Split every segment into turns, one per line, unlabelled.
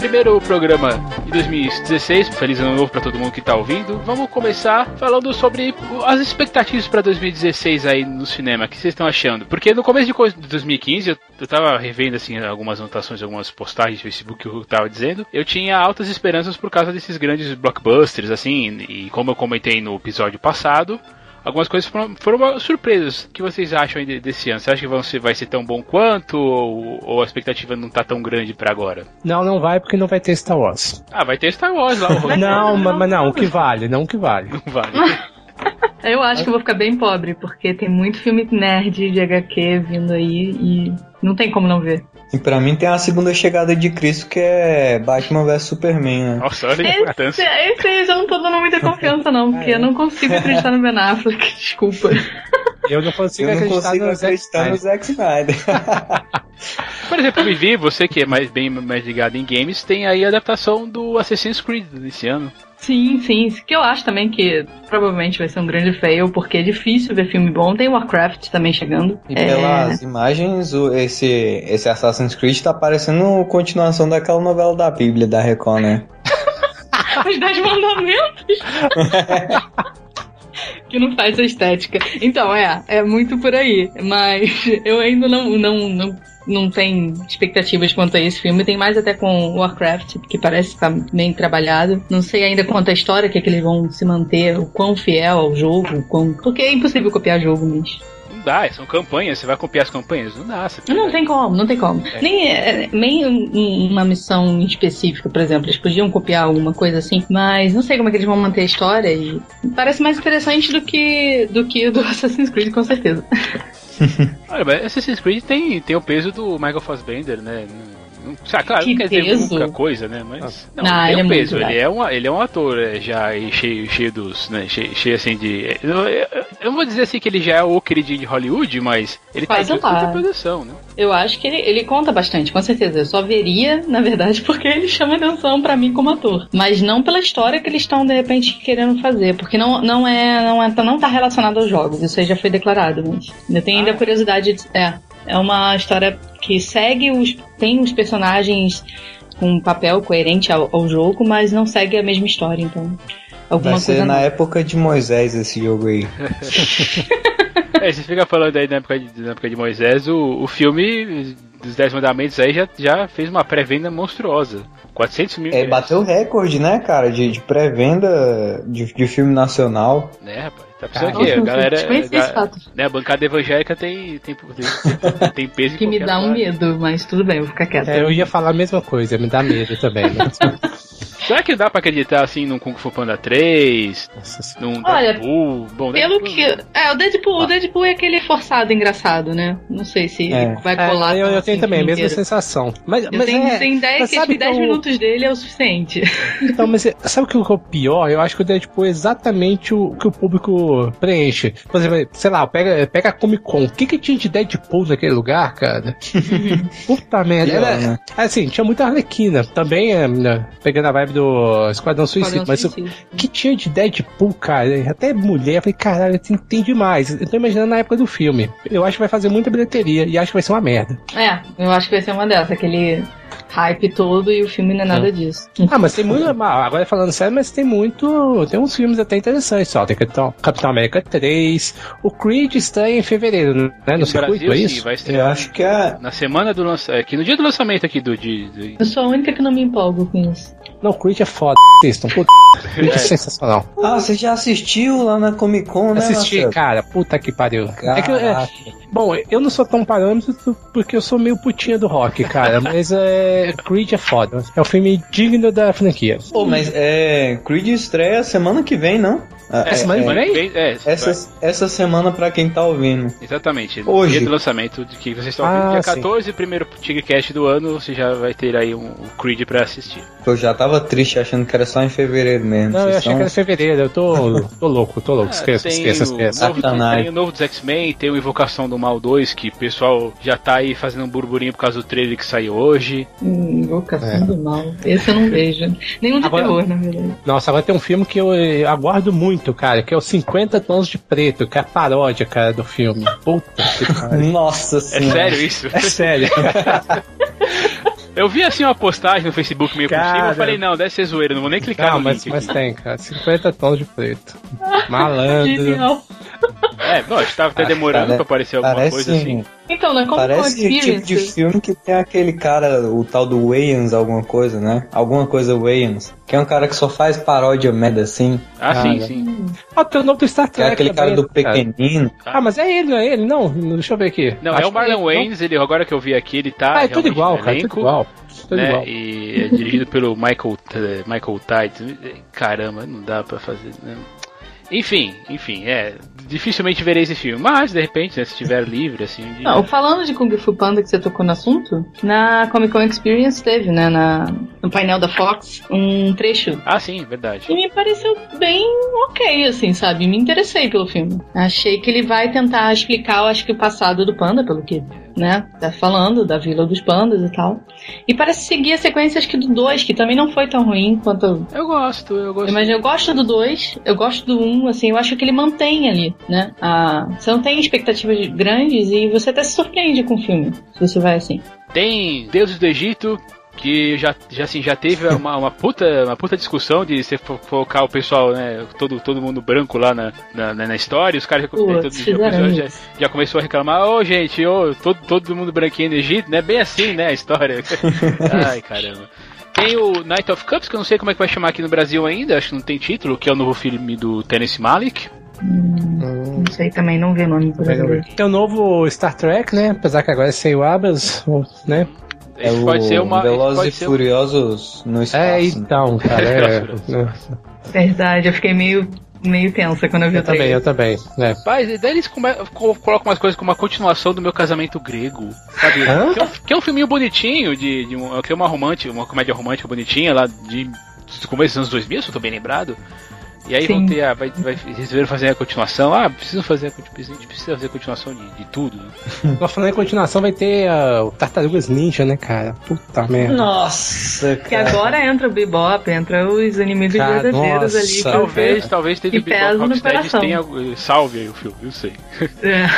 Primeiro programa de 2016, feliz ano novo para todo mundo que tá ouvindo. Vamos começar falando sobre as expectativas para 2016 aí no cinema. O que vocês estão achando? Porque no começo de 2015 eu, tava revendo assim algumas anotações, algumas postagens do Facebook que eu tava dizendo. Eu tinha altas esperanças por causa desses grandes blockbusters assim, e como eu comentei no episódio passado, algumas coisas foram, foram surpresas. O que vocês acham desse ano? Você acha que vão ser, vai ser tão bom quanto? Ou, ou a expectativa não tá tão grande para agora?
Não, não vai porque não vai ter Star Wars.
Ah, vai ter Star Wars lá.
não, mas, mas não, o que vale, não o que vale. Não vale.
Eu acho que eu vou ficar bem pobre, porque tem muito filme nerd de HQ vindo aí e não tem como não ver.
E pra mim tem a segunda chegada de Cristo que é Batman vs Superman, né?
Nossa, olha a importância.
Esse, esse aí eu já não tô dando muita confiança, não, porque é? eu não consigo acreditar no Ben Affleck, desculpa.
Eu não consigo, eu não acreditar, consigo no acreditar no Zack Snyder.
Por exemplo, Vivi, você que é mais, bem mais ligado em games, tem aí a adaptação do Assassin's Creed desse ano.
Sim, sim. Que eu acho também que provavelmente vai ser um grande fail, porque é difícil ver filme bom. Tem Warcraft também chegando.
E pelas é... imagens, esse, esse Assassin's Creed tá parecendo continuação daquela novela da Bíblia da Record, né?
Os Dez Mandamentos? que não faz a estética. Então, é, é muito por aí. Mas eu ainda não, não, não não tem expectativas quanto a esse filme. Tem mais até com Warcraft, que parece estar bem trabalhado. Não sei ainda quanto a história, que é que eles vão se manter, o quão fiel ao jogo, quão... porque é impossível copiar jogo, mas
não dá, são campanhas, você vai copiar as campanhas? Não dá. Você
não tem como, não tem como. É. Nem, é, nem uma missão específica, por exemplo, eles podiam copiar alguma coisa assim, mas não sei como é que eles vão manter a história e parece mais interessante do que do que o do Assassin's Creed, com certeza.
Olha, mas Assassin's Creed tem, tem o peso do Michael Fassbender, né? Ah, claro,
que
não quer
peso.
dizer muita coisa, né? Mas não, não ele um é peso. Ele é, um, ele é um ator é, já cheio, cheio dos. Né, cheio, cheio assim de. Eu, eu, eu, vou dizer assim que ele já é o queridinho de Hollywood, mas ele
Faz
tá
em muita
produção, né?
Eu acho que ele, ele conta bastante, com certeza. Eu só veria, na verdade, porque ele chama atenção para mim como ator. Mas não pela história que eles estão, de repente, querendo fazer. Porque não, não é. Não, é, não tá relacionado aos jogos. Isso aí já foi declarado, mas. Eu tenho ainda ah. curiosidade de. É. É uma história que segue os. tem os personagens com um papel coerente ao, ao jogo, mas não segue a mesma história, então.
Alguma Vai ser coisa na não. época de Moisés esse jogo aí.
é, você fica falando aí na época de, na época de Moisés, o, o filme dos Dez Mandamentos aí já, já fez uma pré-venda monstruosa. 400 mil.
É, bateu recorde, né, cara, de, de pré-venda de, de filme nacional.
É, rapaz. Tá pensando que a galera. A, né, a bancada evangélica tem, tem, tem, tem peso
Que me dá um medo, mas tudo bem, eu vou ficar quieta.
É, eu ia falar a mesma coisa, me dá medo também. Né?
Será que dá pra acreditar assim num Kung Fu Panda 3? Num
Olha, Deadpool? Bom, pelo Deadpool... que. É, o Deadpool, ah. o Deadpool é aquele forçado engraçado, né? Não sei se é. vai é, colar.
É, eu, eu tenho assim, também a mesma sensação. Mas,
eu
mas
tenho,
é,
tenho que, que 10 eu... minutos dele é o suficiente.
Então, mas sabe o que é o pior? Eu acho que o Deadpool é exatamente o que o público preenche. Por exemplo, sei lá, pega, pega a Comic Con. O que, que tinha de Deadpool naquele lugar, cara? Puta merda. Era, né? Assim, tinha muita arlequina. Também, é, né, pegando a vibe do Esquadrão Esquadrão Suicida. Mas o que tinha de Deadpool, cara? Até mulher, eu falei, caralho, tem, tem demais. Eu tô imaginando na época do filme. Eu acho que vai fazer muita bilheteria e acho que vai ser uma merda.
É, eu acho que vai ser uma dessas, aquele hype todo e o filme não é nada disso.
Ah, mas tem muito. Agora falando sério, mas tem muito. Tem uns filmes até interessantes, ó. Tem Capitão, Capitão América 3. O Creed está em fevereiro, né? No, circuito, Brasil, é isso? Sim,
vai Eu acho que é. Na semana do lançamento. Aqui no dia do lançamento aqui do. De, de...
Eu sou a única que não me empolgo com isso.
Não, Creed é foda. Assistam, puta. Creed é. é sensacional.
Ah, você já assistiu lá na Comic Con, né?
Assisti, Marcelo? cara. Puta que pariu. É que, é, bom, eu não sou tão parâmetro porque eu sou meio putinha do rock, cara. mas é, Creed é foda. É um filme digno da franquia.
Pô, mas é, Creed estreia semana que vem, não? Ah,
Essa semana vem?
que vem- é,
Essa, essa semana, pra quem tá ouvindo.
Exatamente.
Hoje.
Dia do lançamento de que vocês estão
Ah,
ouvindo. Dia
sim.
14, primeiro Tigrecast do ano, você já vai ter aí um, um Creed pra assistir.
Eu já tava triste achando que era só em fevereiro mesmo.
Não, eu
Vocês
achei
são-
que era fevereiro. Eu tô, tô louco, tô louco.
Ah,
Esqueça,
tem
esqueça,
o
esqueça.
Novo, tem o novo dos X-Men, tem o Invocação do Mal 2, que o pessoal já tá aí fazendo um burburinho por causa do trailer que saiu hoje.
Hum, Invocação
É.
do mal. Esse eu não vejo. Nenhum de
Agora-
terror, na verdade.
Nossa, agora tem um filme que eu eh, aguardo muito, cara, que é o 50 Tons de Preto, que é a paródia, cara, do filme. Puta que pariu.
Nossa
É
senhora.
sério isso?
É sério.
Eu vi assim uma postagem no Facebook meio por cima,
Cara.
eu falei, não, deve ser zoeira, não vou nem clicar
Não,
no
mas,
link
mas tem, cara. 50 tons de preto. Malandro.
É, não, acho que tava até demorando
cara,
pra aparecer alguma
Parece,
coisa assim.
Então, né? Como
parece
com
tipo de filme que tem aquele cara, o tal do Wayans, alguma coisa, né? Alguma coisa Wayans. Que é um cara que só faz paródia merda assim.
Ah, sim,
Cara.
sim.
Ah, tem o nome do Star
Que é
Trek.
aquele cara do pequenino.
Ah, mas é ele, não é ele? Não, deixa eu ver aqui.
Não,
Acho
é o
que
Marlon? Wayans, ele, agora que eu vi aqui, ele tá
Ah, é tudo igual, cara,
elenco,
tudo igual. Tudo
né?
igual.
E é dirigido pelo Michael, Michael Tide. Caramba, não dá pra fazer. Né? Enfim, enfim, é. Dificilmente verei esse filme, mas de repente, né, se estiver livre, assim. dia-
Não, falando de Kung Fu Panda que você tocou no assunto, na Comic Con Experience teve, né, na, no painel da Fox, um trecho.
Ah, sim, verdade.
E me pareceu bem ok, assim, sabe? Me interessei pelo filme. Achei que ele vai tentar explicar, eu acho que o passado do panda, pelo que, né, tá falando, da Vila dos Pandas e tal. E parece seguir a sequência, acho que do 2, que também não foi tão ruim quanto
Eu gosto, eu gosto.
mas eu gosto do 2, eu gosto do 1, um, assim, eu acho que ele mantém ali, né? A, você não tem expectativas grandes e você até se surpreende com o filme, se você vai assim.
Tem Deuses do Egito, que já, já, assim, já teve uma, uma, puta, uma puta discussão de você fo- colocar o pessoal, né, todo, todo mundo branco lá na, na, na história, os caras já,
Putz,
já, já, começou a reclamar, ô gente, ô, todo, todo mundo branquinho no Egito, né, bem assim, né, a história. Ai, caramba. Tem o Night of Cups, que eu não sei como é que vai chamar aqui no Brasil ainda, acho que não tem título, que é o novo filme do Tennessee Malik.
Hum,
Não sei também, não vi o nome do.
Tem o novo Star Trek, né? Apesar que agora é sem o Abrams, né?
É o
pode ser uma.
Velozes
pode
e
ser um-
Furiosos no espaço.
É, então, cara. É?
Verdade, eu fiquei meio, meio tensa quando eu vi
eu
o
também,
trailer.
eu também. Né?
Rapaz, e daí eles come- co- colocam umas coisas como a continuação do meu casamento grego, sabe?
Hã?
Que é, um, que é um filminho bonitinho, de, de um, que é uma romântica, uma comédia romântica bonitinha lá de, do começo dos anos 2000, se eu tô bem lembrado. E aí
Sim.
vão ter a, vai, vai, eles resolveram fazer a continuação. Ah, precisam fazer a, a gente precisa fazer a continuação de, de tudo. Né?
Nós falando em continuação, vai ter ah, o Tartarugas Ninja, né, cara? Puta merda.
Nossa,
Que
cara.
agora entra o Bebop, entra os inimigos
Cara,
verdadeiros
nossa.
ali. que
Talvez, talvez
que pesa no
Rocksteady tenha eh, salve aí o filme, eu sei.
É.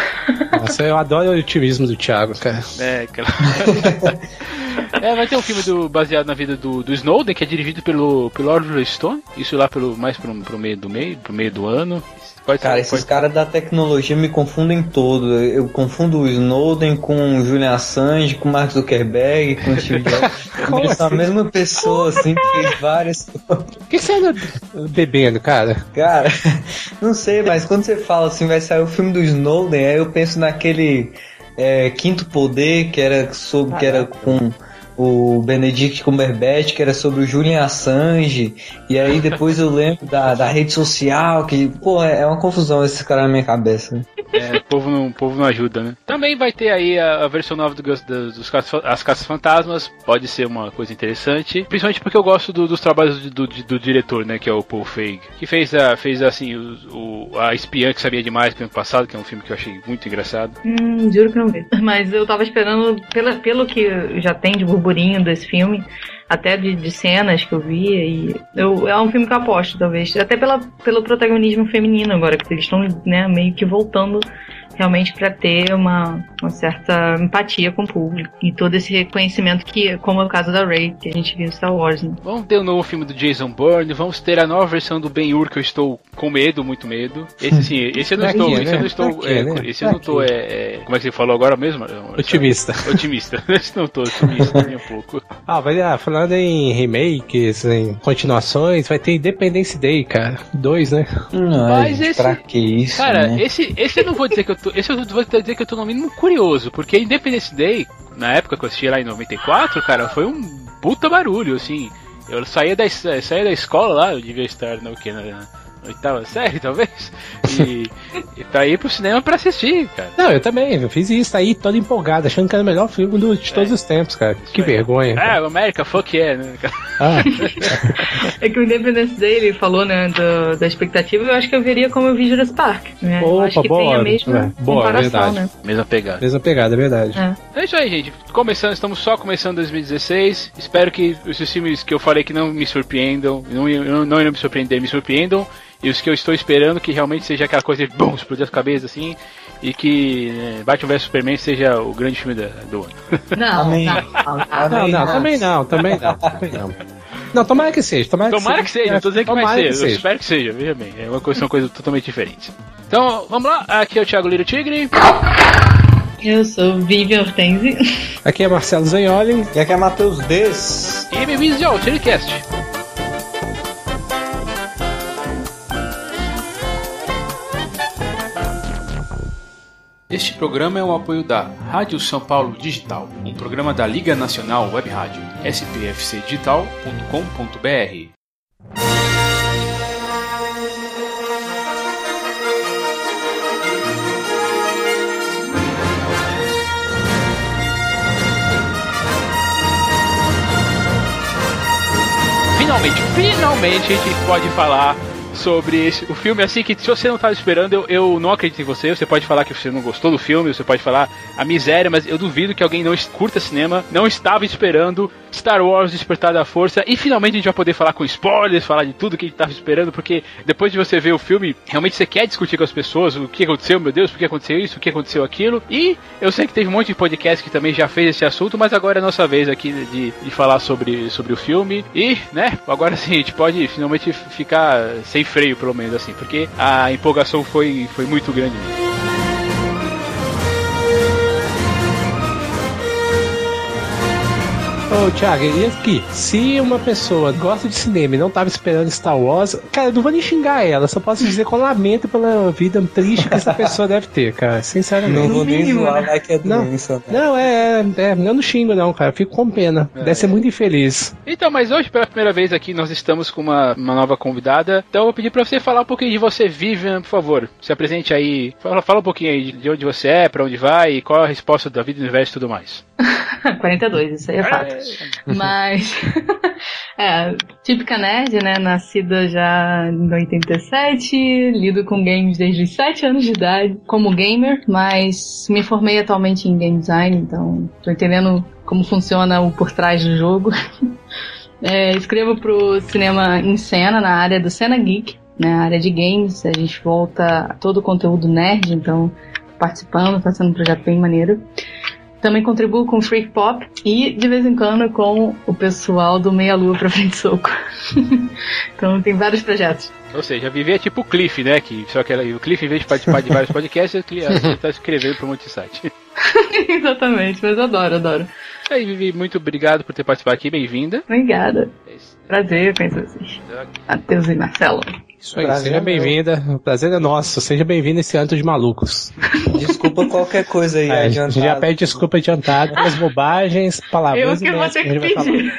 Nossa, eu adoro o otimismo do Thiago, cara.
É, aquela... é, vai ter um filme do, baseado na vida do, do Snowden, que é dirigido pelo, pelo Oliver Stone. Isso lá pelo, mais pro, pro meio do meio, pro meio do ano. Pode ser-
Cara,
pode-
esses caras da tecnologia me confundem todo. Eu confundo o Snowden com o Julian Assange, com o Mark Zuckerberg, com o Steve Jobs. Eles são a mesma pessoa, assim, que fez várias coisas.
O que você anda bebendo, cara?
Cara, não sei, mas quando você fala assim, vai sair o filme do Snowden, aí eu penso naquele é, Quinto Poder, que era sobre, que era com o Benedict Cumberbatch, que era sobre o Julian Assange, e aí depois eu lembro da, da rede social, que, pô, é é uma confusão esse cara na minha cabeça. né?
É, o povo não, o povo não ajuda, né? Também vai ter aí a, a versão nova do, do- dos As Caças Fantasmas, pode ser uma coisa interessante, principalmente porque eu gosto do- dos trabalhos do, do- do diretor, né, que é o Paul Feig, que fez, a, fez assim, o, o- a espiã que sabia demais no ano passado, que é um filme que eu achei muito engraçado.
Hum, juro que não vi. Mas eu tava esperando, pela, pelo que já tem de burburinho desse filme, até de, de cenas que eu vi, e eu, é um filme que eu aposto, talvez. Até pela, pelo protagonismo feminino agora, que eles estão né, meio que voltando realmente pra ter uma, uma certa empatia com o público. E todo esse reconhecimento que, como é o caso da Rey, que a gente viu em Star Wars, né?
Vamos ter o novo filme do Jason Bourne, vamos ter a nova versão do Ben-Hur que eu estou com medo, muito medo. Esse sim, esse eu não estou, esse eu
né?
não estou, é,
né?
esse eu não estou, é, é, como é que você falou agora mesmo?
Otimista.
Otimista. Esse não estou otimista nem um pouco.
Ah, vai ah, falando em remakes, em continuações, vai ter Independence Day, cara. Dois, né?
Mas
Ai,
esse-
pra que isso,
Cara,
né?
esse, esse eu não vou dizer que eu tô. Esse eu vou dizer que eu tô no mínimo curioso, porque Independence Day, na época que eu assisti lá em 94, cara, foi um puta barulho, assim. Eu saía da, saía da escola lá, eu devia estar no, que, na, oitava série, talvez. E, e pra ir pro cinema pra assistir, cara.
Não, eu também, eu fiz isso aí, todo empolgado, achando que era o melhor filme do, de todos os tempos, cara. Que
aí.
vergonha.
É, o América, fuck yeah, né? cara?
Ah,
É que o Independence Day, ele falou, né, do- da expectativa, eu acho que eu veria como eu vi Jurassic Park. Né? eu
Opa,
acho que
boa,
tem a mesma
é, boa,
comparação,
verdade.
né?
Mesma pegada.
mesma pegada, é verdade.
É.
É isso aí, gente. Começando, estamos só começando 2016. Espero que os filmes que eu falei que não me surpreendam, não, não, não irão me surpreender, me surpreendam. E os que eu estou esperando que realmente seja aquela coisa de bum, explodir as cabeças assim. E que né, Batman vs Superman seja o grande filme da- do ano.
Não,
Amém.
não, não, não.
Também não, também não, também não. Não, tomara que seja, tomara,
Tomara que seja, não tô dizendo que vai ser.
que
Eu
seja.
espero que seja, veja bem. É uma coisa, são coisas totalmente diferentes. Então, vamos lá. Aqui é o Thiago Liro Tigre.
Eu sou Vivian Hortense.
Aqui é Marcelo Zagnoli.
E aqui é Matheus Des.
E bem-vindos ao Tirecast. Este programa é um apoio da Rádio São Paulo Digital, um programa da Liga Nacional Web Rádio, spfcdigital.com.br. Finalmente, finalmente a gente pode falar sobre esse, o filme assim que se você não estava esperando, eu, eu não acredito em você. Você pode falar que você não gostou do filme, você pode falar a miséria, mas eu duvido que alguém não curta cinema, não estava esperando Star Wars Despertar da Força e finalmente a gente vai poder falar com spoilers, falar de tudo que a gente estava esperando, porque depois de você ver o filme, realmente você quer discutir com as pessoas o que aconteceu, meu Deus, por que aconteceu isso, o que aconteceu aquilo. E eu sei que teve um monte de podcast que também já fez esse assunto, mas agora é a nossa vez aqui de, de falar sobre, sobre o filme. E, né, agora sim, a gente pode finalmente ficar sem freio, pelo menos assim, porque a empolgação foi, foi muito grande mesmo.
Ô, Thiago, e aqui, se uma pessoa gosta de cinema e não tava esperando Star Wars, cara, eu não vou nem xingar ela, só posso dizer que eu lamento pela vida triste que essa pessoa deve ter, cara, sinceramente.
Não vou nem
mínimo,
zoar,
né?
que é
Não.
doença. né?
Não, é, é, é, eu não xingo não, cara, eu fico com pena. Deve ser muito infeliz.
Então, mas hoje, pela primeira vez aqui, nós estamos com uma, uma nova convidada. Então, eu vou pedir pra você falar um pouquinho de você, Vivian, por favor. Se apresente aí. Fala, fala um pouquinho aí de- de onde você é, pra onde vai, e qual a resposta da vida, do universo e tudo mais.
42, isso aí é fato. Mas. é, típica nerd, né? Nascida já em 87, lido com games desde os 7 anos de idade, como gamer, mas me formei atualmente em game design, então tô entendendo como funciona o por trás do jogo. É, escrevo pro cinema em cena, na área do Cena Geek, né? área de games. A gente volta a todo o conteúdo nerd, então participando, sendo um projeto bem maneiro. Também contribuo com Freak Pop e de vez em quando com o pessoal do Meia Lua pra Frente Soco. então tem vários projetos.
Ou seja, viver é tipo o Cliff, né? Que, só que ela- o Cliff, em vez de participar de vários podcasts, ele ele tá escrevendo pra um monte de site.
Exatamente, mas eu adoro, adoro.
Aí, Vivi, muito obrigado por ter participado aqui, bem-vinda.
Obrigada. Prazer conhecer vocês. Matheus e Marcelo.
Isso aí,
Prazer
seja
é
bem-vinda. O prazer é nosso. Seja bem-vindo esse anto de malucos.
Desculpa qualquer coisa aí,
É, a
adiantado.
gente já pede desculpa adiantado pelas bobagens,
Eu
palavras
que vou ter
a
que pedir.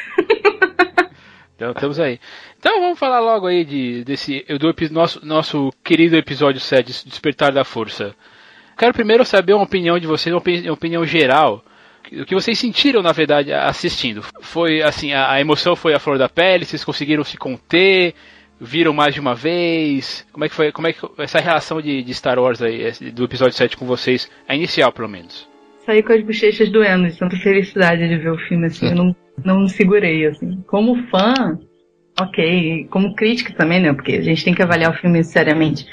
Então, estamos aí. Então, vamos falar logo aí de, desse do nosso, nosso querido episódio 7, Despertar da Força. Quero primeiro saber uma opinião de vocês, uma opi- uma opinião geral. O que vocês sentiram, na verdade, assistindo? Foi assim, a, a emoção foi a flor da pele, vocês conseguiram se conter, viram mais de uma vez? Como é que foi, como é que essa relação de, de Star Wars aí, do episódio 7 com vocês, a inicial pelo menos?
Saí com as bochechas doendo, de tanta felicidade de ver o filme, assim, eu não, não me segurei, assim. Como fã, ok. Como crítica também, né? Porque a gente tem que avaliar o filme seriamente.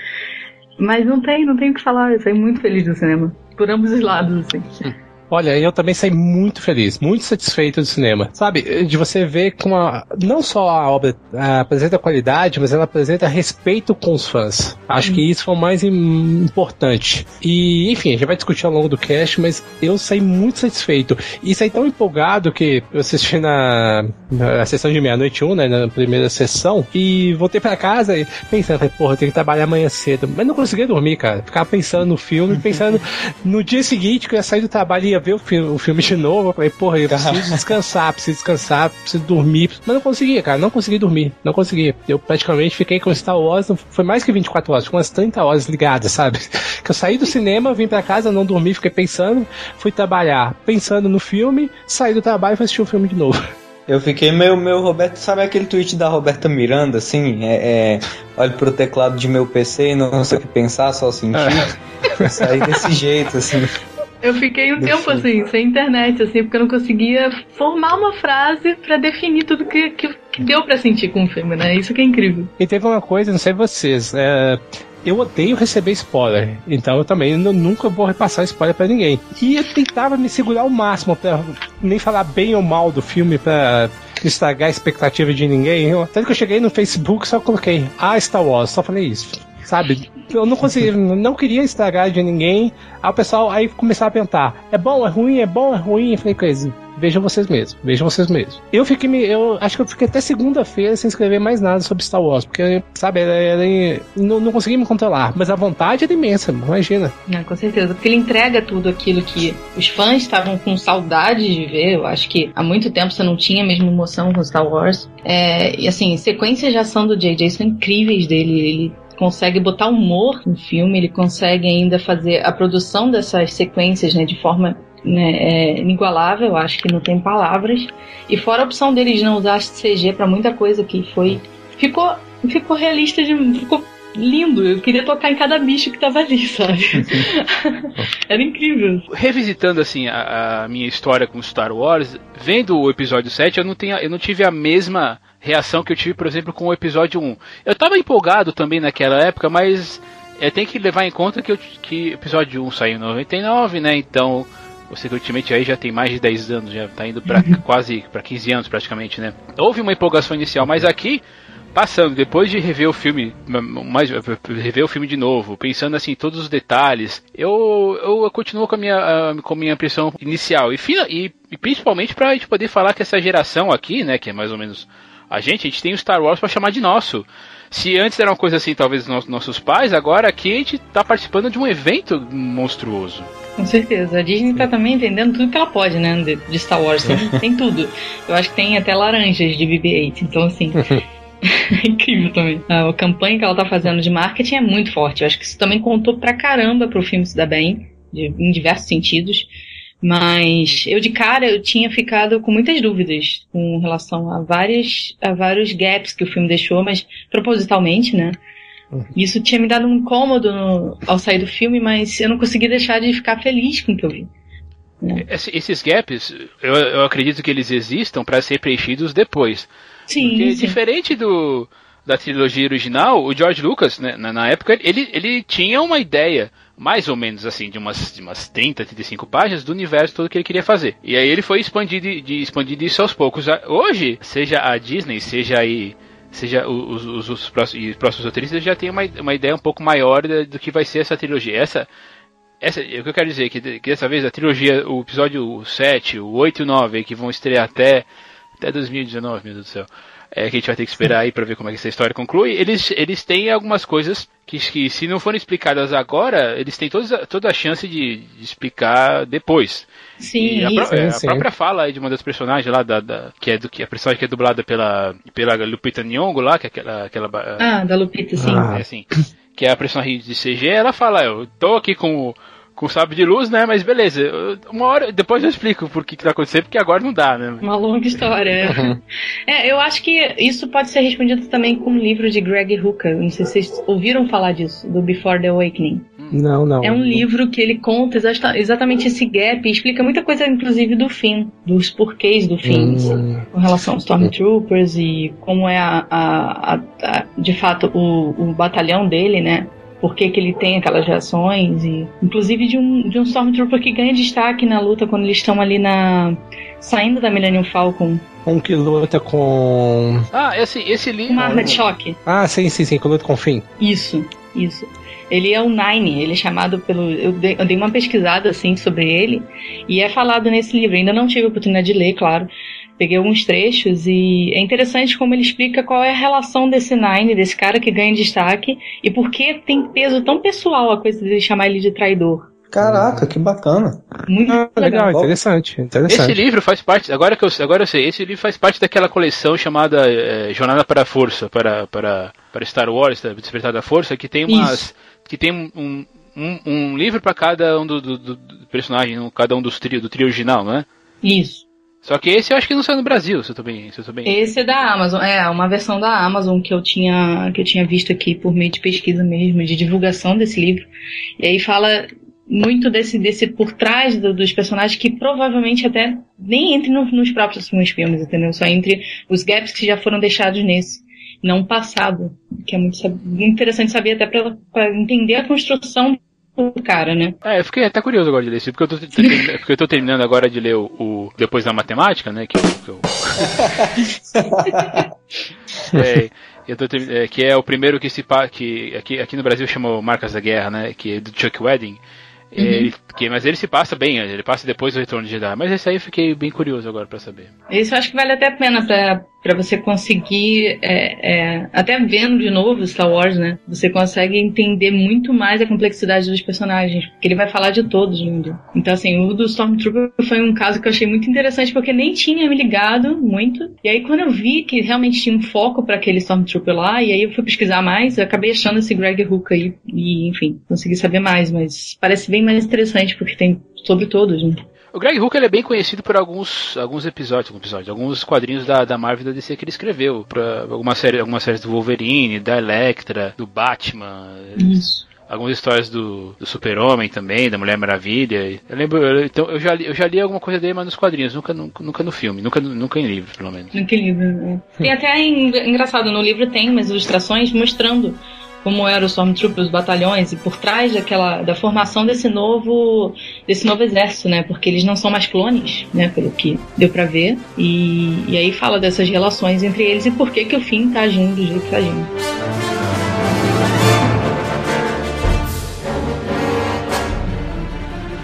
Mas não tem, não tem o que falar, eu saí muito feliz do cinema. Por ambos os lados, assim.
Olha, eu também saí muito feliz, muito satisfeito do cinema. Sabe, de você ver como a, não só a obra ah, apresenta qualidade, mas ela apresenta respeito com os fãs. Acho que isso foi o mais im- importante. E, enfim, a gente vai discutir ao longo do cast, mas eu saí muito satisfeito. E saí tão empolgado que eu assisti na, na sessão de meia-noite 1, né, na primeira sessão, e voltei pra casa e pensando, falei, porra, eu tenho que trabalhar amanhã cedo. Mas não conseguia dormir, cara. Ficava pensando no filme, pensando no dia seguinte que eu ia sair do trabalho e ia ver o filme, o filme de novo. Eu falei, porra, eu preciso descansar, preciso descansar, preciso dormir. Mas não conseguia, cara, não consegui dormir, não conseguia. Eu praticamente fiquei com Star Wars, foi mais que 24 horas, com umas 30 horas ligadas, sabe? Que eu saí do cinema, vim pra casa, não dormi, fiquei pensando, fui trabalhar, pensando no filme, saí do trabalho e fui assistir o filme de novo.
Eu fiquei meio, meu Roberto, sabe aquele tweet da Roberta Miranda, assim? É, é olho pro teclado de meu PC e não sei o que pensar, só sentir. É. Saí desse jeito, assim.
Eu fiquei um tempo assim, sem internet, assim, porque eu não conseguia formar uma frase para definir tudo que, que, que deu para sentir com o filme, né? Isso que é incrível.
E teve uma coisa, não sei vocês, é, eu odeio receber spoiler, então eu também nunca vou repassar spoiler para ninguém. E eu tentava me segurar ao máximo para nem falar bem ou mal do filme para estragar a expectativa de ninguém. Eu, tanto que eu cheguei no Facebook só coloquei Ah Star Wars, só falei isso sabe? Eu não conseguia, não queria estragar de ninguém. Aí o pessoal aí começava a perguntar: é bom, é ruim, é bom, é ruim? Eu falei, coisa, vejam vocês mesmos, vejam vocês mesmos. Eu fiquei, eu acho que eu fiquei até segunda-feira sem escrever mais nada sobre Star Wars, porque, sabe, era, era, não, não consegui me controlar. Mas a vontade era imensa, imagina.
Não, com certeza, porque ele entrega tudo aquilo que os fãs estavam com saudade de ver. Eu acho que há muito tempo você não tinha a mesma emoção com Star Wars. É, e assim, sequências de ação do J.J. são incríveis dele. Ele consegue botar humor no filme, ele consegue ainda fazer a produção dessas sequências né, de forma né, é, inigualável, acho que não tem palavras. E fora a opção dele de não usar CG para muita coisa que foi. Ficou, ficou realista, de, ficou lindo. Eu queria tocar em cada bicho que tava ali, sabe? Era incrível.
Revisitando assim a, a, minha história com Star Wars, vendo o episódio 7, eu não, tenho, eu não tive a mesma reação que eu tive, por exemplo, com o episódio 1. Eu tava empolgado também naquela época, mas é, tem que levar em conta que o que episódio 1 saiu em 99, né? Então, você que ultimamente aí já tem mais de 10 anos, já tá indo para uhum. quase para 15 anos praticamente, né? Houve uma empolgação inicial, mas aqui passando, depois de rever o filme, mais rever o filme de novo, pensando assim todos os detalhes, eu, eu continuo com a minha, com a minha impressão inicial e, e, e principalmente para a gente poder falar que essa geração aqui, né, que é mais ou menos a gente, a gente tem o Star Wars para chamar de nosso. Se antes era uma coisa assim, talvez dos nossos pais, agora aqui a gente tá participando de um evento monstruoso.
Com certeza. A Disney tá também vendendo tudo que ela pode, né? De, Star Wars. Tem, tem tudo. Eu acho que tem até laranjas de BB-8. Então, assim. é incrível também. A, campanha que ela tá fazendo de marketing é muito forte. Eu acho que isso também contou pra caramba pro filme se dar bem, de, em diversos sentidos. Mas eu de cara eu tinha ficado com muitas dúvidas com relação a várias a vários gaps que o filme deixou, mas propositalmente, né? Uhum. Isso tinha me dado um incômodo no, ao sair do filme, mas eu não consegui deixar de ficar feliz com o que eu vi.
Né? Esses gaps, eu, eu acredito que eles existam para ser preenchidos depois.
Sim,
Porque
sim.
diferente do, da trilogia original, o George Lucas, né, na, na, época, ele, ele tinha uma ideia, mais ou menos assim, de umas, de umas 30, 35 páginas do universo todo que ele queria fazer. E aí ele foi expandindo, de, expandindo isso aos poucos. Hoje, seja a Disney, seja aí seja os, os, os próximos, próximos roteiristas já têm uma, uma ideia um pouco maior do que vai ser essa trilogia. Essa, essa, o que eu quero dizer é que, que dessa vez a trilogia, o episódio 7, o 8 e o 9, que vão estrear até, até 2019, meu Deus do céu é, que a gente vai ter que esperar aí para ver como é que essa história conclui. Eles, eles têm algumas coisas que, que se não forem explicadas agora, eles têm toda, toda a chance de, de explicar depois.
Sim,
a,
isso,
é, a própria fala de uma das personagens lá, da, da, que é do que a personagem que é dublada pela, pela Lupita Nyong'o lá, que é aquela, aquela
Ah, da Lupita, sim.
Ah. É assim, que é a personagem de CG, ela fala, eu tô aqui com o com sabre de luz, né? Mas beleza, uma hora, depois eu explico por que, que tá acontecendo, porque agora não dá, né?
Uma longa história. É. Uhum. é, eu acho que isso pode ser respondido também com o livro de Greg Hooker. Não sei se vocês ouviram falar disso, do Before the Awakening.
Não, não.
É um livro que ele conta exatamente esse gap e explica muita coisa, inclusive, do Finn, dos porquês do Finn, hum. com relação aos Stormtroopers e como é a, a, a, a de fato o, o batalhão dele, né? Por que, que ele tem aquelas reações e inclusive de um, de um Stormtrooper que ganha destaque na luta quando eles estão ali na saindo da Millennium Falcon.
Um que luta com
Ah, esse esse livro.
Uma arma de choque.
Ah, sim, sim, sim, que luta com o Finn.
Isso, isso. Ele é o Nine, ele é chamado pelo. Eu dei, eu dei, uma pesquisada assim sobre ele, e é falado nesse livro. Ainda não tive a oportunidade de ler, claro, peguei alguns trechos e é interessante como ele explica qual é a relação desse Nine, desse cara que ganha destaque, e por que tem peso tão pessoal a coisa de chamar ele de traidor.
Caraca, que bacana.
Muito
Ah,
legal.
legal, interessante, interessante.
Esse livro faz parte, agora que eu, agora eu sei, esse livro faz parte daquela coleção chamada eh, Jornada para a Força, para, para, para Star Wars, da Despertar da Força, que tem umas, que tem um, um, um livro para cada um do, do, do personagem, um- cada um dos trio, do trio original, não é?
Isso.
Só que esse eu acho que não saiu no Brasil, se eu tô bem, se eu tô bem.
Esse é da Amazon, é uma versão da Amazon que eu tinha que eu tinha visto aqui por meio de pesquisa mesmo, de divulgação desse livro. E aí fala muito desse desse por trás do- dos personagens que provavelmente até nem entre no- nos próprios filmes, entendeu? Só entre os gaps que já foram deixados nesse, não passado, que é muito, muito interessante saber até para entender a construção do cara, né?
É, eu fiquei até curioso agora de ler esse, porque eu tô, porque eu tô terminando agora de ler o, o Depois da Matemática, né? Que, eu- que eu- é, eu tô é, que é o primeiro que se que aqui, aqui no Brasil chamou Marcas da Guerra, né? Que é do Chuck Wedding. Ele- que, mas ele se passa bem, ele passa depois do Retorno de Jedi. Mas esse aí eu fiquei bem curioso agora pra saber.
Esse eu acho que vale até a pena pra, pra você conseguir, é, é, até vendo de novo Star Wars, né? Você consegue entender muito mais a complexidade dos personagens, porque ele vai falar de todos livro. Então, assim, o do Stormtrooper foi um caso que eu achei muito interessante, porque nem tinha me ligado muito. E aí, quando eu vi que realmente tinha um foco pra aquele Stormtrooper lá, e aí eu fui pesquisar mais, eu acabei achando esse Greg Hook aí, e enfim, consegui saber mais, mas parece bem mais interessante, porque tem sobre todos, né?
O Greg Hooker é bem conhecido por alguns, alguns episódios, alguns episódios, alguns quadrinhos da, da Marvel e da DC que ele escreveu. Pra algumas séries, algumas séries do Wolverine, da Electra, do Batman.
Isso.
Algumas histórias do, do Super-Homem também, da Mulher Maravilha. Eu lembro, eu, então, eu já, li, eu já li alguma coisa dele, mas nos quadrinhos, nunca, nunca, nunca no filme, nunca, nunca em livro, pelo menos.
Naquele livro. né? Tem até en- engraçado, no livro tem umas ilustrações mostrando como eram os Stormtroopers, os batalhões, e por trás daquela da formação desse novo desse novo exército, né? Porque eles não são mais clones, né? Pelo que deu pra ver. E, e aí fala dessas relações entre eles e por que que o Finn tá agindo do jeito que tá agindo.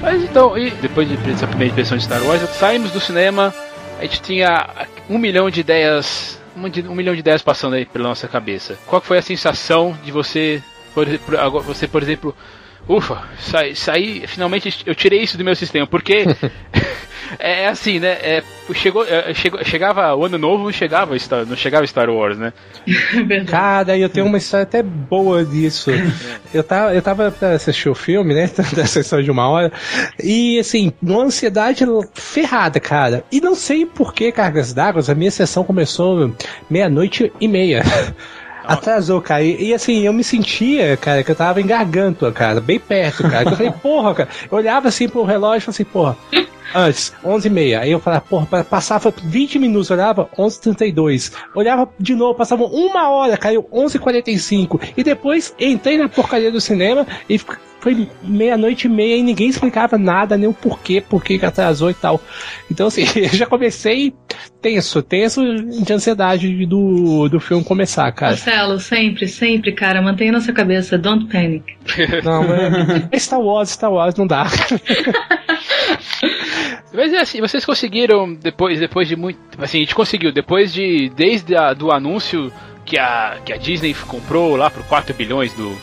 Mas então, e depois de- dessa primeira impressão de Star Wars, saímos do cinema, a gente tinha um milhão de ideias, um, milhão de ideias passando aí pela nossa cabeça. Qual foi a sensação de você, por, você, por exemplo, ufa, saí, saí, finalmente eu tirei isso do meu sistema, porque é, é assim, né? É, chegou, é, chegou, chegava o ano novo, não chegava Star, não chegava Star Wars, né?
É.
Cara, eu tenho uma história até boa disso. Eu tava, eu tava pra assistir o filme, né? Da sessão de uma hora. E assim, numa ansiedade ferrada, cara. E não sei por que, cargas d'água, a minha sessão começou meia-noite e meia. Atrasou, cara. E, e, assim, eu me sentia, cara, que eu tava em Gargantua, cara, bem perto, cara. Eu falei, porra, cara. Eu olhava assim pro relógio e falei assim, porra. Antes, 11 e meia. Aí eu falava, porra, passava 20 minutos, olhava 11h32. Olhava de novo, passava uma hora, caiu 11h45. E depois entrei na porcaria do cinema e foi meia-noite e meia e ninguém explicava nada, nem o porquê, porquê que atrasou e tal. Então, assim, eu já comecei tenso, tenso de ansiedade do, do filme começar, cara.
Marcelo, sempre, sempre, cara, mantenha na sua cabeça, don't panic.
Não, é Star Wars, Star Wars, não dá.
Mas é assim, vocês conseguiram depois, depois de muito, assim, a gente conseguiu depois de desde a, do anúncio que a, que a Disney comprou lá por 4 bilhões do,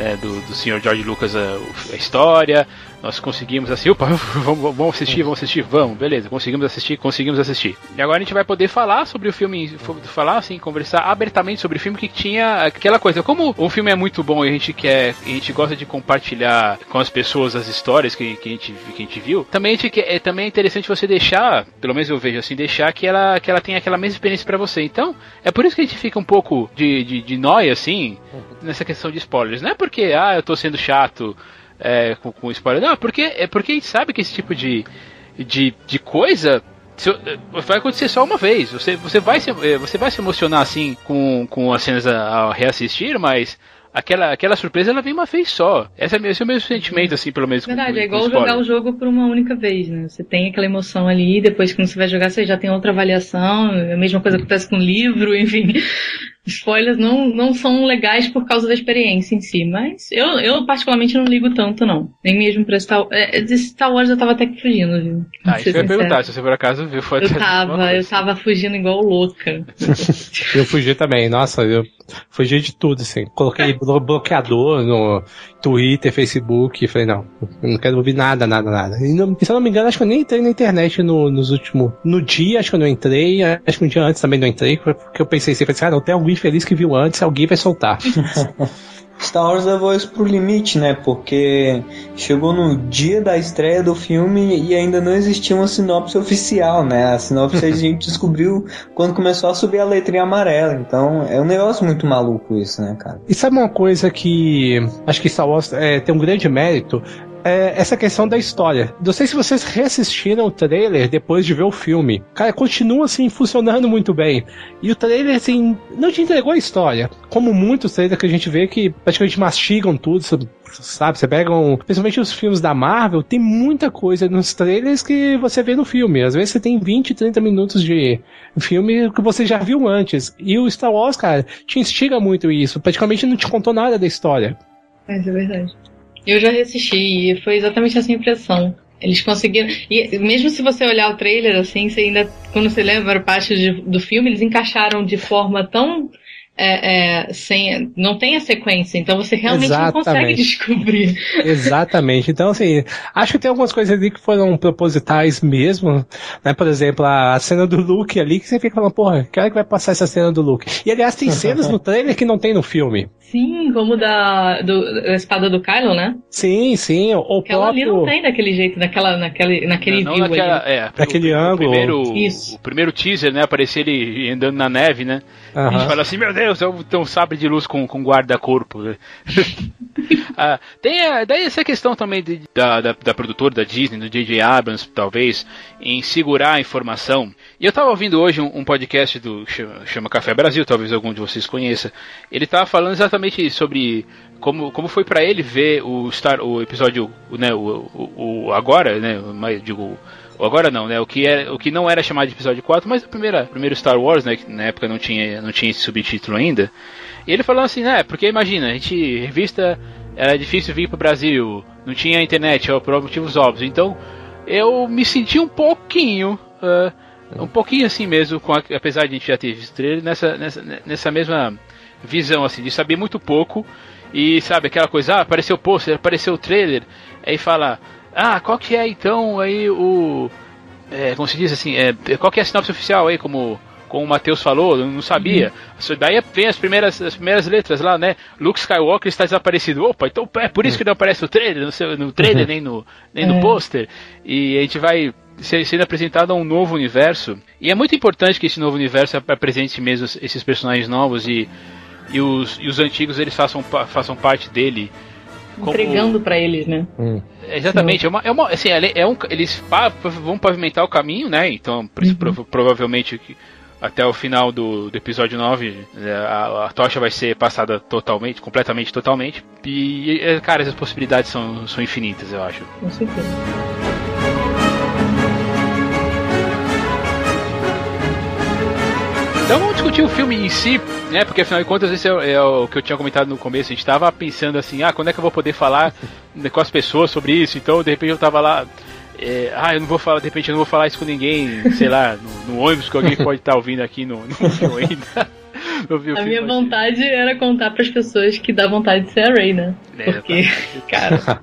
né, do, do senhor George Lucas a, a história, nós conseguimos assim, opa, vamos, vamos assistir, vamos assistir, vamos, beleza, conseguimos assistir, conseguimos assistir. E agora a gente vai poder falar sobre o filme, falar assim, conversar abertamente sobre o filme que tinha aquela coisa. Como o filme é muito bom e a gente quer, a gente gosta de compartilhar com as pessoas as histórias que, que, a, gente, que a gente viu, também, a gente quer, é, também é interessante você deixar, pelo menos eu vejo assim, deixar que ela, que ela tenha aquela mesma experiência para você. Então, é por isso que a gente fica um pouco de, de, de nóia, assim, nessa questão de spoilers. Não é porque, ah, eu tô sendo chato é, com, com spoiler. Não, é porque, é porque a gente sabe que esse tipo de, de, de coisa se, vai acontecer só uma vez. Você, você, vai se, você vai se emocionar assim com, com as cenas a, a reassistir, mas aquela, aquela surpresa ela vem uma vez só. Esse é, esse é o mesmo sentimento, assim, pelo menos.
Verdade,
com,
é igual jogar o jogo por uma única vez, né? Você tem aquela emoção ali, depois que você vai jogar, você já tem outra avaliação, a mesma coisa acontece com o livro, enfim. spoilers não, não são legais por causa da experiência em si, mas eu, eu particularmente não ligo tanto, não. Nem mesmo pra Star, é, de Star Wars eu tava até que fugindo, viu?
Ah, isso eu ia perguntar, se você por acaso viu foi
Eu tava, eu tava fugindo igual louca.
eu fugi também, nossa, eu fugi de tudo, assim. Coloquei bloqueador no Twitter, Facebook, falei, não, não quero ouvir nada, nada, nada. E, não, se eu não me engano, acho que eu nem entrei na internet no, nos últimos. No dia, acho que eu não entrei, acho que um dia antes também não entrei, porque eu pensei assim, falei assim, ah, não, tem algum infeliz que viu antes, alguém vai soltar.
Star Wars levou isso pro limite, né? Porque chegou no dia da estreia do filme e ainda não existia uma sinopse oficial, né? A sinopse a gente descobriu quando começou a subir a letrinha amarela. Então é um negócio muito maluco isso, né, cara?
E sabe uma coisa que acho que Star Wars é, tem um grande mérito? É essa questão da história. Não sei se vocês reassistiram o trailer depois de ver o filme. Cara, continua assim funcionando muito bem. E o trailer, assim, não te entregou a história. Como muitos trailers que a gente vê que praticamente mastigam tudo, sabe? Você pega, um, principalmente os filmes da Marvel, tem muita coisa nos trailers que você vê no filme. Às vezes você tem 20, 30 minutos de filme que você já viu antes. E o Star Wars, cara, te instiga muito isso. Praticamente não te contou nada da história.
É, é verdade. Eu já assisti e foi exatamente essa impressão. Eles conseguiram. E mesmo se você olhar o trailer, assim, você ainda. Quando você lembra parte de, do filme, eles encaixaram de forma tão é, é, sem, não tem a sequência, então você realmente Exatamente. não consegue descobrir.
Exatamente. Então, assim, acho que tem algumas coisas ali que foram propositais mesmo, né? Por exemplo, a cena do Luke ali, que você fica falando, porra, que hora que vai passar essa cena do Luke? E aliás, tem cenas no trailer que não tem no filme.
Sim, como da, do, da espada do Kylo, né?
Sim, sim. O
Aquela próprio... ali não tem daquele jeito, naquela, naquele, naquele não, não view naquela,
ali. É,
naquele
o,
ângulo.
O primeiro, Isso. o primeiro teaser, né? Aparecer ele andando na neve, né? Uhum. A gente fala assim, meu Deus, é um, um sabre de luz com, com guarda-corpo. ah, tem a, daí essa questão também de, da, da, da, produtora da Disney, do J.J. Abrams, talvez, em segurar a informação. E eu estava ouvindo hoje um, um, podcast do chama Café Brasil, talvez algum de vocês conheça. Ele estava falando exatamente sobre como, como foi para ele ver o Star, o episódio, né, o, o, o agora, né, digo agora não, né? O que, é, o que não era chamado de episódio 4, mas o primeiro, primeiro Star Wars, né? Que na época não tinha, não tinha esse subtítulo ainda. E ele falou assim, né? Porque imagina, a gente, revista era difícil vir pro Brasil, não tinha internet, por motivos óbvios. Então, eu me senti um pouquinho. Uh, um pouquinho assim mesmo, com a, apesar de a gente já ter visto ele, nessa, nessa, nessa mesma visão, assim, de saber muito pouco. E sabe, aquela coisa, ah, apareceu o pôster, apareceu o trailer, aí fala, ah, qual que é então aí o. É, como se diz assim, é, qual que é a sinopse oficial aí, como, como o Matheus falou, não sabia. Uhum. Daí vem as primeiras, as primeiras letras lá, né? Luke Skywalker está desaparecido. Opa, então é por isso que não aparece no trailer, no, no trailer, nem no, nem no é. pôster. E a gente vai sendo apresentado a um novo universo. E é muito importante que esse novo universo apresente mesmo esses personagens novos e, e, os, e os antigos eles façam, façam parte dele
como... entregando para eles, né? Hum.
Exatamente, é uma, é uma, assim, é um, eles vão pavimentar o caminho, né? Então, uhum. prov provavelmente até o final do, do episódio 9 né, a, a, tocha vai ser passada totalmente, completamente, totalmente. E, cara, essas possibilidades são, são infinitas, eu acho.
Com certeza.
Então vamos discutir o filme em si, né? Porque afinal de contas, esse é, é, o que eu tinha comentado no começo. A gente tava pensando assim, ah, quando é que eu vou poder falar com as pessoas sobre isso? Então, de repente eu tava lá. É, ah, eu não vou falar, de repente eu não vou falar isso com ninguém, sei lá, no, no ônibus que alguém pode estar tá ouvindo aqui no, no filme ainda.
a minha vontade era contar para as pessoas que dá vontade de ser a Rey, né? É, Porque, cara.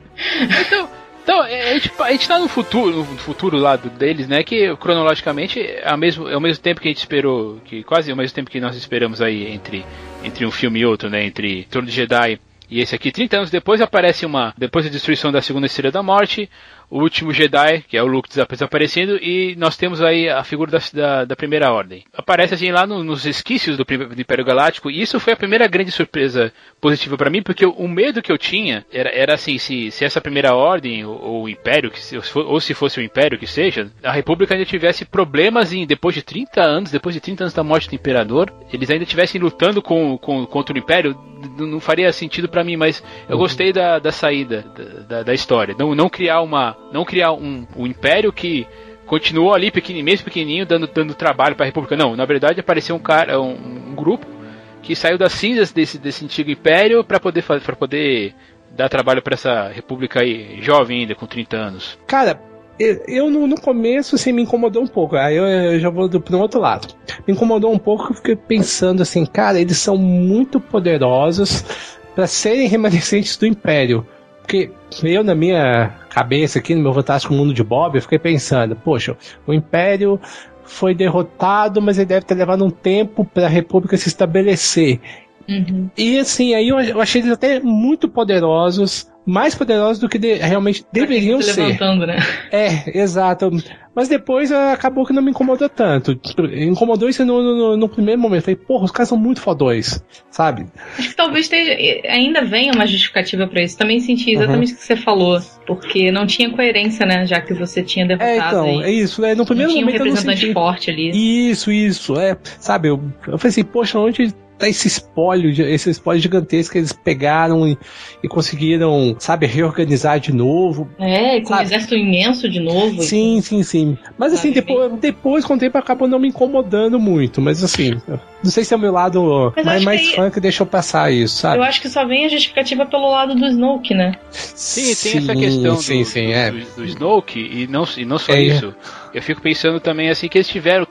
então, então, é, a gente, a gente tá no futuro, no futuro lado deles, né? Que cronologicamente é, ao mesmo, é o mesmo tempo que a gente esperou, que quase o mesmo tempo que nós esperamos aí entre, entre um filme e outro, né? Entre Trono de Jedi e esse aqui. 30 anos depois aparece uma. Depois da destruição da segunda estrela da morte, o último Jedi, que é o Luke desaparecendo, e nós temos aí a figura da, da, da Primeira Ordem. Aparece assim lá no, nos esquícios do, do, Império Galáctico, e isso foi a primeira grande surpresa positiva para mim, porque o, medo que eu tinha era, era assim, se, se essa Primeira Ordem, ou, o Império, que, ou se fosse o Império que seja, a República ainda tivesse problemas em, depois de 30 anos, depois de 30 anos da morte do Imperador, eles ainda estivessem lutando com, com, contra o Império, não faria sentido para mim, mas eu uhum. gostei da, da saída da, da, da história. Não, não criar uma não criar um, um império que continuou ali pequenininho, mesmo pequenininho, dando, dando trabalho para a República. Não, na verdade apareceu um cara, um, um grupo que saiu das cinzas desse, desse antigo império para poder para poder dar trabalho para essa república aí jovem ainda com 30 anos.
Cara, eu, no, no, começo assim me incomodou um pouco. Aí eu, eu já vou do, pro outro lado. Me incomodou um pouco, eu fiquei pensando assim, cara, eles são muito poderosos para serem remanescentes do império. Porque eu, na minha cabeça aqui, no meu fantástico mundo de Bob, eu fiquei pensando, poxa, o Império foi derrotado, mas ele deve ter levado um tempo para a República se estabelecer. Uhum. E assim, aí eu, eu achei eles até muito poderosos, mais poderosos do que de, realmente deveriam ser.
Levantando, né?
É, exato. Mas depois uh, acabou que não me incomodou tanto. Incomodou isso no, no, no, primeiro momento. Falei, porra, os caras são muito fodões, sabe?
Acho que talvez esteja, ainda venha uma justificativa para isso. Também senti exatamente uhum. o que você falou. Porque não tinha coerência, né? Já que você tinha derrotado.
É, então, é isso. É, no primeiro
não
momento.
Tinha um representante
senti...
forte ali.
Isso, isso. É, sabe, eu, eu falei assim, poxa, onde tá esse espólio, esse espólio gigantesco que eles pegaram e, e conseguiram, sabe, reorganizar de novo.
É, com sabe? um exército imenso de novo.
Sim, sim, sim. Mas assim, depois, depois com o tempo acabou não me incomodando muito, mas assim, não sei se é o meu lado mas mais, mais que fã que deixou passar isso, sabe?
Eu acho que só vem a justificativa pelo lado do Snoke, né?
Sim, tem sim, essa questão sim, do, sim, é. do, do, Snoke, e não, e não só é, isso. Eu fico pensando também assim que eles tiveram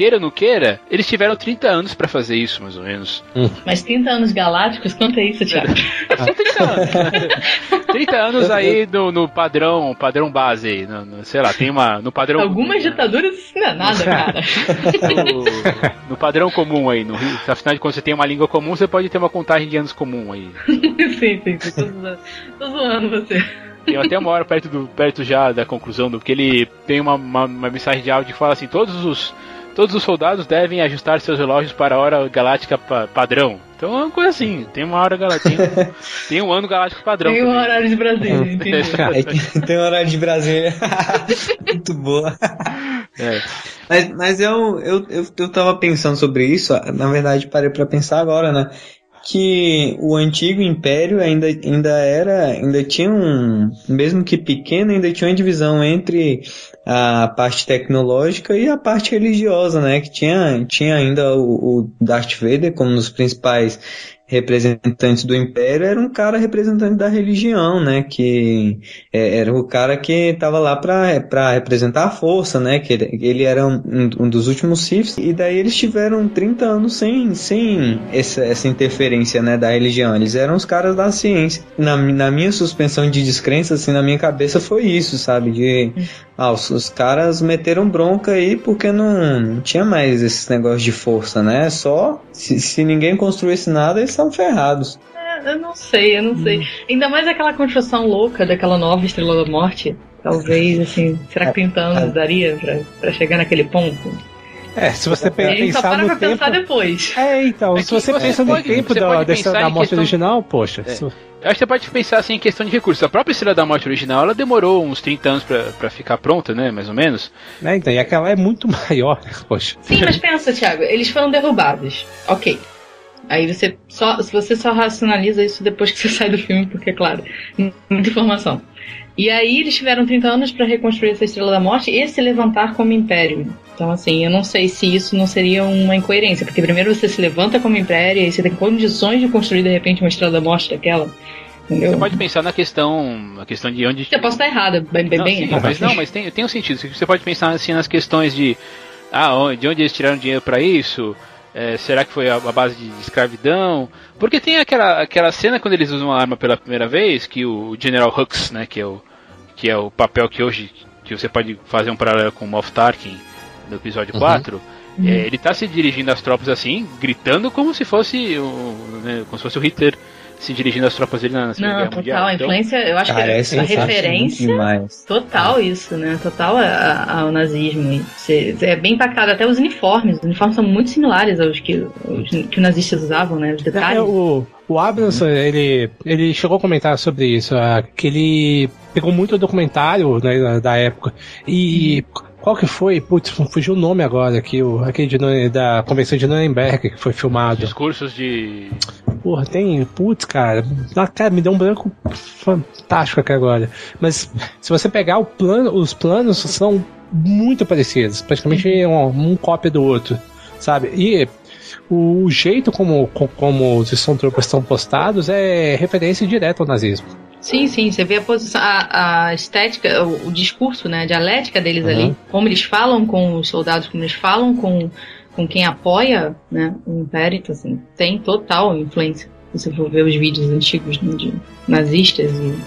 queira ou não queira, eles tiveram 30 anos para fazer isso, mais ou menos.
Hum. Mas 30 anos galácticos, quanto é isso, Thiago?
30 anos. 30 anos aí no, no padrão, padrão base aí, no, no, sei lá, tem uma no padrão
Algumas ditaduras não é nada, cara.
No, no, padrão comum aí, no afinal de contas você tem uma língua comum, você pode ter uma contagem de anos comum aí.
sim, sim, sim, tô zoando, tô zoando você.
Tem até uma hora perto, do, perto já da conclusão, do, porque ele tem uma, uma, uma mensagem de áudio que fala assim: todos os todos os soldados devem ajustar seus relógios para a hora galáctica pa padrão. Então é uma coisa assim, tem uma hora galáctica. Tem, tem um ano galáctico padrão.
Tem um horário de Brasília, entendi.
tem um horário de Brasília. Muito boa. É. Mas, mas eu, eu, eu, eu tava pensando sobre isso, na verdade parei para pensar agora, né? Que o antigo império ainda, ainda era, ainda tinha um, mesmo que pequeno, ainda tinha uma divisão entre a parte tecnológica e a parte religiosa, né? Que tinha, tinha ainda o, o Darth Vader como um dos principais representantes do império era um cara representante da religião, né? Que é, era o cara que estava lá para representar a força, né? Que ele, era um, um, dos últimos Siths e daí eles tiveram 30 anos sem, sem essa, essa interferência, né? Da religião. Eles eram os caras da ciência. Na, na minha suspensão de descrença, assim, na minha cabeça foi isso, sabe? De ah, os, os caras meteram bronca aí porque não, não tinha mais esse negócio de força, né? Só se, se ninguém construísse nada, eles estão ferrados.
É, eu não sei, eu não hum. sei. Ainda mais aquela construção louca daquela nova Estrela da Morte. Talvez, assim, será que 30 anos é. daria pra, pra chegar naquele ponto?
É, se você pensar
Ele só para
no
pra
tempo...
pensar depois.
É, então, é se você, pensa no tempo da, dessa, da morte original, poxa. É.
Eu acho que você pode pensar assim em questão de recursos. A própria Estrela da Morte original, ela demorou uns 30 anos pra, pra ficar pronta, né? Mais ou menos.
É, então, e aquela é muito maior, poxa.
Sim, mas pensa, Thiago, eles foram derrubados. Ok. Aí você só, se você só racionaliza isso depois que você sai do filme, porque, claro, muita informação. E aí eles tiveram 30 anos para reconstruir essa Estrela da Morte e se levantar como império. Então, assim, eu não sei se isso não seria uma incoerência, porque primeiro você se levanta como império e você tem condições de construir de repente uma Estrela da Morte daquela. Entendeu?
Você pode pensar na questão, a questão de onde.
Eu posso estar errada, bem, bem,
não,
bem
sim, mas não, mas tem, tem um sentido. Você pode pensar assim nas questões de ah, de onde eles tiraram dinheiro para isso? É, será que foi a, a, base de escravidão? Porque tem aquela, aquela cena quando eles usam a arma pela primeira vez, que o General Hux, né, que é o, que é o papel que hoje que você pode fazer um paralelo com o Moff Tarkin no episódio uhum. 4, uhum. É, ele está se dirigindo às tropas assim, gritando como se fosse o, né, como se fosse o Hitler se dirigindo às tropas dele na Segunda
Não,
Guerra
total,
Mundial.
a influência, eu acho
cara,
que
é
a referência total isso, né? Total ao nazismo. Você, é bem impactado, até os uniformes. Os uniformes são muito similares aos que, aos que os nazistas usavam, né? Os detalhes. É,
o, o Abrams, ele, ele chegou a comentar sobre isso, que ele pegou muito o documentário né, da época e qual que foi? Putz, fugiu o nome agora aqui, o, aquele de, da convenção de Nuremberg que foi filmado.
Discursos de.
Porra, tem. Putz, cara. cara, me deu um branco fantástico aqui agora. Mas se você pegar o plano, os planos são muito parecidos. Praticamente um, um cópia do outro. Sabe? E o jeito como, como os Stormtroopers estão postados é referência direta ao nazismo.
Sim, sim, você vê a posição, a, a estética, o, o, discurso, né, a dialética deles uhum. ali, como eles falam com os soldados, como eles falam com, com quem apoia, né, o Império, então, assim, tem total influência. Se você for ver os vídeos antigos né, de nazistas, e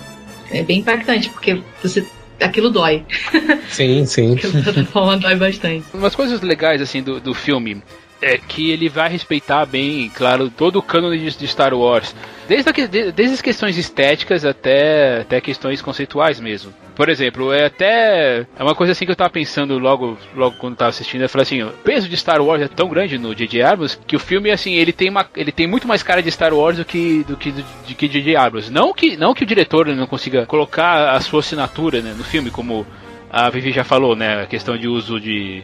é bem impactante, porque você aquilo dói.
Sim, sim.
aquilo tá forma dói bastante.
Umas coisas legais, assim, do, do filme é que ele vai respeitar bem, claro, todo o cânone de, Star Wars. Desde, a, desde as questões estéticas até, até questões conceituais mesmo. Por exemplo, é até. É uma coisa assim que eu tava pensando logo, logo quando tava assistindo. Eu falei assim: o peso de Star Wars é tão grande no J.J. Abrams que o filme, assim, ele tem, uma, ele tem muito mais cara de Star Wars do que do que de J.J. Abrams. Não que, não que o diretor não consiga colocar a sua assinatura né, no filme, como a Vivi já falou, né? A questão de uso de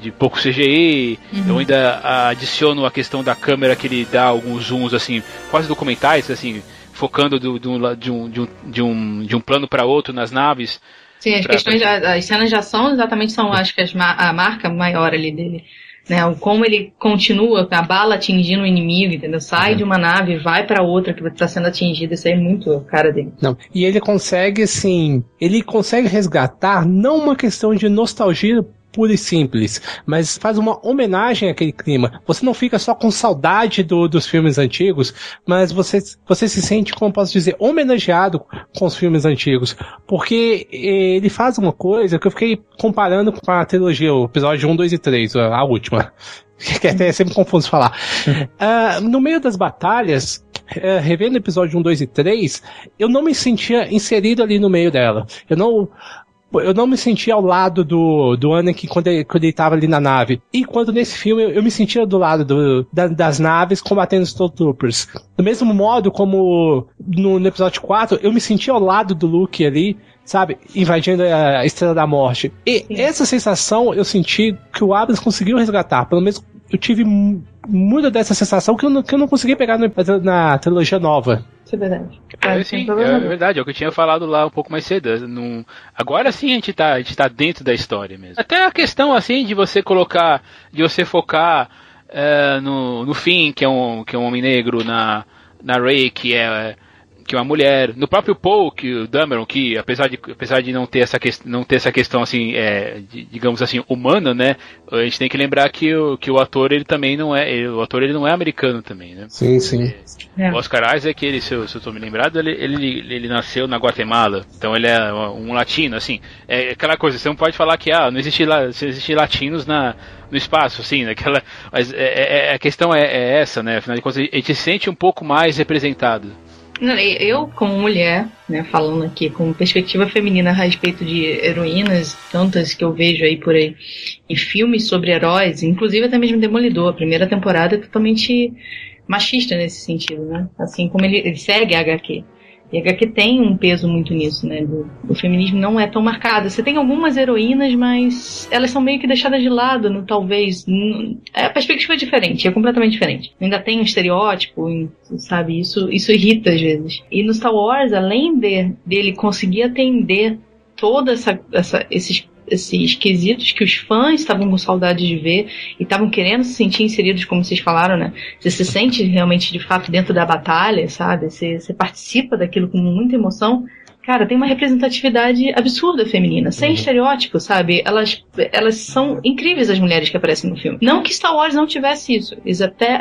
de pouco CGI. Uhum. Eu ainda adiciono a questão da câmera que ele dá alguns zooms assim, quase documentais, assim, focando do, do, de, um, de, um, de, um, de um plano para outro nas naves.
Sim, as, questões pra... as cenas de ação exatamente são, acho que as, a marca maior ali dele. Né, como ele continua a bala atingindo o inimigo, entendeu? Sai uhum. de uma nave, vai para outra que está sendo atingida, isso aí é muito a cara dele.
Não, e ele consegue, assim, ele consegue resgatar não uma questão de nostalgia pura e simples, mas faz uma homenagem àquele clima. Você não fica só com saudade do, dos filmes antigos, mas você, você se sente, como posso dizer, homenageado com os filmes antigos, porque eh, ele faz uma coisa que eu fiquei comparando com a trilogia, o episódio 1, 2 e 3, a última. Que até é sempre confuso falar. uh, no meio das batalhas, uh, revendo o episódio 1, 2 e 3, eu não me sentia inserido ali no meio dela. Eu não eu não me sentia ao lado do, do Anakin quando ele, quando ele tava ali na nave. E quando nesse filme eu, eu me sentia do lado do, da, das naves combatendo os Stormtroopers. Do mesmo modo como no, no, episódio 4, eu me sentia ao lado do Luke ali, sabe? Invadindo a Estrela da Morte. E Sim. essa sensação eu senti que o Abrams conseguiu resgatar. Pelo menos eu tive muita dessa sensação que eu não, que eu não consegui pegar na trilogia nova.
Isso é verdade.
É, sim, é verdade, é o que eu tinha falado lá um pouco mais cedo. Num... Agora sim a gente, tá, a gente tá dentro da história mesmo. Até a questão assim de você colocar, de você focar é, no, no fim, que é um, que é um homem negro, na, na Ray, que é que uma mulher, no próprio Paul, que o Dameron, que apesar de, apesar de não ter essa, que, não ter essa questão assim, é, de, digamos assim, humana, né, a gente tem que lembrar que o, que o ator ele também não é, ele, o ator ele não é americano também, né?
Sim, sim.
É. O Oscar Isaac, ele, se eu, se eu tô me lembrado, ele, ele, ele nasceu na Guatemala, então ele é um latino, assim, é aquela coisa, você não pode falar que, ah, não existe, não existe latinos na, no espaço, assim, naquela, mas é, é, é a questão é, é essa, né, afinal de contas, a gente se sente um pouco mais representado.
Eu, como mulher, né, falando aqui com perspectiva feminina a respeito de heroínas, tantas que eu vejo aí por aí, em filmes sobre heróis, inclusive até mesmo Demolidor, a primeira temporada é totalmente machista nesse sentido, né? Assim como ele, ele segue a HQ. E a HQ tem um peso muito nisso, né? O feminismo não é tão marcado. Você tem algumas heroínas, mas elas são meio que deixadas de lado, no, talvez. No, a perspectiva é diferente, é completamente diferente. Ainda tem um estereótipo, sabe? Isso, isso irrita às vezes. E no Star Wars, além de, dele conseguir atender toda essa, essa esses esses quesitos que os fãs estavam com saudade de ver e estavam querendo se sentir inseridos, como vocês falaram, né? Você se sente realmente de fato dentro da batalha, sabe? Você, você participa daquilo com muita emoção. Cara, tem uma representatividade absurda feminina, sem uhum. estereótipo, sabe? Elas, elas são incríveis as mulheres que aparecem no filme. Não que Star Wars não tivesse isso. Eles até,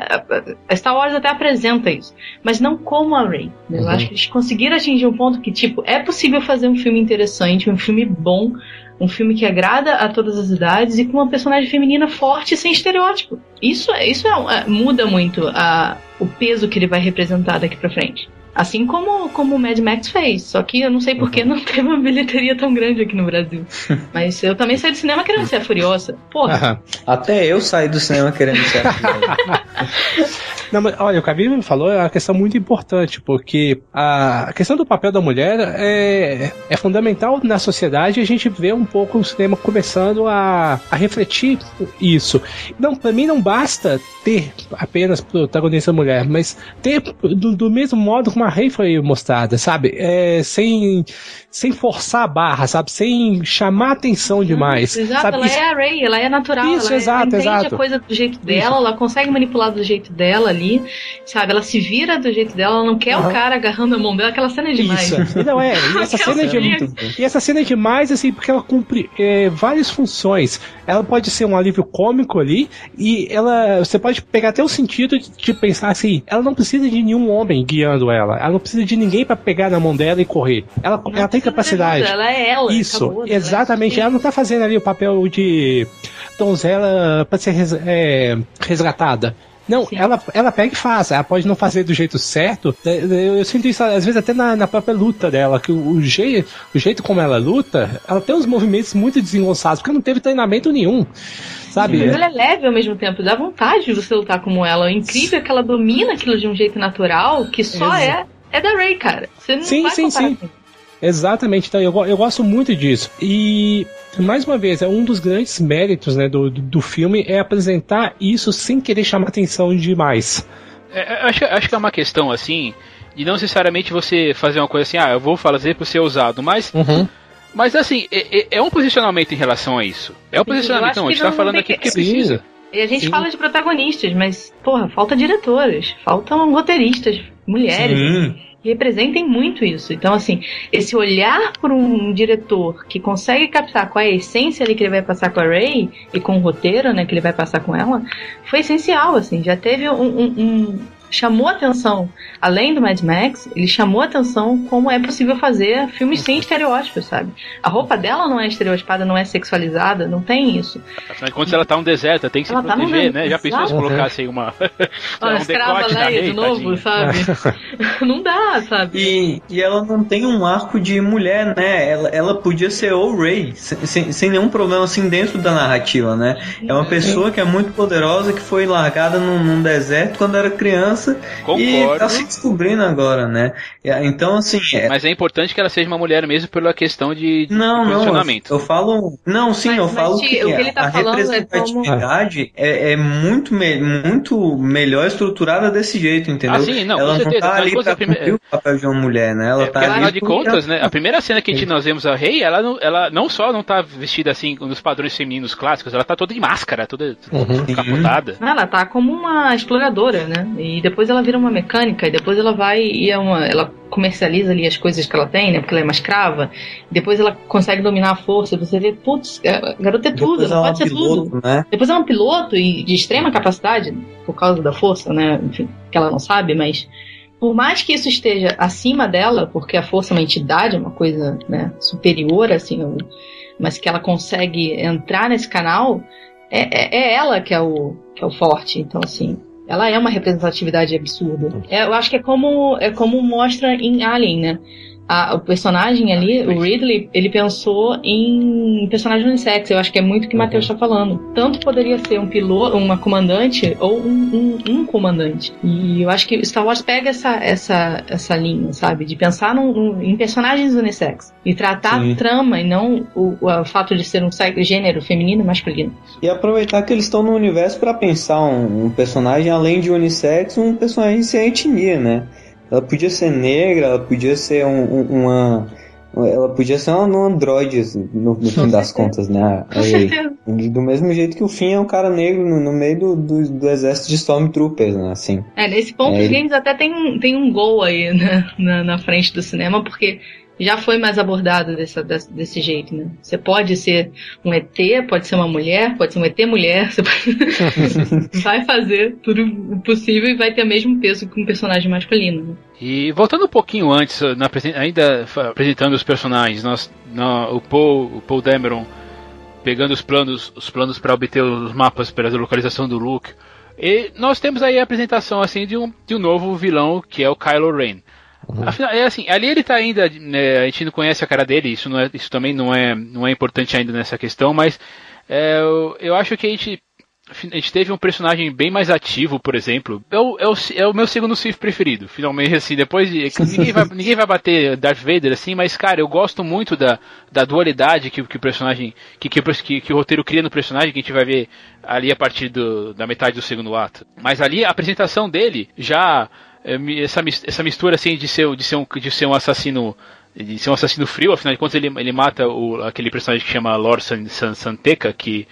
a Star Wars até apresenta isso. Mas não como a Rey. Né? Eu uhum. acho que eles conseguiram atingir um ponto que, tipo, é possível fazer um filme interessante, um filme bom, um filme que agrada a todas as idades e com uma personagem feminina forte sem estereótipo. Isso, isso é, é, muda muito a, o peso que ele vai representar daqui pra frente. Assim como, como o Mad Max fez. Só que eu não sei por que uhum. não teve uma bilheteria tão grande aqui no Brasil. Mas eu também saí do cinema querendo ser a Furiosa. Porra.
Até eu saí do cinema querendo ser a Furiosa.
Não, mas, olha, o que a Bíblia falou é uma questão muito importante, porque a questão do papel da mulher é, é fundamental na sociedade e a gente vê um pouco o cinema começando a, a refletir isso. Não, pra mim não basta ter apenas protagonista mulher, mas ter do, do mesmo modo como a Rei foi mostrada, sabe? É, sem, sem forçar a barra, sabe? Sem chamar atenção demais.
Exato,
sabe?
ela
Isso-
é a Ray, ela é natural.
Isso,
ela,
exato,
ela entende
exato.
a coisa do jeito dela, ela consegue manipular do jeito dela ali, sabe? Ela se vira do jeito dela, ela não quer o
Aham.
cara agarrando a mão dela, aquela cena é demais.
Isso. E não é, e essa cena é de,
cena
e essa cena é demais, assim, porque ela cumpre é, várias funções. Ela pode ser um alívio cômico ali, e ela. Você pode pegar até o sentido de, de pensar assim: ela não precisa de nenhum homem guiando ela. Ela não precisa de ninguém pra pegar na mão dela e correr. Ela,
Não
ela tem capacidade.
Ela é ela.
Isso,
acabou, ela é
exatamente.
assim.
Ela não tá fazendo ali o papel de donzela pra ser res- é, resgatada. Não,
Sim.
ela, ela pega e faz. Ela pode não fazer do jeito certo. Eu, eu sinto isso às vezes até na, na própria luta dela, que o, o, jeito, o jeito como ela luta, ela tem uns movimentos muito desengonçados, porque não teve treinamento nenhum. Sabe?
Mas ela é leve ao mesmo tempo, dá vontade de você lutar como ela. O incrível é que ela domina aquilo de um jeito natural que só é, é da Ray, cara. Você não
Sim,
vai
sim, sim.
com-
Exatamente, então eu, eu gosto muito disso. E, mais uma vez, é um dos grandes méritos né, do, do, do filme é apresentar isso sem querer chamar atenção demais.
É, eu acho, acho que é uma questão assim, de não necessariamente você fazer uma coisa assim, ah, eu vou fazer pra ser usado, mas,
Uhum.
mas assim, é, é- é um posicionamento em relação a isso. É um posicionamento, não, a
que
gente tá falando aqui
que-
porque
Sim.
precisa.
E a gente
Sim.
fala de protagonistas, mas, porra, falta diretores, faltam roteiristas, mulheres.
Sim.
Representem muito isso. Então, assim, esse olhar por um diretor que consegue captar qual é a essência ali que ele vai passar com a Ray e com o roteiro, né, que ele vai passar com ela, foi essencial, assim. Já teve um- um- chamou atenção, além do Mad Max, ele chamou atenção como é possível fazer filmes sem estereótipos, sabe? A roupa dela não é estereotipada, não é sexualizada, não tem isso.
Afinal de contas, ela tá num deserto, tem que
Ela
se
tá
proteger, né? Já pensou se
exato.
colocasse uma.
Olha,
um
escrava
Rey,
de novo,
tadinha.
sabe? não dá, sabe?
E, e ela não tem um arco de mulher, né? Ela, ela podia ser o Ray, sem, sem, sem nenhum problema assim dentro da narrativa, né? É uma pessoa que é muito poderosa, que foi largada num, num deserto quando era criança e
Concordo.
tá se descobrindo agora, né? E, Então, assim, é-
Mas é importante que ela seja uma mulher mesmo pela questão de, de
Não, não, eu,
posicionamento.
eu falo. Não, sim,
Mas-
eu
mas,
falo que,
o que ele tá
a
falando é
representatividade é, é muito, me- muito melhor estruturada desse jeito, entendeu?
Ah, sim, não,
ela
com certeza.
não tá ali pra
a primeira-
cumprir o papel de uma mulher, né? Ela
É,
tá
porque,
ali
afinal de contas,
ela-
né? A primeira cena que a gente, nós vemos a Rei, ela não, ela não só não tá vestida assim nos padrões femininos clássicos, ela tá toda de máscara, toda
Uhum.
capotada.
Ela tá como uma exploradora, né? E depois ela vira uma mecânica, e depois ela vai e é uma. Ela comercializa ali as coisas que ela tem, né? Porque ela é uma escrava. Depois ela consegue dominar a força. Você vê, putz, a garota é tudo,
Depois
ela
é
pode ser
uma
tudo.
piloto, né?
Depois ela é um piloto e de extrema capacidade, por causa da força, né? Enfim, que ela não sabe, mas. Por mais que isso esteja acima dela, porque a força é uma entidade, é uma coisa né, superior, assim, mas que ela consegue entrar nesse canal, é, é- é ela que é, o, que é o forte. Então, assim, ela é uma representatividade absurda. É, eu acho que é como, é como mostra em Alien, né? A- o personagem ali, o Ridley, ele pensou em personagem unissex. Eu acho que é muito o que o Matheus está falando. Tanto poderia ser um piloto, uma comandante ou um, um, um comandante. E eu acho que Star Wars pega essa, essa, essa linha, sabe? De pensar num- num- em personagens unissex. E tratar
Sim.
a trama e não o, o fato de ser um gênero feminino e masculino.
E aproveitar que eles estão no universo pra pensar um, um personagem além de unissex, um personagem sem etnia, né? Ela podia ser negra, ela podia ser um- um- uma. Ela podia ser um androide, assim, no, no fim das contas, né? Aí, do mesmo jeito que o Finn é um cara negro no, no meio do, do, do exército de Stormtroopers, né? Assim.
É, nesse ponto
É,
os games até tem, um- tem um gol aí né, na, na frente do cinema, porque já foi mais abordado dessa, desse, desse jeito, né? Você pode ser um ET, pode ser uma mulher, pode ser um ET mulher, você pode- vai fazer tudo o possível e vai ter o mesmo peso que um personagem masculino. Né?
E voltando um pouquinho antes, na ainda apresentando os personagens, nós, na- o Paul, o Paul Dameron pegando os planos, os planos para obter os mapas pela localização do Luke. E nós temos aí a apresentação assim de um, de um novo vilão que é o Kylo Ren. Afinal, é assim, ali ele tá ainda, né, a gente não conhece a cara dele, isso, não é, isso também não é, não é importante ainda nessa questão, mas é, eu, eu acho que a gente a gente teve um personagem bem mais ativo, por exemplo. É o, é o, é o meu segundo Sith preferido, finalmente, assim, depois de. Ninguém vai, ninguém vai bater Darth Vader, assim, mas, cara, eu gosto muito da, da dualidade que, que o personagem. Que, que, que, que o roteiro cria no personagem, que a gente vai ver ali a partir do, da metade do segundo ato. Mas ali a apresentação dele já. É, essa, essa mistura assim de ser, de ser, um, de ser um assassino de ser um assassino frio, afinal de contas ele, ele mata o, aquele personagem que chama Lord San, San, Santeca, que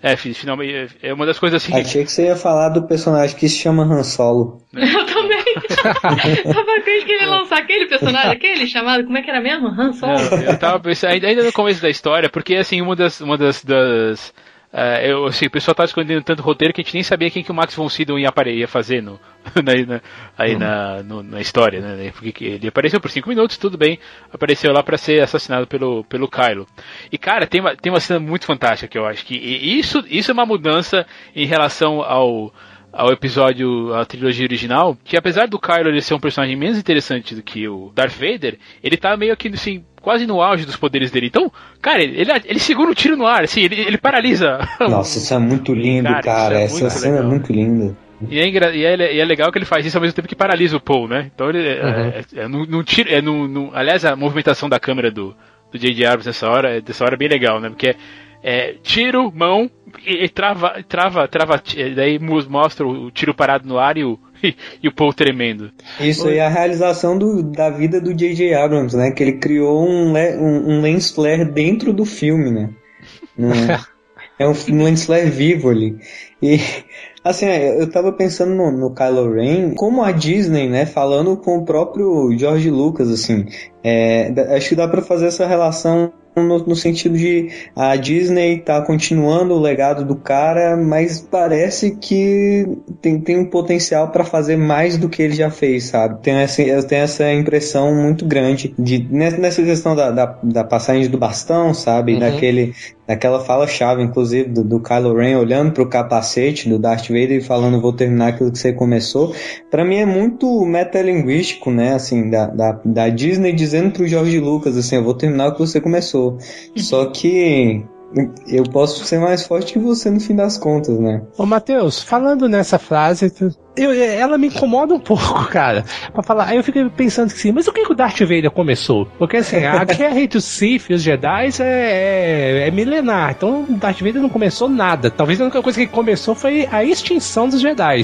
é, finalmente é uma das coisas assim.
Achei que você ia falar do personagem que se chama Han Solo.
Eu também. tava crente que ele ia lançar aquele personagem, aquele chamado, como é que era mesmo? Han Solo. Não,
eu tava pensando, ainda no começo da história, porque assim, uma das, uma das, das Uh, eu, assim, o pessoal tá escondendo tanto roteiro que a gente nem sabia quem que o Max von Sydow ia, ia fazer no, na, na, aí uhum. na, no, na história, né? Porque ele apareceu por 5 minutos, tudo bem, apareceu lá para ser assassinado pelo, pelo Kylo. E cara, tem uma, tem uma cena muito fantástica que eu acho que isso, isso é uma mudança em relação ao, ao episódio, a trilogia original, que apesar do Kylo ele ser um personagem menos interessante do que o Darth Vader, ele tá meio que assim, quase no auge dos poderes dele. Então, cara, ele, ele segura um tiro no ar, assim, ele, ele paralisa.
Nossa, isso é muito lindo, cara. cara. É Essa cena é legal. é muito linda.
E é, e, é, e é, legal que ele faz isso ao mesmo tempo que paralisa o Paul, né? Então ele é, uhum. é, é, no, no tiro, é no, no, aliás a movimentação da câmera do do J.J. Abrams nessa hora, dessa hora é bem legal, né? Porque é, tiro, mão, e, e, trava, trava, trava, daí mostra o tiro parado no ar e o, e, o Paul tremendo.
Isso aí é a realização do, da vida do J.J. Abrams, né? Que ele criou um, um, um lens flare dentro do filme, né? é um, um lens flare vivo ali. E, assim, eu tava pensando no, no Kylo Ren, como a Disney, né? Falando com o próprio George Lucas, assim. É, acho que dá para fazer essa relação no, no, sentido de a Disney tá continuando o legado do cara, mas parece que tem, tem um potencial para fazer mais do que ele já fez, sabe? Tenho essa, eu tenho essa impressão muito grande de nessa questão da, da, da passagem do bastão, sabe? Uhum. Daquele, daquela fala-chave, inclusive, do, do Kylo Ren olhando pro capacete do Darth Vader e falando vou terminar aquilo que você começou. para mim é muito metalinguístico, né? Assim, da, da, da Disney dizendo pro George Lucas, assim, eu vou terminar o que você começou. Só que eu posso ser mais forte que você no fim das contas, né?
Ô, Matheus, falando nessa frase, eu, ela me incomoda um pouco, cara. Pra falar, aí eu fico pensando assim, mas o que, que o Darth Vader começou? Porque assim, a guerra entre os Sith e os Jedi é, é, é, milenar. Então o Darth Vader não começou nada. Talvez a única coisa que começou foi a extinção dos Jedi.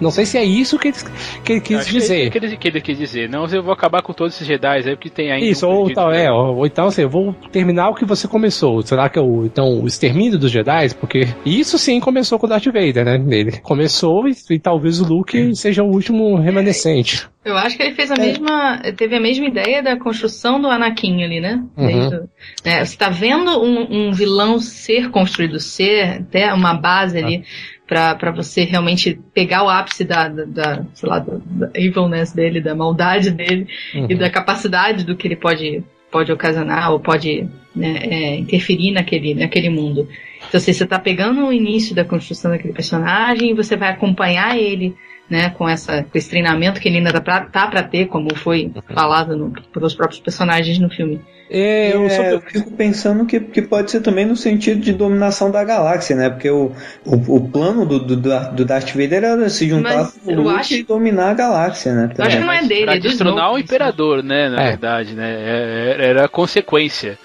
Não sei se é isso que ele, que ele quis dizer.
Que ele, que ele quis dizer. Não, eu vou acabar com todos esses Jedi aí, porque tem ainda.
Isso, um ou tal, é, ou, ou, então assim, eu vou terminar o que você começou. Será que é o, então, o extermínio dos Jedi? Porque isso sim começou com o Darth Vader, né? Ele começou e, e talvez o Luke seja o último remanescente.
Eu acho que ele fez a é. mesma. Teve a mesma ideia da construção do Anakin ali, né? Uhum. né você tá vendo um, um, vilão ser construído, ser até uma base ali. Ah para você realmente pegar o ápice da, da, da sei lá, da, da evilness dele, da maldade dele uhum. e da capacidade do que ele pode, pode ocasionar ou pode né, é, interferir naquele, naquele mundo. Então, assim, você está pegando o início da construção daquele personagem e você vai acompanhar ele né, com, essa, com esse treinamento que ele ainda tá para tá ter, como foi uhum. falado no, pelos próprios personagens no filme.
É, eu, é, eu, fico pensando que, que pode ser também no sentido de dominação da galáxia, né? Porque o, o, o plano do, do, do Darth Vader era se juntar com o Luke acho... e dominar a galáxia, né?
Eu acho que não é dele, é
destronar o Imperador, né? Na é. verdade, né? É, era a consequência.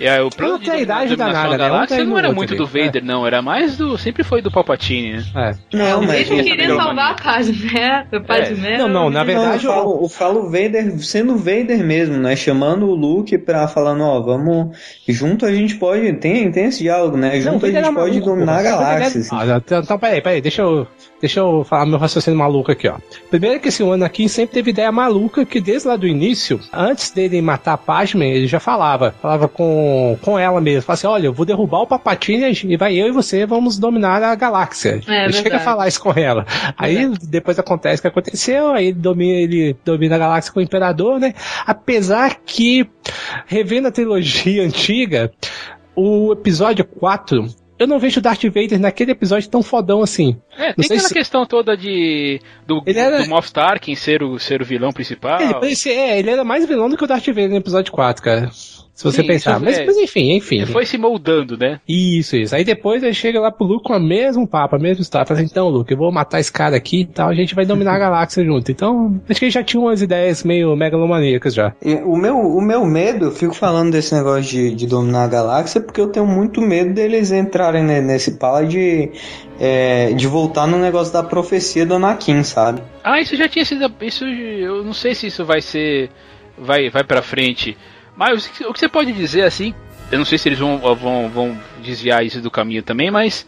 É, o plano
de a idade danada, né?
galáxia não era muito do Vader, é. não. Era mais do. Sempre foi do Palpatine, né?
É. Não, mas. Ele queria salvar a Padmé. A Padmé.
Não, não, na verdade.
Não, eu, falo, eu falo Vader sendo Vader mesmo, né? Chamando o Luke pra falar, ó, vamos. Junto a gente pode. Tem, tem esse diálogo, né? Junto não, a gente pode maluco, dominar a galáxia. Assim.
Ah, então, então, peraí, peraí, deixa eu. Deixa eu falar meu raciocínio maluco aqui, ó. Primeiro que esse Anakin sempre teve ideia maluca que desde lá do início, antes dele matar a Padme, ele já falava. Falava com, com ela mesmo. Falava assim, olha, eu vou derrubar o Papatini e vai eu e você vamos dominar a galáxia. É, ele chega a falar isso com ela. Aí depois acontece o que aconteceu, aí ele domina, ele domina a galáxia com o Imperador, né? Apesar que, revendo a trilogia antiga, o episódio 4 eu não vejo o Darth Vader naquele episódio tão fodão assim.
É, tem aquela se... questão toda de do,
ele era...
do Moff Tarkin ser o, ser o vilão principal.
Ele, parecia, é, ele era mais vilão do que o Darth Vader no episódio 4, cara. Se você Sim, pensar. Mas, é, mas, enfim, enfim. Ele
foi se moldando, né?
Isso, isso. Aí depois ele chega lá pro Luke com o mesmo papo, a mesma história. Fala assim, então, Luke, eu vou matar esse cara aqui e tal, a gente vai dominar a galáxia junto. Então, acho que ele já tinha umas ideias meio megalomaníacas já.
E o meu, o meu medo, eu fico falando desse negócio de, de dominar a galáxia, porque eu tenho muito medo deles entrarem nesse pala de, é, de voltar no negócio da profecia do Anakin, sabe?
Ah, isso já tinha sido. Isso eu não sei se isso vai ser. Vai, vai pra frente. Mas o que você pode dizer assim, eu não sei se eles vão, vão, vão desviar isso do caminho também, mas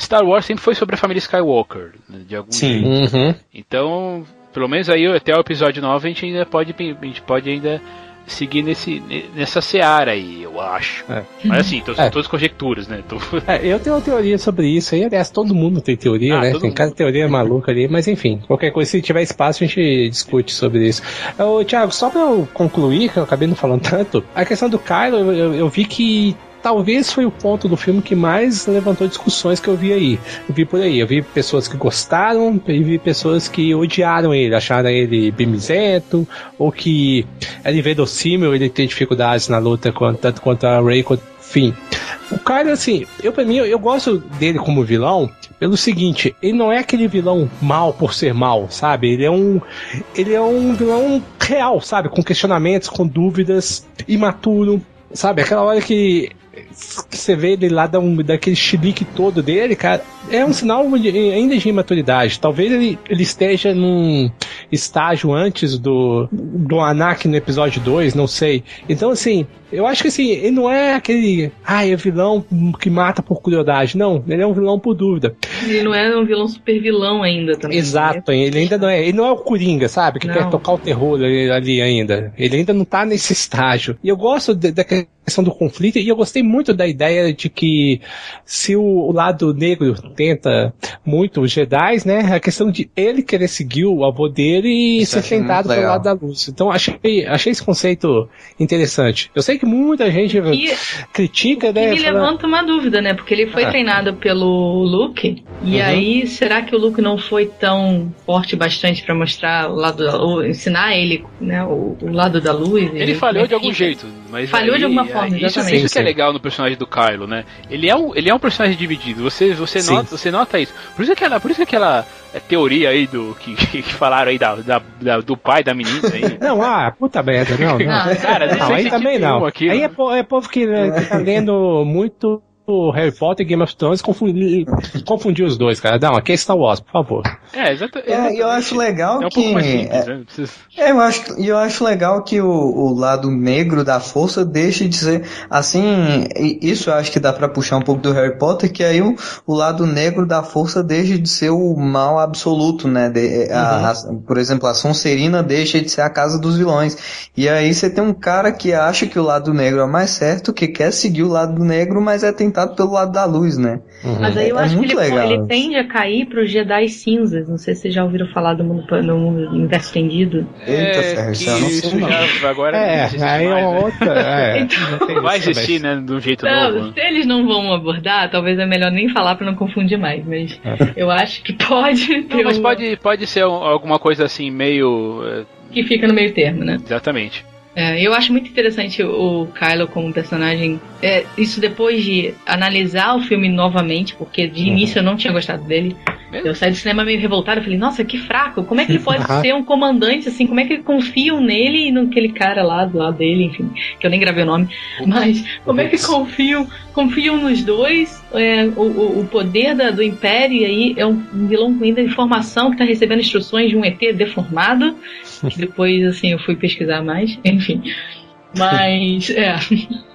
Star Wars sempre foi sobre a família Skywalker, né, de algum
Sim. jeito. Uhum.
Então, pelo menos aí até o episódio 9 a gente ainda pode, a gente pode ainda seguir nesse, nessa seara aí, eu acho. É. Mas assim, tô, é. todas conjecturas, né? Tô...
É, eu tenho uma teoria sobre isso aí, aliás, todo mundo tem teoria, ah, né? Tem cada teoria maluca ali, mas enfim, qualquer coisa, se tiver espaço, a gente discute sobre isso. Ô, Thiago, só pra eu concluir, que eu acabei não falando tanto, a questão do Kylo, eu, eu, eu vi que talvez foi o ponto do filme que mais levantou discussões que eu vi aí. Eu vi por aí. Eu vi pessoas que gostaram e vi pessoas que odiaram ele, acharam ele bimizento, ou que era inverossímil ele ter dificuldades na luta tanto contra a quanto enfim. O cara, assim, eu pra mim, eu, eu, gosto dele como vilão pelo seguinte, ele não é aquele vilão mal por ser mal, sabe? Ele é um. Ele é um vilão real, sabe? Com questionamentos, com dúvidas, imaturo. Sabe, aquela hora que você vê ele lá da um, daquele chilique todo dele, cara, é um sinal ainda de imaturidade. Talvez ele, ele esteja num estágio antes do, do Anakin no episódio 2, não sei. Então, assim, eu acho que assim, ele não é aquele, ah, é vilão que mata por curiosidade. Não, ele é um vilão por dúvida.
Ele não é um vilão super vilão ainda também.
Exato, né? ele ainda não é. Ele não é o Coringa, sabe? Que não. quer tocar o terror ali, ali, ainda. Ele ainda não tá nesse estágio. E eu gosto da questão do conflito, e eu gostei muito da ideia de que se o, o lado negro tenta muito os Jedi, né? A questão de ele querer seguir o avô dele e Isso ser tentado pelo lado da luz. Então achei, achei esse conceito interessante. Eu sei que muita gente e, critica, né?
E me fala... levanta uma dúvida, né? Porque ele foi ah. treinado pelo Luke, e uhum. aí será que o Luke não foi tão forte bastante para mostrar o lado da luz, ensinar ele, né, o, o lado da luz?
Ele, falhou de algum jeito, mas
falhou aí, de alguma forma,
aí, exatamente. Isso, isso que é legal no personagem do Kylo, né? Ele é um, ele é um personagem dividido. Você, você nota, você nota isso. Por isso aquela, por isso aquela é, teoria aí do que, que falaram aí da, da, da, do pai da menina aí.
Não, ah, puta merda, não, não. não cara, não, aí também não. Aqui, aí é, é povo que, que tá lendo muito Harry Potter e Game of Thrones confundir, confundir os dois, cara. Não, aqui é Star Wars, por favor.
É, exatamente. É, eu acho legal é um que. Pouco mais simples, é, né? é, eu acho, eu acho legal que o, o lado negro da força deixe de ser assim. Isso eu acho que dá para puxar um pouco do Harry Potter, que aí o, o lado negro da força deixa de ser o mal absoluto, né? De, a, uhum. a, por exemplo, a Sonserina deixa de ser a casa dos vilões. E aí você tem um cara que acha que o lado negro é mais certo, que quer seguir o lado negro, mas é tentar pelo lado da luz, né?
Uhum. Mas aí eu é, acho é que ele, legal. ele tende a cair pro Jedi cinzas. Não sei se vocês já ouviram falar do mundo, no mundo universo estendido.
Eita, é, Sérgio, eu não sei
já, agora
é, aí é uma né? outra. É,
então, vai existir, né? De um jeito
não,
novo.
Se eles não vão abordar, talvez é melhor nem falar pra não confundir mais. Mas é. eu acho que pode
ter. Não, mas uma... pode, pode ser alguma coisa assim, meio.
É, que fica no meio termo, né?
Exatamente.
É, eu acho muito interessante o Kylo como personagem. É, isso depois de analisar o filme novamente, porque de uhum. início eu não tinha gostado dele. Eu saí do cinema meio revoltado, eu falei, nossa, que fraco, como é que ele pode ser um comandante assim, como é que confiam nele e naquele cara lá do lado dele, enfim, que eu nem gravei o nome, mas como é que confiam, confiam nos dois, é, o, o poder da, do Império aí é um vilão com ainda informação que está recebendo instruções de um ET deformado, que depois, assim, eu fui pesquisar mais, enfim. Mas, é.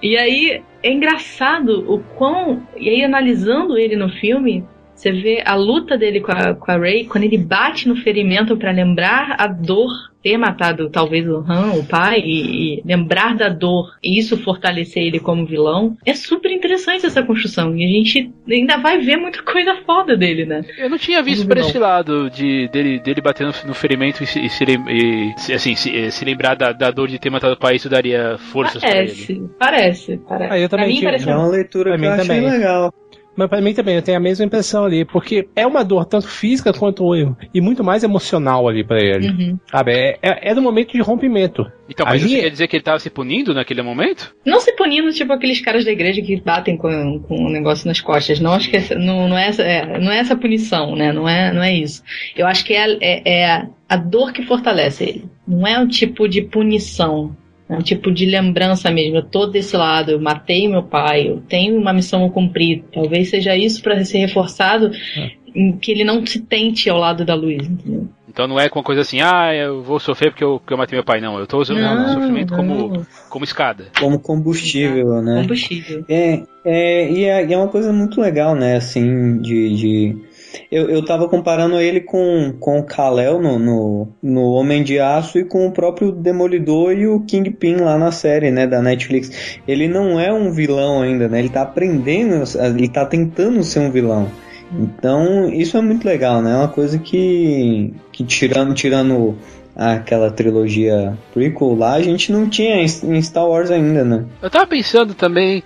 E aí, é engraçado o quão. E aí, analisando ele no filme, você vê a luta dele com a, com a Ray, quando ele bate no ferimento para lembrar a dor ter matado talvez o Han, o pai, e, e, lembrar da dor e isso fortalecer ele como vilão. É super interessante essa construção. E a gente ainda vai ver muita coisa foda dele, né?
Eu não tinha visto por esse lado de dele, dele bater no, ferimento e, se, e, se, e assim, se, se lembrar da, da, dor de ter matado o pai, isso daria forças
parece,
pra ele.
Parece, parece.
Ah, eu também
pra mim,
tinha,
parece é uma leitura pra que eu achei também. legal.
Mas pra mim também, eu tenho a mesma impressão ali, porque é uma dor tanto física quanto e muito mais emocional ali pra ele. Uhum. Sabe? É, é, é no momento de rompimento.
Então, mas ali... você quer dizer que ele tava se punindo naquele momento?
Não se punindo, tipo aqueles caras da igreja que batem com, com um negócio nas costas. Não acho que essa, não, não, é essa, é, não é essa punição, né? Não é, não é isso. Eu acho que é, é, é a dor que fortalece ele. Não é um tipo de punição. É um tipo de lembrança mesmo. Eu tô desse lado, eu matei meu pai, eu tenho uma missão a cumprir. Talvez seja isso para ser reforçado, é. em que ele não se tente ao lado da luz, entendeu?
Então não é com uma coisa assim, ah, eu vou sofrer porque eu, porque eu matei meu pai, não. Eu tô usando não, o sofrimento como, como escada.
Como combustível, né?
Combustível.
É, é, e é, é uma coisa muito legal, né, assim, de, de eu, eu tava comparando ele com, com o Kal-El no, no, no, Homem de Aço e com o próprio Demolidor e o Kingpin lá na série, né, da Netflix. Ele não é um vilão ainda, né? Ele tá aprendendo, ele tá tentando ser um vilão. Então, isso é muito legal, né? É uma coisa que, que tirando, tirando aquela trilogia prequel lá, a gente não tinha em Star Wars ainda, né?
Eu tava pensando também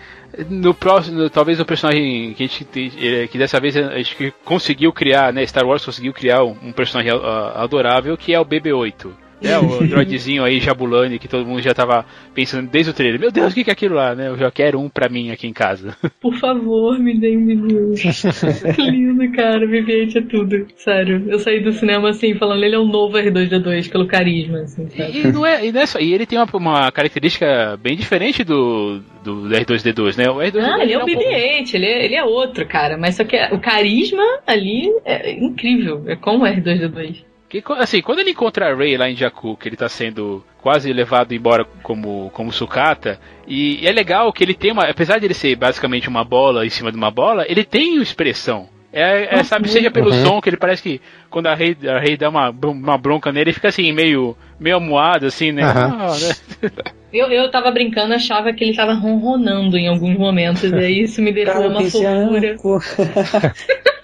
no próximo, talvez o personagem que a gente eh, que dessa vez a gente conseguiu criar, né, Star Wars conseguiu criar um, um personagem adorável que é o BB-8. É, o droidzinho aí, Jabulani, que todo mundo já tava pensando desde o trailer. Meu Deus, o que é aquilo lá, né? Eu já quero um pra mim aqui em casa.
Por favor, me dê um minuto. Lindo, cara. BB-8 é tudo. Sério. Eu saí do cinema assim, falando, ele é o novo R2D2, pelo carisma, assim,
E, e, não é, e, não é só, e ele tem uma, uma característica bem diferente do, do R2D2, né? O R2D2
ah, ele é o BB-8, ele, é, ele é outro, cara. Mas só que o carisma ali é incrível. É como o R2D2.
Que, assim, quando ele encontra a Ray lá em Jakku, que ele tá sendo quase levado embora como, como sucata, e, e é legal que ele tem uma. Apesar de ele ser basicamente uma bola em cima de uma bola, ele tem expressão. É, é, sabe, seja pelo uhum. som, que ele parece que quando a Rei, a Rei dá uma, uma bronca nele, ele fica assim, meio, meio amuado, assim, né? Uhum. Ah,
né? Eu, eu tava brincando, achava que ele tava ronronando em alguns momentos, e aí isso me deixou uma fofura.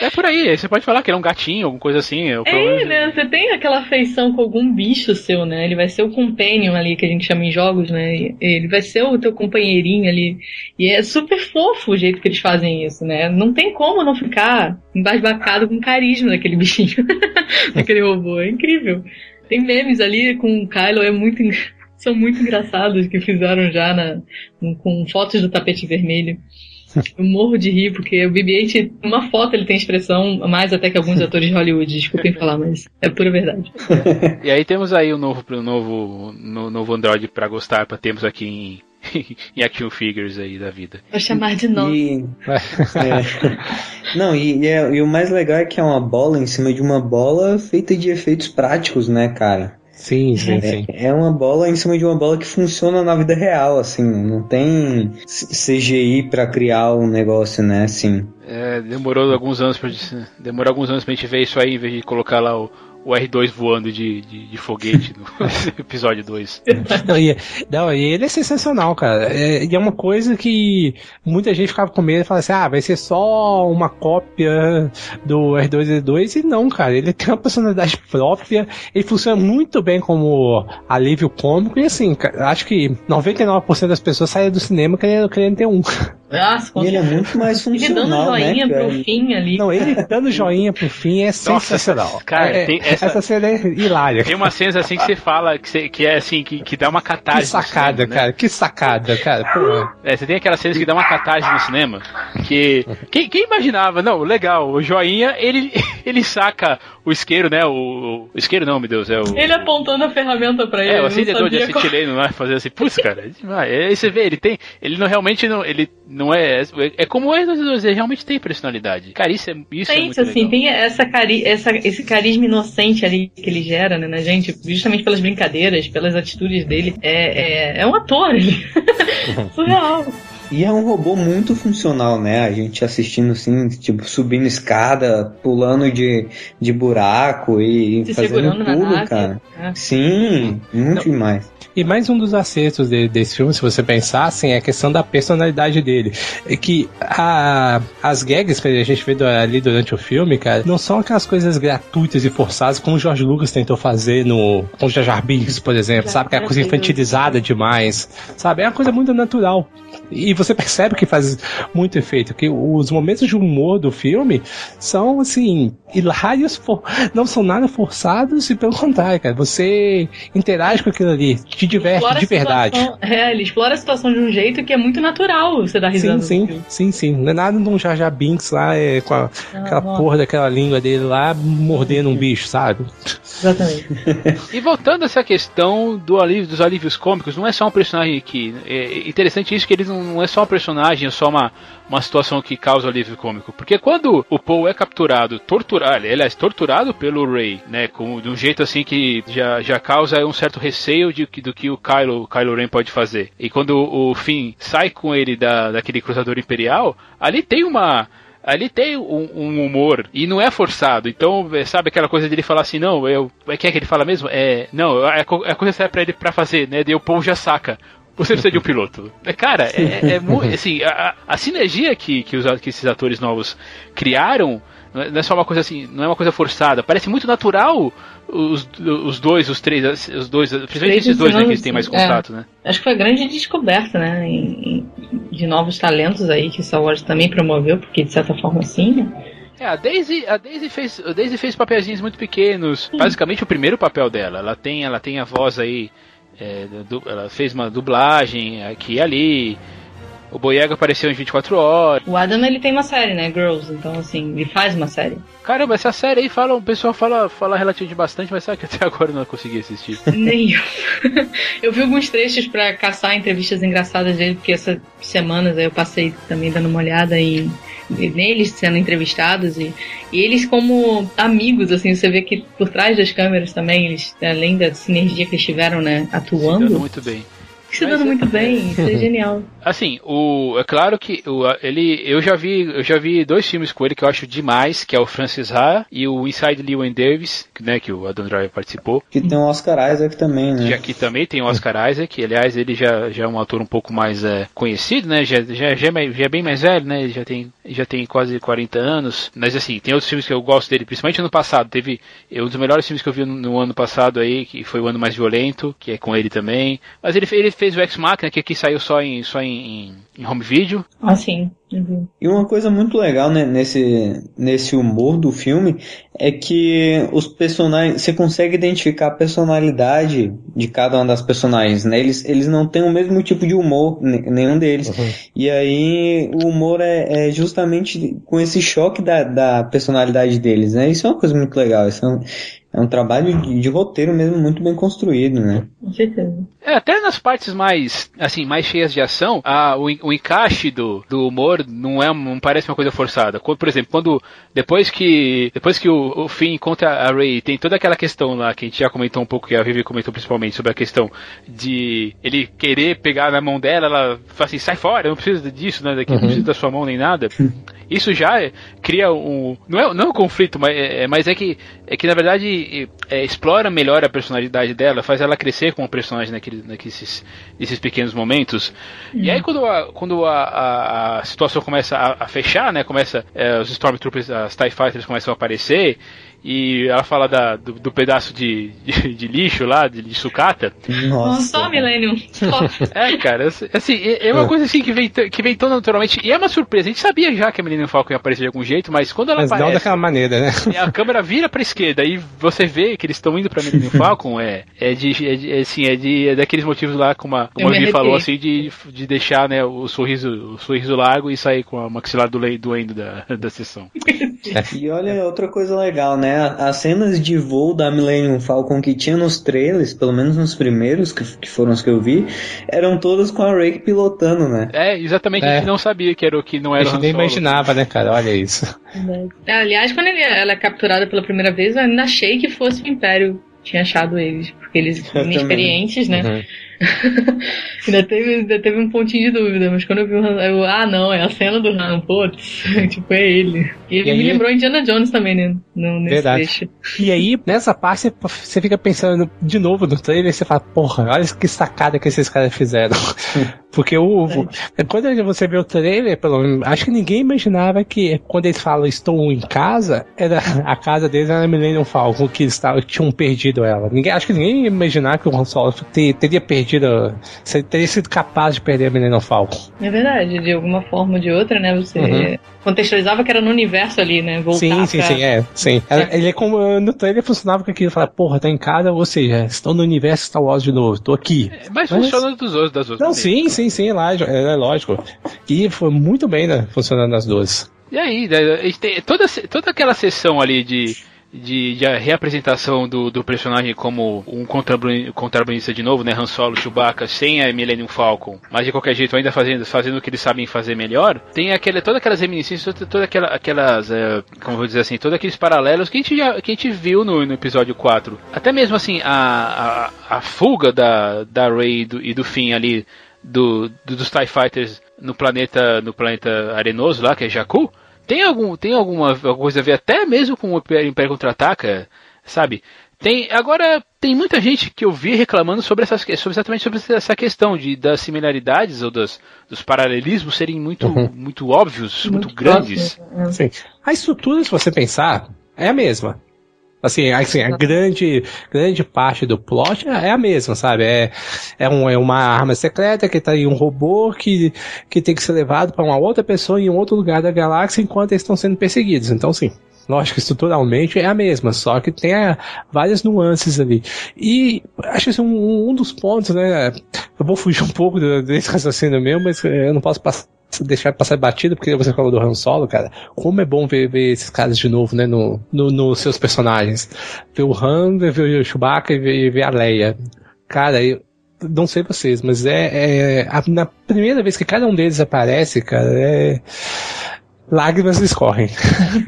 É por aí, você pode falar que ele é um gatinho, alguma coisa assim.
É, é né? Você tem aquela afeição com algum bicho seu, né? Ele vai ser o companion ali, que a gente chama em jogos, né? Ele vai ser o teu companheirinho ali. E é super fofo o jeito que eles fazem isso, né? Não tem como não ficar embasbacado com o carisma daquele bichinho, daquele robô. É incrível. Tem memes ali com o Kylo, é muito são muito engraçados que fizeram já na, com fotos do tapete vermelho. Eu morro de rir, porque o BB-8, uma foto ele tem expressão, mais até que alguns atores de Hollywood, desculpem falar, mas é pura verdade.
E aí temos aí o novo, o novo, no, novo Android para gostar, para termos aqui em, em action figures aí da vida.
Vou chamar de novo. E,
é, não, e, e, é, e o mais legal é que é uma bola em cima de uma bola feita de efeitos práticos, né, cara?
Sim, sim, é, sim.
É uma bola em cima de uma bola que funciona na vida real, assim. Não tem CGI para criar um negócio, né, assim.
É, demorou alguns anos pra, demorou alguns anos pra gente ver isso aí, em vez de colocar lá o, o R2 voando de, de, de foguete no episódio 2.
Não, e, ele é sensacional, cara. É, e é uma coisa que muita gente ficava com medo e falava assim: ah, vai ser só uma cópia do R2D2. E não, cara. Ele tem uma personalidade própria, ele funciona muito bem como alívio cômico. E assim, acho que 99% das pessoas saem do cinema querendo, querendo ter um.
Nossa,
e ele é muito mais funcional,
ele dando joinha
né,
pro fim ali.
Não, ele dando joinha pro fim é sensacional. Nossa,
cara,
é,
tem essa,
essa cena é hilária.
Tem uma cena assim que você fala, que, você, que é assim, que, que dá uma catarse.
Que sacada, cinema, né? cara, que sacada, cara. Pô.
É, você tem aquelas cenas que dá uma catarse no cinema. Que. Quem, quem imaginava? Não, legal, o joinha, ele, ele saca o isqueiro, né? O, o isqueiro não, meu Deus, é o.
Ele apontando a ferramenta pra ele.
É, o acendedor de acetileno, não é? Fazer assim, putz, cara. É aí você vê, ele tem. Ele não realmente não. Ele não é. É como o R2D2, ele realmente tem personalidade. Cara, isso é. Isso
tem,
é muito
assim,
legal.
tem essa, cari essa, esse carisma inocente ali que ele gera, né, na gente, justamente pelas brincadeiras, pelas atitudes dele. É, é, é um ator, Surreal.
E é um robô muito funcional, né? A gente assistindo assim, tipo, subindo escada, pulando de, de buraco e Se fazendo tudo, cara. É. Sim, muito Não. demais.
E mais um dos acertos de, desse filme, se você pensar, assim, é a questão da personalidade dele. É que a, as gags que a gente vê do, ali durante o filme, cara, não são aquelas coisas gratuitas e forçadas como o George Lucas tentou fazer no com Jar Jar Binks, por exemplo, sabe? Que é a coisa infantilizada demais, sabe? É uma coisa muito natural. E e você percebe que faz muito efeito, que os momentos de humor do filme são, assim, hilários, for, não são nada forçados e pelo contrário, cara, você interage com aquilo ali, te diverte
Explora
de verdade.
situação- É, ele explora a situação de um jeito que é muito natural você dar risada.
Sim, sim, sim, sim. Não é nada de um Jar Jar Binks lá, é, com a- aquela
não.
porra daquela língua dele lá, mordendo um bicho, sabe?
Exatamente.
E voltando a essa questão do alívio, dos alívios cômicos, não é só um personagem que. É interessante isso que ele não, não é só um personagem, é só uma, uma situação que causa alívio cômico. Porque quando o Paul é capturado, torturado, ele é torturado pelo Ray, né? Com, de um jeito assim que já, já causa um certo receio de, do que o Kylo, o Kylo Ren pode fazer. E quando o, o Finn sai com ele da, daquele cruzador imperial, ali tem uma. Ali tem um, um humor e não é forçado. Então, é, sabe aquela coisa dele falar assim, não, eu. É que é que ele fala mesmo? É. Não, é a co- a coisa certa pra ele pra fazer, né? Daí o Paul já saca. Você precisa de um piloto. É, Cara, é, é, é assim, a, a- sinergia que, que, os, que esses atores novos criaram não é não é só uma coisa assim, não é uma coisa forçada. Parece muito natural os, os dois, os três, os dois, principalmente
Três
esses dois, né, que têm mais
é.
contato, né?
Acho que foi a grande descoberta, né? em- de novos talentos aí que Star Wars também promoveu, porque de certa forma sim, né?
É, a Daisy, a Daisy fez, a Daisy fez papelzinhos muito pequenos. Basicamente o primeiro papel dela. Ela tem, ela tem a voz aí, é, ela fez uma dublagem aqui e ali. O Boyega apareceu em 24 horas.
O Adam ele tem uma série, né? Girls, então assim, ele faz uma série.
Caramba, essa série aí fala, o pessoal fala, fala relativamente bastante, mas sabe que até agora eu não consegui assistir.
Nem eu. eu vi alguns trechos pra caçar entrevistas engraçadas dele, porque essas semanas aí eu passei também dando uma olhada em neles sendo entrevistados e, e eles como amigos, assim, você vê que por trás das câmeras também, eles, além da sinergia que eles tiveram, né, atuando,
muito bem.
Se
Mas
dando
é-
muito bem, isso é genial.
Assim, o, é claro que o, ele, eu já vi, eu já vi dois filmes com ele que eu acho demais, que é o Francis Ha e o Inside Llewyn Davis, né, que o Adam Driver participou.
Que tem o Oscar Isaac também, né?
Já aqui também tem o Oscar Isaac, aliás, ele já, já é um ator um pouco mais é, conhecido, né? Já, já, já, é já é bem mais velho, né? Ele já tem, já tem quase 40 anos. Mas assim, tem outros filmes que eu gosto dele, principalmente ano passado. Teve é, um dos melhores filmes que eu vi no, no ano passado aí, que foi o ano mais violento, que é com ele também. Mas ele, ele fez o Ex Machina, que aqui saiu só em, só em, em, em home video.
Ah, sim. Uhum.
E uma coisa muito legal né, nesse, nesse humor do filme é que os personagens, você consegue identificar a personalidade de cada uma das personagens, né? Eles, eles não têm o mesmo tipo de humor, ne- nenhum deles. E aí o humor é, é justamente com esse choque da, da personalidade deles, né? Isso é uma coisa muito legal. Isso é um, é um trabalho de, de roteiro mesmo muito bem construído, né?
Com certeza.
É, até nas partes mais, assim, mais cheias de ação, a, o, o encaixe do, do humor não é, não parece uma coisa forçada. Por exemplo, quando depois que depois que o, o Finn encontra a Ray, tem toda aquela questão lá que a gente já comentou um pouco, que a Vivi comentou principalmente sobre a questão de ele querer pegar na mão dela, ela fala assim, sai fora, eu não preciso disso, né, daqui, não preciso da sua mão nem nada. Isso já é- cria um, não é, não é um conflito, mas é, mas é que é que na verdade é, explora melhor a personalidade dela, faz ela crescer como personagem naquele, naqueles nesses pequenos momentos. E aí quando a, quando a, a, a situação começa a, a fechar, né, começa é, os Stormtroopers, as TIE Fighters começam a aparecer e ela fala da, do, do pedaço de, de, de lixo lá, de, de sucata.
Não
Nossa.
só Millennium. Só.
É, cara, assim, é é uma coisa assim que vem, que vem tão naturalmente. E é uma surpresa. A gente sabia já que a menina Falcon ia aparecer de algum jeito, mas quando ela
Mas não
aparece.
daquela maneira, né?
e a câmera vira pra esquerda e você vê que eles estão indo pra Millennium Falcon, é, é de, é de- é, assim, é de é daqueles motivos lá, como a, como a
me
Vivi falou, assim, de, de deixar, né, o sorriso, o sorriso largo e sair com a maxilar do doendo da, da sessão.
E olha outra coisa legal, né? As cenas de voo da Millennium Falcon que tinha nos trailers, pelo menos nos primeiros, que, que foram os que eu vi, eram todas com a Ray pilotando, né?
É, exatamente, a
É.
gente não sabia que era o que não
A
era o
gente nem imaginava, né, cara? Olha isso.
Aliás, quando ele- ela é capturada pela primeira vez, eu ainda achei que fosse o Império tinha achado eles, porque eles inexperientes, né?
Uhum.
Ainda, teve, ainda teve um pontinho de dúvida, mas quando eu vi o Han, eu, ah não, é a cena do Han, putz, tipo, é ele. E ele
E
me
aí-
lembrou Indiana Jones também, né? No, nesse
Verdade.
trecho.
E aí, nessa parte, você- fica pensando de novo no trailer e você fala, porra, olha que sacada que esses caras fizeram. Porque o, o- quando você vê o trailer, pelo menos, acho que ninguém imaginava que quando eles falam estou em casa, era a casa deles era a Millennium Falcon, que eles tavam- tinham perdido ela. Ninguém, acho que ninguém nem imaginar que o Han Solo ter, teria perdido. Teria sido capaz de perder a Millennium Falcon.
É verdade, de alguma forma ou de outra, né? Você uhum. contextualizava que era no universo ali, né?
Voltar sim, sim, pra... sim, é. Sim. É. Ele é como. No trailer funcionava com aquilo, falar, porra, tá em casa, ou seja, estou no universo Star Wars de novo, tô aqui.
É, mas, mas, funciona dos outros, das outras.
Não, sim, sim, sim, é, é lógico. E foi muito bem, né? Funcionando nas duas.
E aí, né, toda, toda aquela sessão ali de de, de reapresentação do, do personagem como um contrabandista de novo, né? Han Solo, Chewbacca, sem a Millennium Falcon, mas de qualquer jeito ainda fazendo, fazendo o que eles sabem fazer melhor, tem aquele, todas aquelas reminiscências, todas toda aquela, aquelas, é, como vou dizer assim, todos aqueles paralelos que a gente, já, que a gente viu no, no episódio 4. Até mesmo assim, a, a, a fuga da, da Rey e do, e do Finn ali, do, do, dos TIE Fighters no planeta, no planeta arenoso lá, que é Jakku, tem, algum, tem alguma coisa a ver até mesmo com o Império Contra-Ataca, sabe? Tem, agora, tem muita gente que eu vi reclamando sobre, essas, sobre exatamente sobre essa questão de, das similaridades ou dos, dos paralelismos serem muito, uhum. muito óbvios, muito, muito grandes.
Sim. A estrutura, se você pensar, é a mesma. Assim, assim, a grande, grande parte do plot é a mesma, sabe? É, é, um, é uma arma secreta que tá em um robô que, que tem que ser levado para uma outra pessoa em um outro lugar da galáxia enquanto eles estão sendo perseguidos. Então, sim. Lógico, estruturalmente é a mesma, só que tem a, várias nuances ali. E acho que é um, um dos pontos, né? Eu vou fugir um pouco desse raciocínio meu, mas eu não posso passar deixar passar batido, porque você falou do Han Solo, cara. Como é bom ver, ver esses caras de novo, né, no, no, nos seus personagens. Ver o Han, ver o Chewbacca e ver, ver a Leia. Cara, eu não sei vocês, mas é, é a, na primeira vez que cada um deles aparece, cara, é lágrimas escorrem.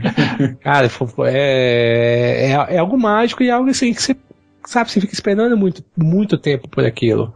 cara, é, é, é, algo mágico e algo assim que você, sabe, você fica esperando muito, muito tempo por aquilo.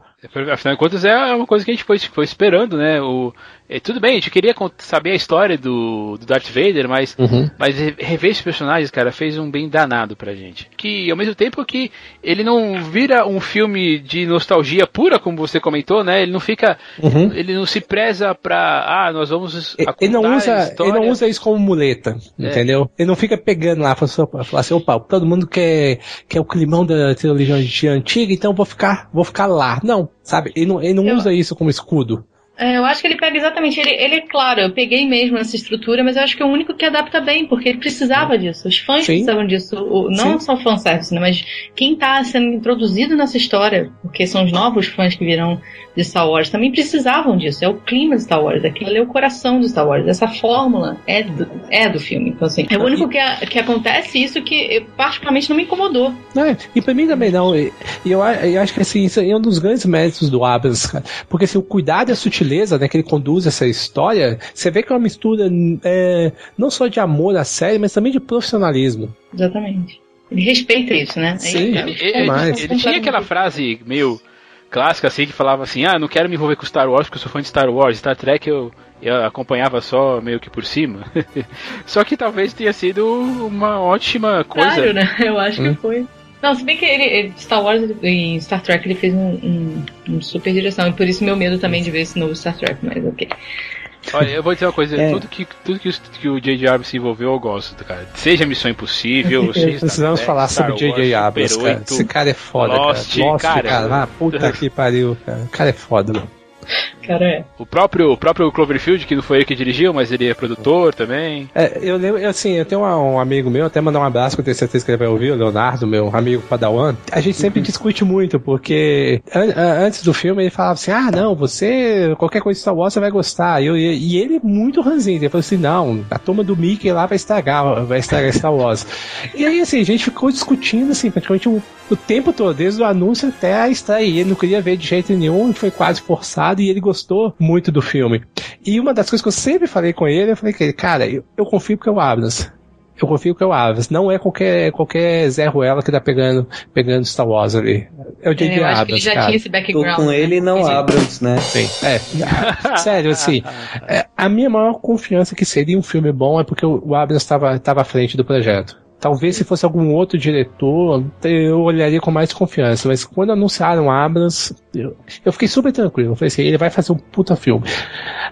Afinal de contas, é uma coisa que a gente foi, foi esperando, né? O, é, tudo bem, a gente queria saber a história do, do Darth Vader, mas, uhum. mas rever esses personagens, cara, fez um bem danado pra gente. Que ao mesmo tempo que ele não vira um filme de nostalgia pura, como você comentou, né? Ele não fica. Uhum. Ele não se preza pra. Ah, nós vamos.
Ele não, usa, ele não usa isso como muleta, é. entendeu? Ele não fica pegando lá, falando assim, opa, todo mundo quer, quer o climão da trilogia antiga, então vou ficar, vou ficar lá. Não, sabe? Ele não, ele não Eu... usa isso como escudo.
É, eu acho que ele pega exatamente. Ele, ele, claro, eu peguei mesmo essa estrutura, mas eu acho que é o único que adapta bem, porque ele precisava disso. Os fãs Sim. precisavam disso. O, não Sim. só fanservice, né, mas quem está sendo introduzido nessa história, porque são os novos fãs que virão de Star Wars, também precisavam disso. É o clima de Star Wars, aquilo é o coração de Star Wars. Essa fórmula é do, é do filme. Então, assim, é o único que, que acontece isso que particularmente não me incomodou.
É, e pra mim também não. E eu, eu acho que assim, isso é um dos grandes méritos do Abrams, Porque assim, o cuidado e a sutileza sutileza né, que ele conduz essa história, você vê que é uma mistura é, não só de amor à série, mas também de profissionalismo.
Exatamente. Ele respeita isso, né?
Sim, ele, ele, ele, ele tinha aquela frase meio clássica assim que falava assim: ah, não quero me envolver com Star Wars porque eu sou fã de Star Wars. Star Trek eu, eu acompanhava só meio que por cima. só que talvez tenha sido uma ótima coisa.
Claro, né? Eu acho hum. que foi. Não, se bem que ele, ele Star Wars e Star Trek ele fez um, um, um, super direção, e por isso meu medo também de ver esse novo Star Trek, mas ok.
Olha, eu vou dizer uma coisa, é. tudo que, tudo que, que o J.J. Abrams se envolveu eu gosto, cara. Seja Missão Impossível, seja
Precisamos falar sobre J.J. Abrams, cara. Esse cara é foda, Lost, cara. Lost, cara. cara. Ah, puta que pariu, cara. O cara é foda, mano.
Cara, é.
O próprio, o próprio Cloverfield, que não foi ele que dirigiu, mas ele é produtor também.
É, eu lembro, assim, eu tenho um, um amigo meu, até mandar um abraço, que eu tenho certeza que ele vai ouvir, o Leonardo, meu amigo Padawan. A gente sempre discute muito, porque an antes do filme ele falava assim: ah, não, você, qualquer coisa de Star Wars você vai gostar. E, eu, e ele muito ranzinho, ele falou assim: não, a turma do Mickey lá vai estragar, vai estragar Star Wars. e aí, assim, a gente ficou discutindo, assim, praticamente o, o tempo todo, desde o anúncio até a estreia. E ele não queria ver de jeito nenhum, foi quase forçado, e ele gostou muito do filme. E uma das coisas que eu sempre falei com ele, eu falei que ele, cara, eu, eu confio que é o Abrams. Eu confio que é o Abrams. Não é qualquer, qualquer Zé Ruela que tá pegando, pegando Star Wars ali. É o J.J. É, Abrams. ele já cara. tinha esse
background. Tô com ele e não Abrams, né?
Sim. É. Sério, assim. É, a minha maior confiança que seria um filme bom é porque o Abrams estava à frente do projeto. Talvez se fosse algum outro diretor, eu olharia com mais confiança. Mas quando anunciaram Abrams, eu, eu fiquei super tranquilo. Eu falei assim, ele vai fazer um puta filme.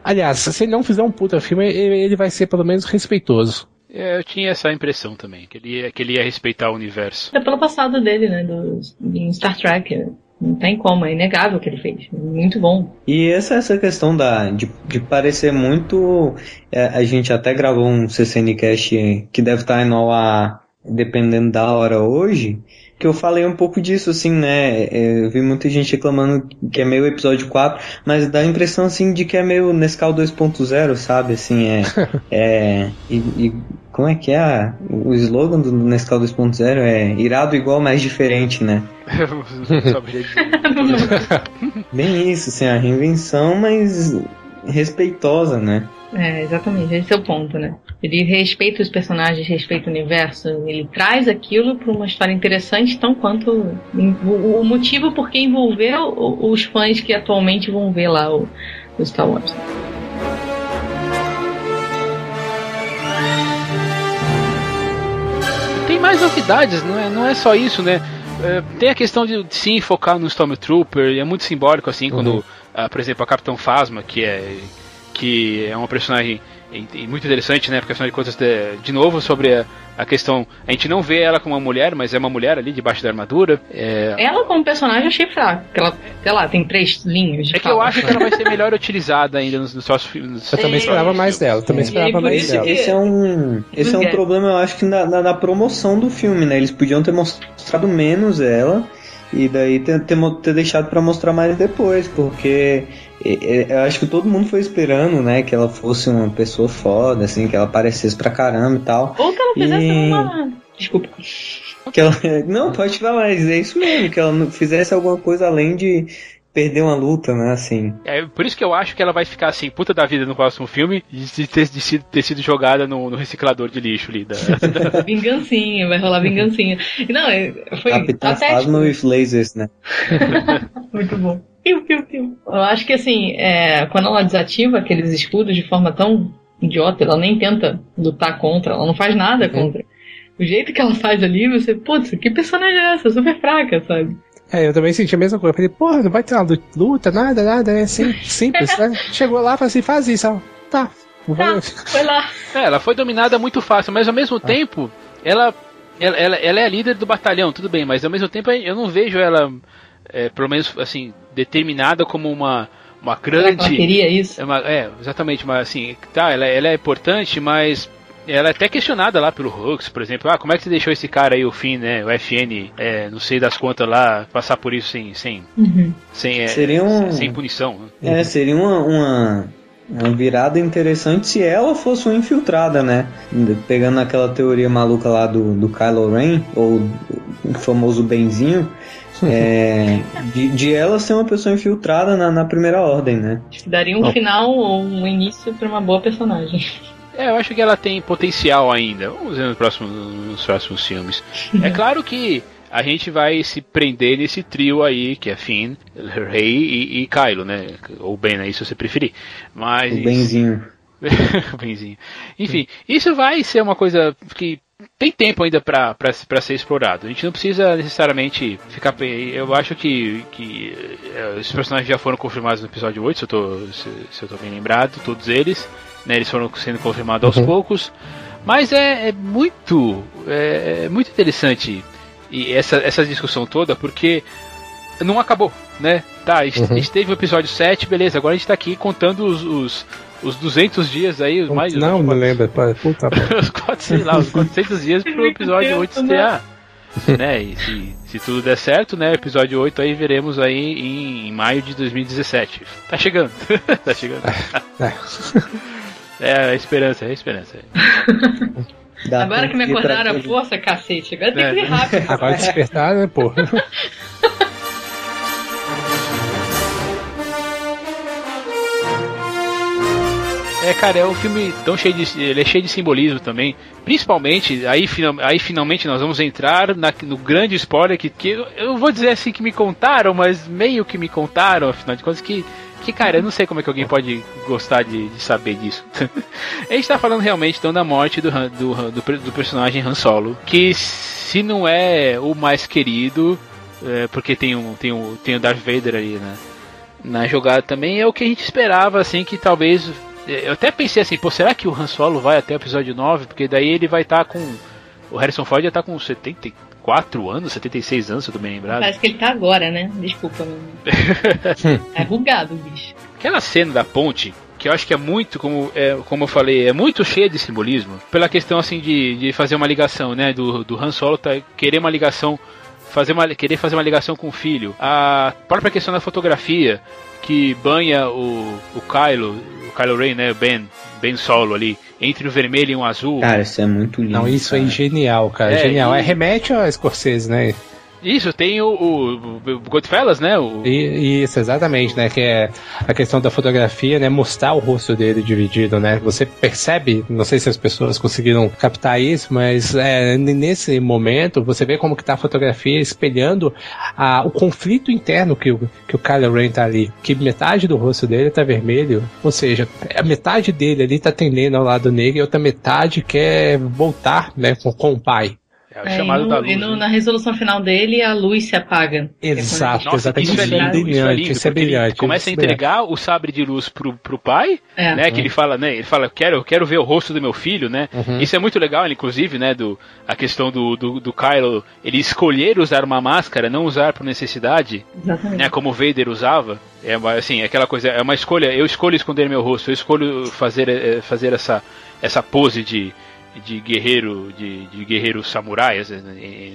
Aliás, se ele não fizer um puta filme, ele, ele vai ser pelo menos respeitoso.
É, eu tinha essa impressão também, que ele, ia, que ele ia respeitar o universo.
É pelo passado dele, né? Do, em Star Trek. Não tem como, é inegável o que ele fez. Muito bom.
E essa essa questão da, de, de parecer muito. É, a gente até gravou um CCNcast que deve estar no ar dependendo da hora hoje. Que eu falei um pouco disso, assim, né? É, eu vi muita gente reclamando que é meio episódio 4, mas dá a impressão, assim, de que é meio Nescau 2.0, sabe? Assim, é. é e, e como é que é? O slogan do Nescau 2.0 é irado igual, mais diferente, né? Bem isso, assim, a reinvenção, mas respeitosa, né?
É, exatamente, esse é o ponto, né? Ele respeita os personagens, respeita o universo, ele traz aquilo para uma história interessante, tão quanto o, o motivo por que envolveu os fãs que atualmente vão ver lá o, o Star Wars.
Tem mais novidades, não é, não é só isso, né? É, tem a questão de sim focar no Stormtrooper, é muito simbólico assim, uhum. quando, uh, por exemplo, a Capitão Phasma, que é que é uma personagem muito interessante, né? Porque afinal de contas, de, de novo, sobre a, a, questão. A gente não vê ela como uma mulher, mas é uma mulher ali debaixo da armadura. É...
Ela, como personagem, eu achei fraca. Ela, sei lá, tem três linhas.
é que eu acho que ela vai ser melhor utilizada ainda nos, nos próximos filmes.
Eu também esperava mais dela. Também esperava mais
esse,
dela.
Esse é um, esse é um problema, eu acho que na, na, na promoção do filme, né? Eles podiam ter mostrado menos ela. E daí ter, ter, ter deixado para mostrar mais depois, porque eu acho que todo mundo foi esperando, né, que ela fosse uma pessoa foda, assim, que ela aparecesse pra caramba e tal.
Ou que ela fizesse e... uma. Desculpa.
Que ela... Não, pode falar, mas é isso mesmo, que ela fizesse alguma coisa além de perder uma luta, né, assim.
É por isso que eu acho que ela vai ficar assim, puta da vida no próximo filme, de ter, de sido, ter sido jogada no, no, reciclador de lixo ali. Da,
da... vingancinha, vai rolar vingancinha. Não, é, foi.
Capitã Phasma with lasers, né?
Muito bom. Piu, piu, piu. Eu acho que assim, é, quando ela desativa aqueles escudos de forma tão idiota, ela nem tenta lutar contra, ela não faz nada uhum. contra. O jeito que ela faz ali, você, putz, que personagem é essa? Super fraca, sabe?
É, eu também senti a mesma coisa. Eu falei, porra, não vai ter uma luta, nada, nada, é simples, né? Chegou lá e falou assim, faz isso, ó. Tá,
tá foi lá.
É, ela foi dominada muito fácil, mas ao mesmo ah. tempo, ela, ela, ela, é a líder do batalhão, tudo bem, mas ao mesmo tempo eu não vejo ela, é, pelo menos assim, determinada como uma uma grande. Ela
queria isso?
É, uma, é, exatamente, mas assim, tá, ela, ela é importante, mas ela é até questionada lá pelo Hux, por exemplo. Ah, como é que você deixou esse cara aí, o fim, né? O FN, é, não sei das contas lá, passar por isso sem. sem, uhum. sem, é, seria um... sem punição.
Né? É, seria uma, uma, uma virada interessante se ela fosse uma infiltrada, né? Pegando aquela teoria maluca lá do, do Kylo Ren, ou o famoso Benzinho. É, de, de, ela ser uma pessoa infiltrada na, na primeira ordem, né?
Daria um oh. final ou um início para uma boa personagem.
É, eu acho que ela tem potencial ainda. Vamos ver nos próximos, nos próximos filmes. é claro que a gente vai se prender nesse trio aí, que é Finn, Rey e, e Kylo, né? Ou Ben aí, se você preferir. Mas...
O Benzinho.
o Benzinho. Enfim, isso vai ser uma coisa que tem tempo ainda para ser explorado. A gente não precisa necessariamente ficar. Eu acho que, que uh, esses personagens já foram confirmados no episódio 8, se eu tô, se, se eu tô bem lembrado, todos eles. Né, eles foram sendo confirmados aos uhum. poucos. Mas é, é muito. É, é, muito interessante e essa, essa discussão toda, porque não acabou, né? Tá, a gente, uhum. a gente teve o episódio 7, beleza, agora a gente tá aqui contando os, os os 200 dias aí, os mais.
Não, não lembro. Puta
os 4, sei lá, os 400 dias pro episódio 8 estrear. né? E se, se tudo der certo, né? Episódio 8 aí veremos aí em, em maio de 2017. Tá chegando. tá chegando. É. é a esperança, é a esperança.
Dá Agora que me acordaram a força, cacete. Agora tem que ir é. rápido.
Agora despertar, né, pô?
É, cara, é um filme tão cheio de. Ele é cheio de simbolismo também. Principalmente, aí, aí finalmente nós vamos entrar na, no grande spoiler que, que eu, eu vou dizer assim que me contaram, mas meio que me contaram, afinal de contas, que que, cara, eu não sei como é que alguém pode gostar de, de saber disso. a gente tá falando realmente então da morte do, do, do, do, personagem Han Solo, que se não é o mais querido, é, porque tem, um, tem, um, tem o Darth Vader ali, né? Na jogada também é o que a gente esperava, assim, que talvez Eu até pensei assim, pô, será que o Han Solo vai até o episódio 9? Porque daí ele vai estar tá com. O Harrison Ford já tá com 74 anos, 76 anos, se eu tô bem lembrado.
Parece que ele tá agora, né? Desculpa. é bugado o bicho.
Aquela cena da ponte, que eu acho que é muito, como, é, como eu falei, é muito cheia de simbolismo, pela questão assim de, de fazer uma ligação, né? Do, do Han Solo tá, querer uma ligação fazer uma, querer fazer uma ligação com o filho. A própria questão da fotografia que banha o, o Kylo, o Kylo Ren, né, Ben, Ben Solo ali, entre o vermelho e o azul.
Cara, isso é muito lindo.
Não, isso
cara.
é genial, cara, é, genial. E... É remete a Scorsese, né?
Isso, tem o, o, Goodfellas, né? O...
Isso, exatamente, né? Que é a questão da fotografia, né? Mostrar o rosto dele dividido, né? Você percebe, não sei se as pessoas conseguiram captar isso, mas é, nesse momento você vê como que tá a fotografia espelhando a, o conflito interno que o, que o Kylo Ren tá ali. Que metade do rosto dele tá vermelho, ou seja, a metade dele ali tá tendendo ao lado negro e outra metade quer voltar, né? Com, com o pai.
É o é, chamado
no,
da luz.
E no, né? na resolução final dele, a luz se apaga.
Exato,
Nossa,
exatamente.
Isso é lindo,
brilhante,
isso é, lindo,
isso é brilhante.
começa a entregar o sabre de luz pro, pro pai,
é.
né? Que ele fala, né? Ele fala, quero, quero ver o rosto do meu filho, né?
Uhum.
Isso é muito legal, inclusive, né? Do, a questão do, do, do Kylo, ele escolher usar uma máscara, não usar por necessidade,
Exatamente.
né? Como o Vader usava. É assim, aquela coisa, é uma escolha. Eu escolho esconder meu rosto, eu escolho fazer, fazer essa, essa pose de de guerreiro de, de guerreiro samurai,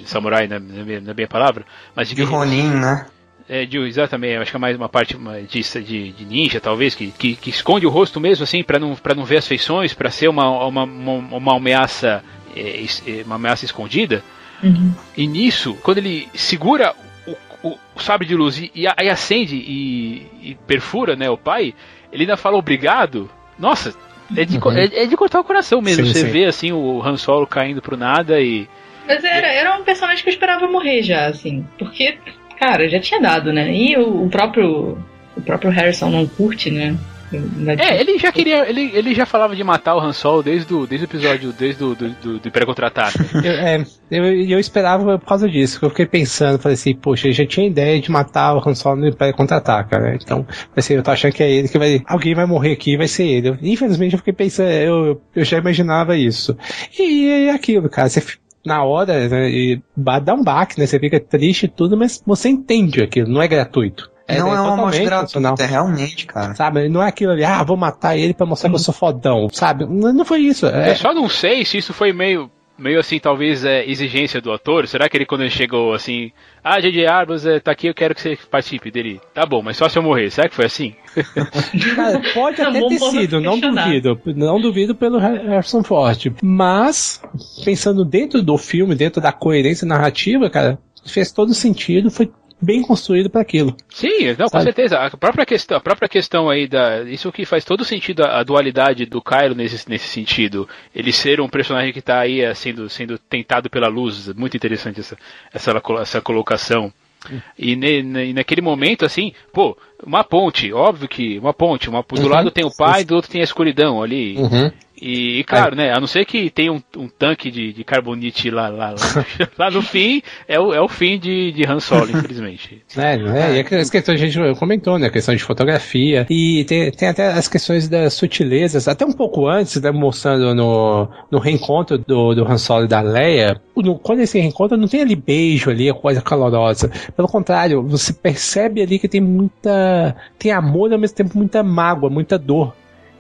samurai não é, não é bem a palavra, mas
de, de Ronin, né?
É, de, exatamente, acho que é mais uma parte de, de, de ninja, talvez, que, que, que, esconde o rosto mesmo, assim, para não, pra não ver as feições, para ser uma, uma, uma, uma ameaça é, uma ameaça escondida.
Uhum.
E nisso, quando ele segura o, o, o sabre de luz e, e, e acende e, e, perfura né, o pai, ele ainda fala obrigado. Nossa, é de, uhum. é, é, de cortar o coração mesmo. Sim, Você sim. vê assim o Han Solo caindo pro nada e.
Mas era, era um personagem que eu esperava morrer já, assim. Porque, cara, já tinha dado, né? E o, o próprio. O próprio Harrison não curte, né?
É, ele já queria. Ele, ele já falava de matar o Han Solo desde o, desde o episódio, desde o do, do, do Império Contra-Ataque.
eu, é, eu, eu esperava por causa disso, eu fiquei pensando, falei assim, poxa, ele já tinha ideia de matar o Han Solo no Império Contra-Ataca, né? Então, assim, eu tô achando que é ele que vai. Alguém vai morrer aqui vai ser ele. Infelizmente eu fiquei pensando, eu, eu já imaginava isso. E é aquilo, cara, você na hora, né, e dá um baque, né? Você fica triste e tudo, mas você entende aquilo, não é gratuito.
É, não é, é uma gratuita, é realmente, cara.
Sabe, não é aquilo ali, ah, vou matar ele pra mostrar hum. que eu sou fodão, sabe? Não, não foi isso.
É... Eu só não sei se isso foi meio meio assim, talvez, é, exigência do ator? Será que ele, quando ele chegou assim, ah, J.J. Abrams é, tá aqui, eu quero que você participe dele? Tá bom, mas só se eu morrer. Será que foi assim?
Cara, pode até ter sido, não duvido. Não duvido pelo Harrison Ford. Mas, pensando dentro do filme, dentro da coerência narrativa, cara, fez todo sentido, foi bem construído para aquilo.
Sim, não, com certeza. A própria questão, a própria questão aí da isso que faz todo sentido a, a, dualidade do Kylo nesse, nesse sentido. Ele ser um personagem que está aí eh, sendo sendo tentado pela luz, muito interessante essa essa, essa colocação. E, ne, e, naquele momento, assim, pô, uma ponte, óbvio que uma ponte, uma, do uhum. lado tem o pai, do outro tem a escuridão ali.
Uhum.
E, e, claro, né? A não ser que tenha um, um tanque de, de carbonite lá, lá, lá, lá, no fim, é o, é o fim de, de Han Solo, infelizmente.
É, é, e as questões a gente comentou, né? A questão de fotografia. E tem, tem até as questões das sutilezas, até um pouco antes, né, mostrando no, no reencontro do, do Han Solo e da Leia. No, quando esse reencontro não tem ali beijo ali, coisa calorosa. Pelo contrário, você percebe ali que tem muita. tem amor e ao mesmo tempo muita mágoa, muita dor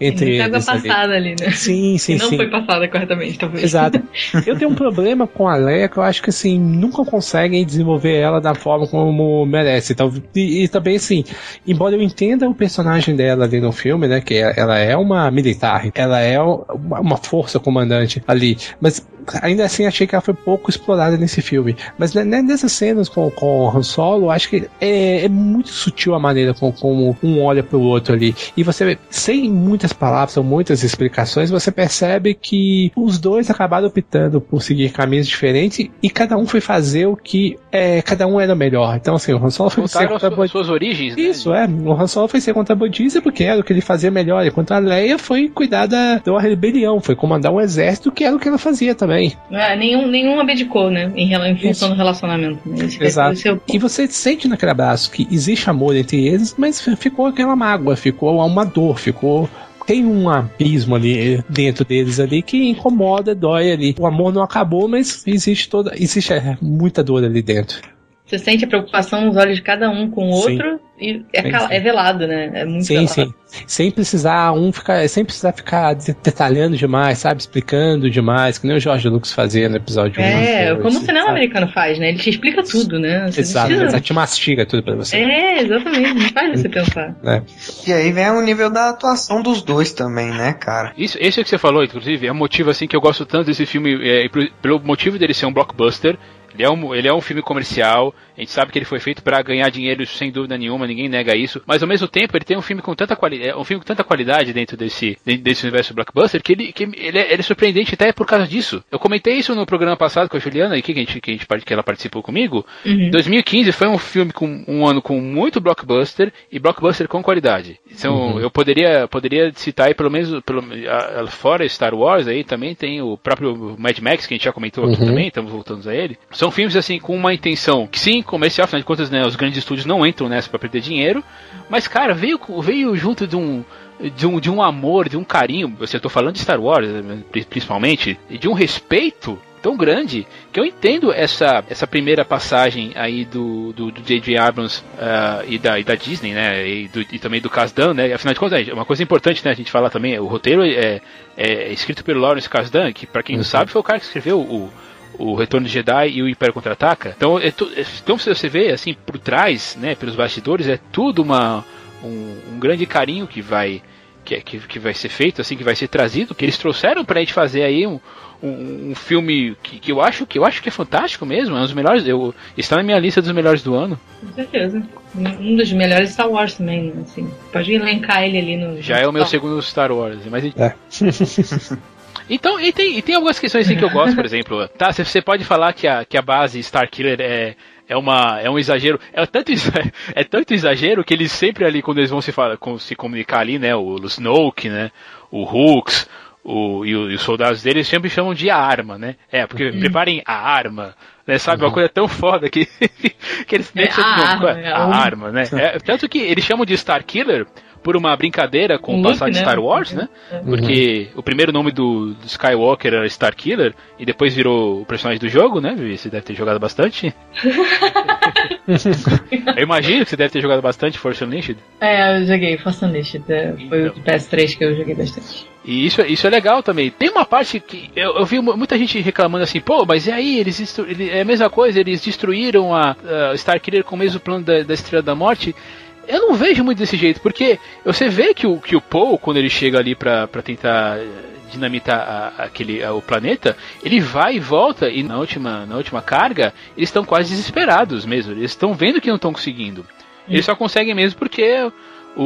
entre
Muita água passada ali. ali, né?
Sim, sim,
não
sim.
foi passada corretamente, talvez.
Exato. Eu tenho um problema com a Leia que eu acho que assim, nunca conseguem desenvolver ela da forma como merece. Então, e, e também assim, embora eu entenda o personagem dela ali no filme, né, que ela é uma militar, ela é uma força comandante ali, mas ainda assim achei que ela foi pouco explorada nesse filme. Mas né, nessas cenas com, com Han Solo, acho que é, é muito sutil a maneira como, como um olha pro outro ali. E você, sem muitas palavras, são muitas explicações, você percebe que os dois acabaram optando por seguir caminhos diferentes e cada um foi fazer o que é, cada um era melhor. Então, assim, o Han Solo foi
ser contra a suas origens,
né? Isso, né? é. O Han Solo foi ser contra a budista porque era o que ele fazia melhor, enquanto a Leia foi cuidar da, uma rebelião, foi comandar um exército que era o que ela fazia também.
É, nenhum, nenhum abdicou, né? Em, em função do relacionamento.
Esse Exato. Esse é. E você sente naquele abraço que existe amor entre eles, mas ficou aquela mágoa, ficou uma dor, ficou tem um abismo ali dentro deles ali que incomoda, dói ali. O amor não acabou, mas existe toda, existe é, muita dor ali dentro.
Você sente a preocupação nos olhos de cada um com o
Sim.
outro e é,
Sim, sim.
é velado, né? É muito
Sim,
velado.
sim. Sem precisar um ficar, sem precisar ficar de- detalhando demais, sabe? Explicando demais, que nem o Jorge Lucas fazia no episódio 1.
É,
dois,
como o cinema
sabe?
americano faz, né? Ele te explica tudo, né? Você
Exato,
precisa-
exato, te mastiga tudo pra você.
É, exatamente. Não faz você pensar.
né?
E aí vem o nível da atuação dos dois também, né, cara?
Isso, esse que você falou, inclusive, é um motivo assim que eu gosto tanto desse filme, é, pelo motivo dele ser um blockbuster. Ele é um, ele é um filme comercial, a gente sabe que ele foi feito pra ganhar dinheiro sem dúvida nenhuma, ninguém nega isso, mas ao mesmo tempo ele tem um filme com tanta qualidade, é um filme com tanta qualidade dentro desse, desse universo blockbuster que ele, que ele, é, ele é surpreendente até por causa disso. Eu comentei isso no programa passado com a Juliana, e que, a gente, que, a gente, que ela participou comigo.
Uhum.
2015 foi um filme com um ano com muito blockbuster e blockbuster com qualidade. Então eu poderia poderia citar aí pelo menos pelo, a- a- fora Star Wars aí também tem o próprio Mad Max que a gente já comentou aqui
Uhum.
também, estamos voltando a ele. São filmes assim com uma intenção que sim comercial, afinal de contas né, os grandes estúdios não entram nessa para perder dinheiro, mas cara veio veio junto de um de um, de um amor, de um carinho, assim, eu tô falando de Star Wars, né, pri- principalmente, e de um respeito tão grande que eu entendo essa, essa primeira passagem aí do do do J.J. Abrams ah, e, da, e da Disney, né? E, do- e também do Kasdan, né? Afinal de contas, uma coisa importante, né? A gente falar também, o roteiro é, é escrito pelo Lawrence Kasdan, que para quem não sabe foi o cara que escreveu o o Retorno de Jedi e o Império Contra-Ataca. Então, é tu, é, então se você vê assim por trás, né, pelos bastidores, é tudo uma um, um grande carinho que vai que, é- que, que vai ser feito, assim, que vai ser trazido, que eles trouxeram pra gente fazer aí um, um, um filme que, que eu acho que eu acho que é fantástico mesmo, é um dos melhores, eu, está na minha lista dos melhores do ano.
Com certeza. Um dos melhores Star Wars também? Assim, pode elencar ele ali no.
Já é o meu segundo Star Wars, mas
É.
Então, e tem, e tem algumas questões assim que eu gosto, por exemplo. Tá, você- pode falar que a, que a base Starkiller é, é, uma, é um exagero. É tanto, é tanto exagero que eles sempre ali, quando eles vão se, falar, com- se comunicar ali, né? O, o Snoke, né? O Hooks. O, e, o- e os soldados deles sempre chamam de a arma, né? É, porque preparem a arma, né? Sabe, uma coisa tão foda que, que eles nem
É,
chamam
a
de
arma,
a,
é
a arma, né? É, tanto que eles chamam de Starkiller por uma brincadeira com o passado de
né?
Star Wars, né? Porque o primeiro nome do, do Skywalker era Starkiller e depois virou o personagem do jogo, né? Você deve ter jogado bastante. Eu imagino que você deve ter jogado bastante Force Unleashed.
É, eu joguei Force Unleashed. é, Foi o de PS3 que eu joguei bastante.
E isso, isso é legal também. Tem uma parte que eu, eu vi mu- muita gente reclamando assim, pô, mas e aí? Eles ele- é a mesma coisa, eles destruíram a, a Starkiller com o mesmo plano da, da Estrela da Morte. Eu não vejo muito desse jeito, porque você vê que o, que o Paul, quando ele chega ali pra, pra tentar eh, dinamitar a- aquele, a- o planeta, ele vai e volta, e na última, na última carga, eles estão quase desesperados mesmo. Eles estão vendo que não estão conseguindo. Eles só conseguem mesmo porque o,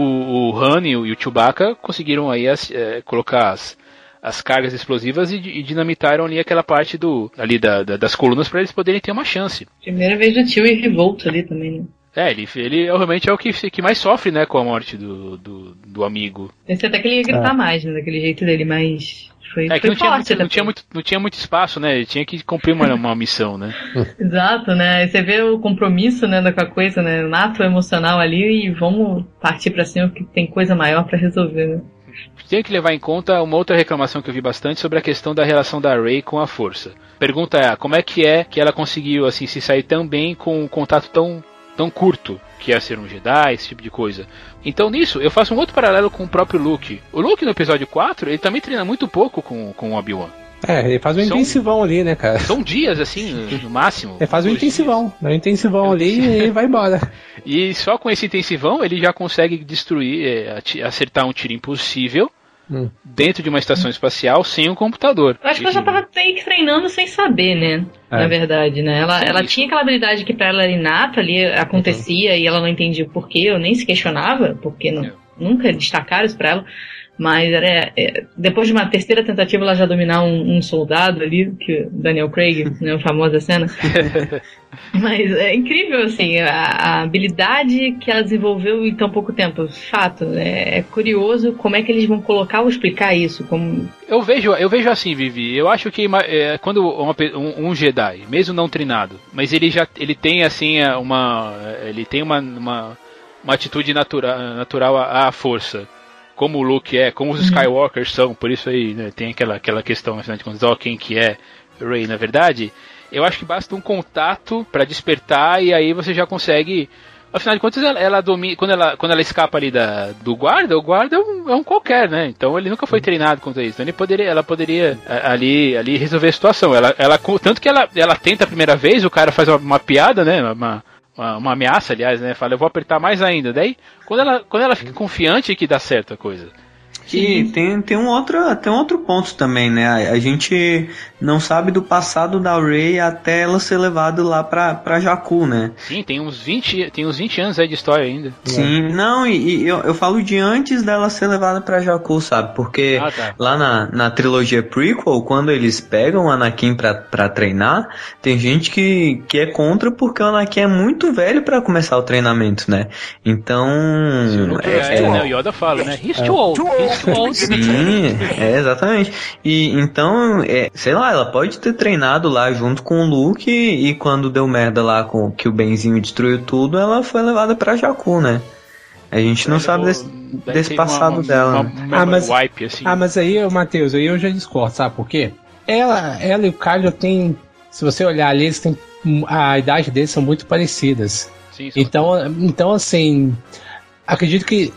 o Han e o, e o Chewbacca conseguiram aí as- eh, colocar as, as cargas explosivas e, e dinamitaram ali aquela parte do, ali da, da- das colunas para eles poderem ter uma chance.
Primeira vez do tio e revolta ali também, né?
É, ele, ele realmente é o que, que mais sofre, né, com a morte do, do, do amigo.
Pensei até que ele ia gritar mais, né? Daquele jeito dele, mas. Foi,
É
foi
não tinha,
forte
muito, não, tinha muito, não tinha muito espaço, né? Ele tinha que cumprir uma, uma missão, né?
Exato, né? Aí Você vê o compromisso, né, com a coisa, né? Nato emocional ali e vamos partir pra cima que tem coisa maior pra resolver, né?
Tem que levar em conta uma outra reclamação que eu vi bastante sobre a questão da relação da Rey com a força. Pergunta é, como é que é que ela conseguiu assim se sair tão bem com um contato tão tão curto, que é ser um Jedi, esse tipo de coisa. Então nisso, eu faço um outro paralelo com o próprio Luke. O Luke no episódio 4, ele também treina muito pouco com, com o Obi-Wan.
É, ele faz um
São-
intensivão ali, né, cara?
São dias, assim, no- máximo.
Ele faz um intensivão. Dá um intensivão ali e ele vai embora.
E só com esse intensivão ele já consegue destruir, é, acertar um tiro impossível
Hum.
dentro de uma estação espacial sem um computador.
Eu acho que ela já tava meio que treinando sem saber, né?
É.
Na verdade, né? Ela,
Sim,
ela
isso.
tinha aquela habilidade que pra ela era inata ali, acontecia e ela não entendia o porquê, eu nem se questionava, porque não,
É.
nunca destacaram isso pra ela. Mas era, é, depois de uma terceira tentativa ela já dominar um, um soldado ali, que Daniel Craig, né, a famosa cena. Mas é incrível, assim, a, a habilidade que ela desenvolveu em tão pouco tempo. Fato, é, é curioso como é que eles vão colocar ou explicar isso. Como,
Eu vejo, eu vejo assim, Vivi. Eu acho que é, quando uma um, um Jedi, mesmo não treinado, mas ele já ele tem assim é, uma ele tem uma, uma, uma atitude natura, natural à, à força. Como o Luke é, como os Skywalkers são, por isso aí né, tem aquela, aquela questão, afinal de contas, ó, quem que é Rey na verdade. Eu acho que basta um contato para despertar e aí você já consegue Afinal de contas, ela, ela domina, quando, ela, quando ela escapa ali da, do guarda, o guarda é um, é um, qualquer, né? Então ele nunca foi treinado contra isso. Então ele poderia, ela poderia ali, ali resolver a situação. Ela, ela, tanto que ela, ela tenta a primeira vez, o cara faz uma, uma piada, né? Uma, uma, uma, ameaça, aliás, né? Fala, eu vou apertar mais ainda. Daí, quando ela, quando ela fica confiante que dá certo a coisa.
E tem, tem, um outro, tem um outro ponto também, né? A, gente não sabe do passado da Rey até ela ser levada lá pra, pra Jakku, né?
Sim, tem uns 20, tem uns 20 anos aí de história ainda.
Sim, é. não, e, e, eu, eu falo de antes dela ser levada pra Jakku, sabe? Porque ah, tá. lá na, na trilogia prequel, quando eles pegam o Anakin pra, pra treinar, tem gente que, que é contra porque o Anakin é muito velho para começar o treinamento, né? Então.
Sim, é, é, né? O Yoda fala, né? He's too old. He's
Sim, é, exatamente. E então, é, sei lá, ela pode ter treinado lá junto com o Luke e quando deu merda lá com que o Benzinho destruiu tudo, ela foi levada pra Jakku, né? A gente não sabe desse, desse passado
uma,
dela.
Uma, uma, ah, mas, wipe, assim. ah, mas aí, Matheus, aí eu já discordo, sabe por quê? Ela, ela e o Kylo têm, se você olhar ali, eles têm, a idade deles são muito parecidas. Sim, então, então, assim, acredito que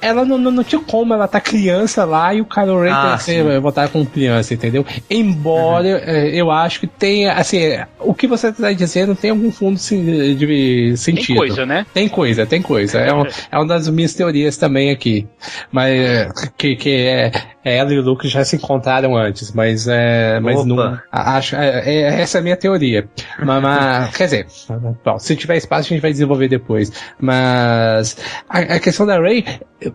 ela não, não, não, tinha como ela tá criança lá e o Kylo Ren ah, ter, voltar com criança, entendeu? Embora uhum. eu acho que tenha, assim, o que você está dizendo tem algum fundo de sentido. Tem
coisa, né?
Tem coisa, tem coisa. É, um, é uma das minhas teorias também aqui. Mas que, que é, ela e o Luke já se encontraram antes, mas, é, mas não. Acho, é, é, essa é a minha teoria. mas, mas, quer dizer, bom, se tiver espaço a gente vai desenvolver depois. Mas a, a questão da Ray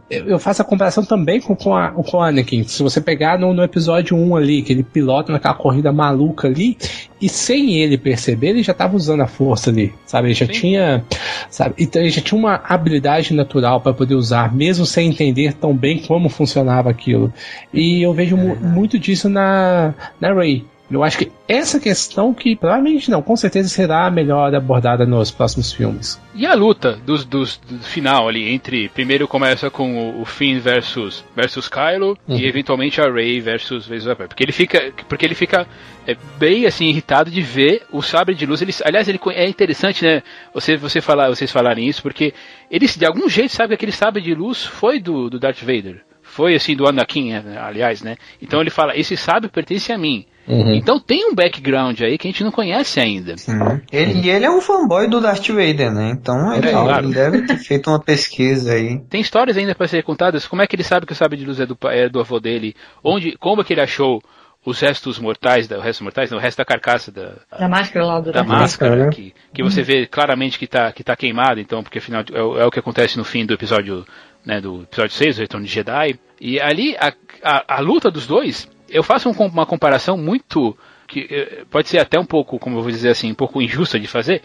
eu, faço a comparação também com, com, a, com o Anakin. Se você pegar no, no episódio 1 ali, que ele pilota naquela corrida maluca ali, e sem ele perceber, ele já estava usando a força ali, sabe? Ele já Sim. tinha, sabe? Então ele já tinha uma habilidade natural para poder usar, mesmo sem entender tão bem como funcionava aquilo. E eu vejo é. muito disso na, na Ray. Eu acho que essa questão que provavelmente não, com certeza será melhor abordada nos próximos filmes.
E a luta dos, dos, do final ali entre primeiro começa com o, o Finn versus versus Kylo uhum. e eventualmente a Rey versus Vader, porque ele fica porque ele fica é, bem assim irritado de ver o sabre de luz. Ele, aliás, ele é interessante, né? Você você falar, vocês falarem isso porque ele de algum jeito sabe que aquele sabre de luz foi do, do Darth Vader. Foi assim do Anakin, aliás, né? Então ele fala: esse sabre pertence a mim. Uhum. Então tem um background aí que a gente não conhece ainda.
Ele, e ele é um fanboy do Darth Vader, né? Então ele, é, claro. ele deve ter feito uma pesquisa aí.
Tem histórias ainda para ser contadas. Como é que ele sabe que o sabre de luz é do, é do avô dele? Onde, como é que ele achou os restos mortais, da, o resto mortais, não, o resto da carcaça da,
da máscara lá
do da máscara, né? que, que você vê claramente que está que tá queimado, então, porque afinal é, é, o que acontece no fim do episódio, né, do episódio 6, o Retorno de Jedi. E ali a, a, a luta dos dois eu faço um, uma comparação muito que eh, pode ser até um pouco, como eu vou dizer assim, um pouco injusta de fazer,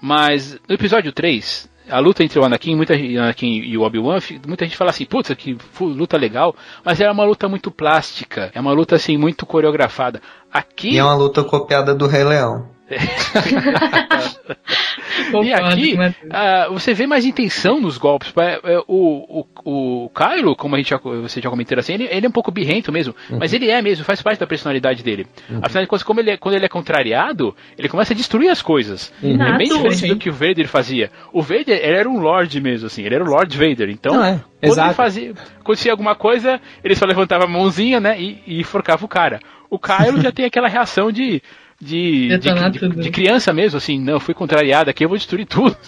mas no episódio 3, a luta entre o Anakin, muita, Anakin e o Obi-Wan, muita gente fala assim, putz, que luta legal, mas era uma luta muito plástica, é uma luta assim muito coreografada. Aqui
e é uma luta copiada do Rei Leão.
e aqui uh, você vê mais intenção nos golpes. É, o, o, o Kylo, como a gente já, você já comentou assim, ele, ele é um pouco birrento mesmo, uhum. mas ele é mesmo, faz parte da personalidade dele. Uhum. Afinal de contas, como ele é, quando ele é contrariado, ele começa a destruir as coisas. Uhum. É bem diferente do que o Vader fazia. O Vader ele era um Lord mesmo, assim, ele era o Lord Vader. Então, Não, é. quando Exato. ele fazia, acontecia alguma coisa, ele só levantava a mãozinha, né, e, e forcava o cara. O Kylo já tem aquela reação de de, de, de, de, criança mesmo, assim, não, fui contrariado aqui, eu vou destruir tudo.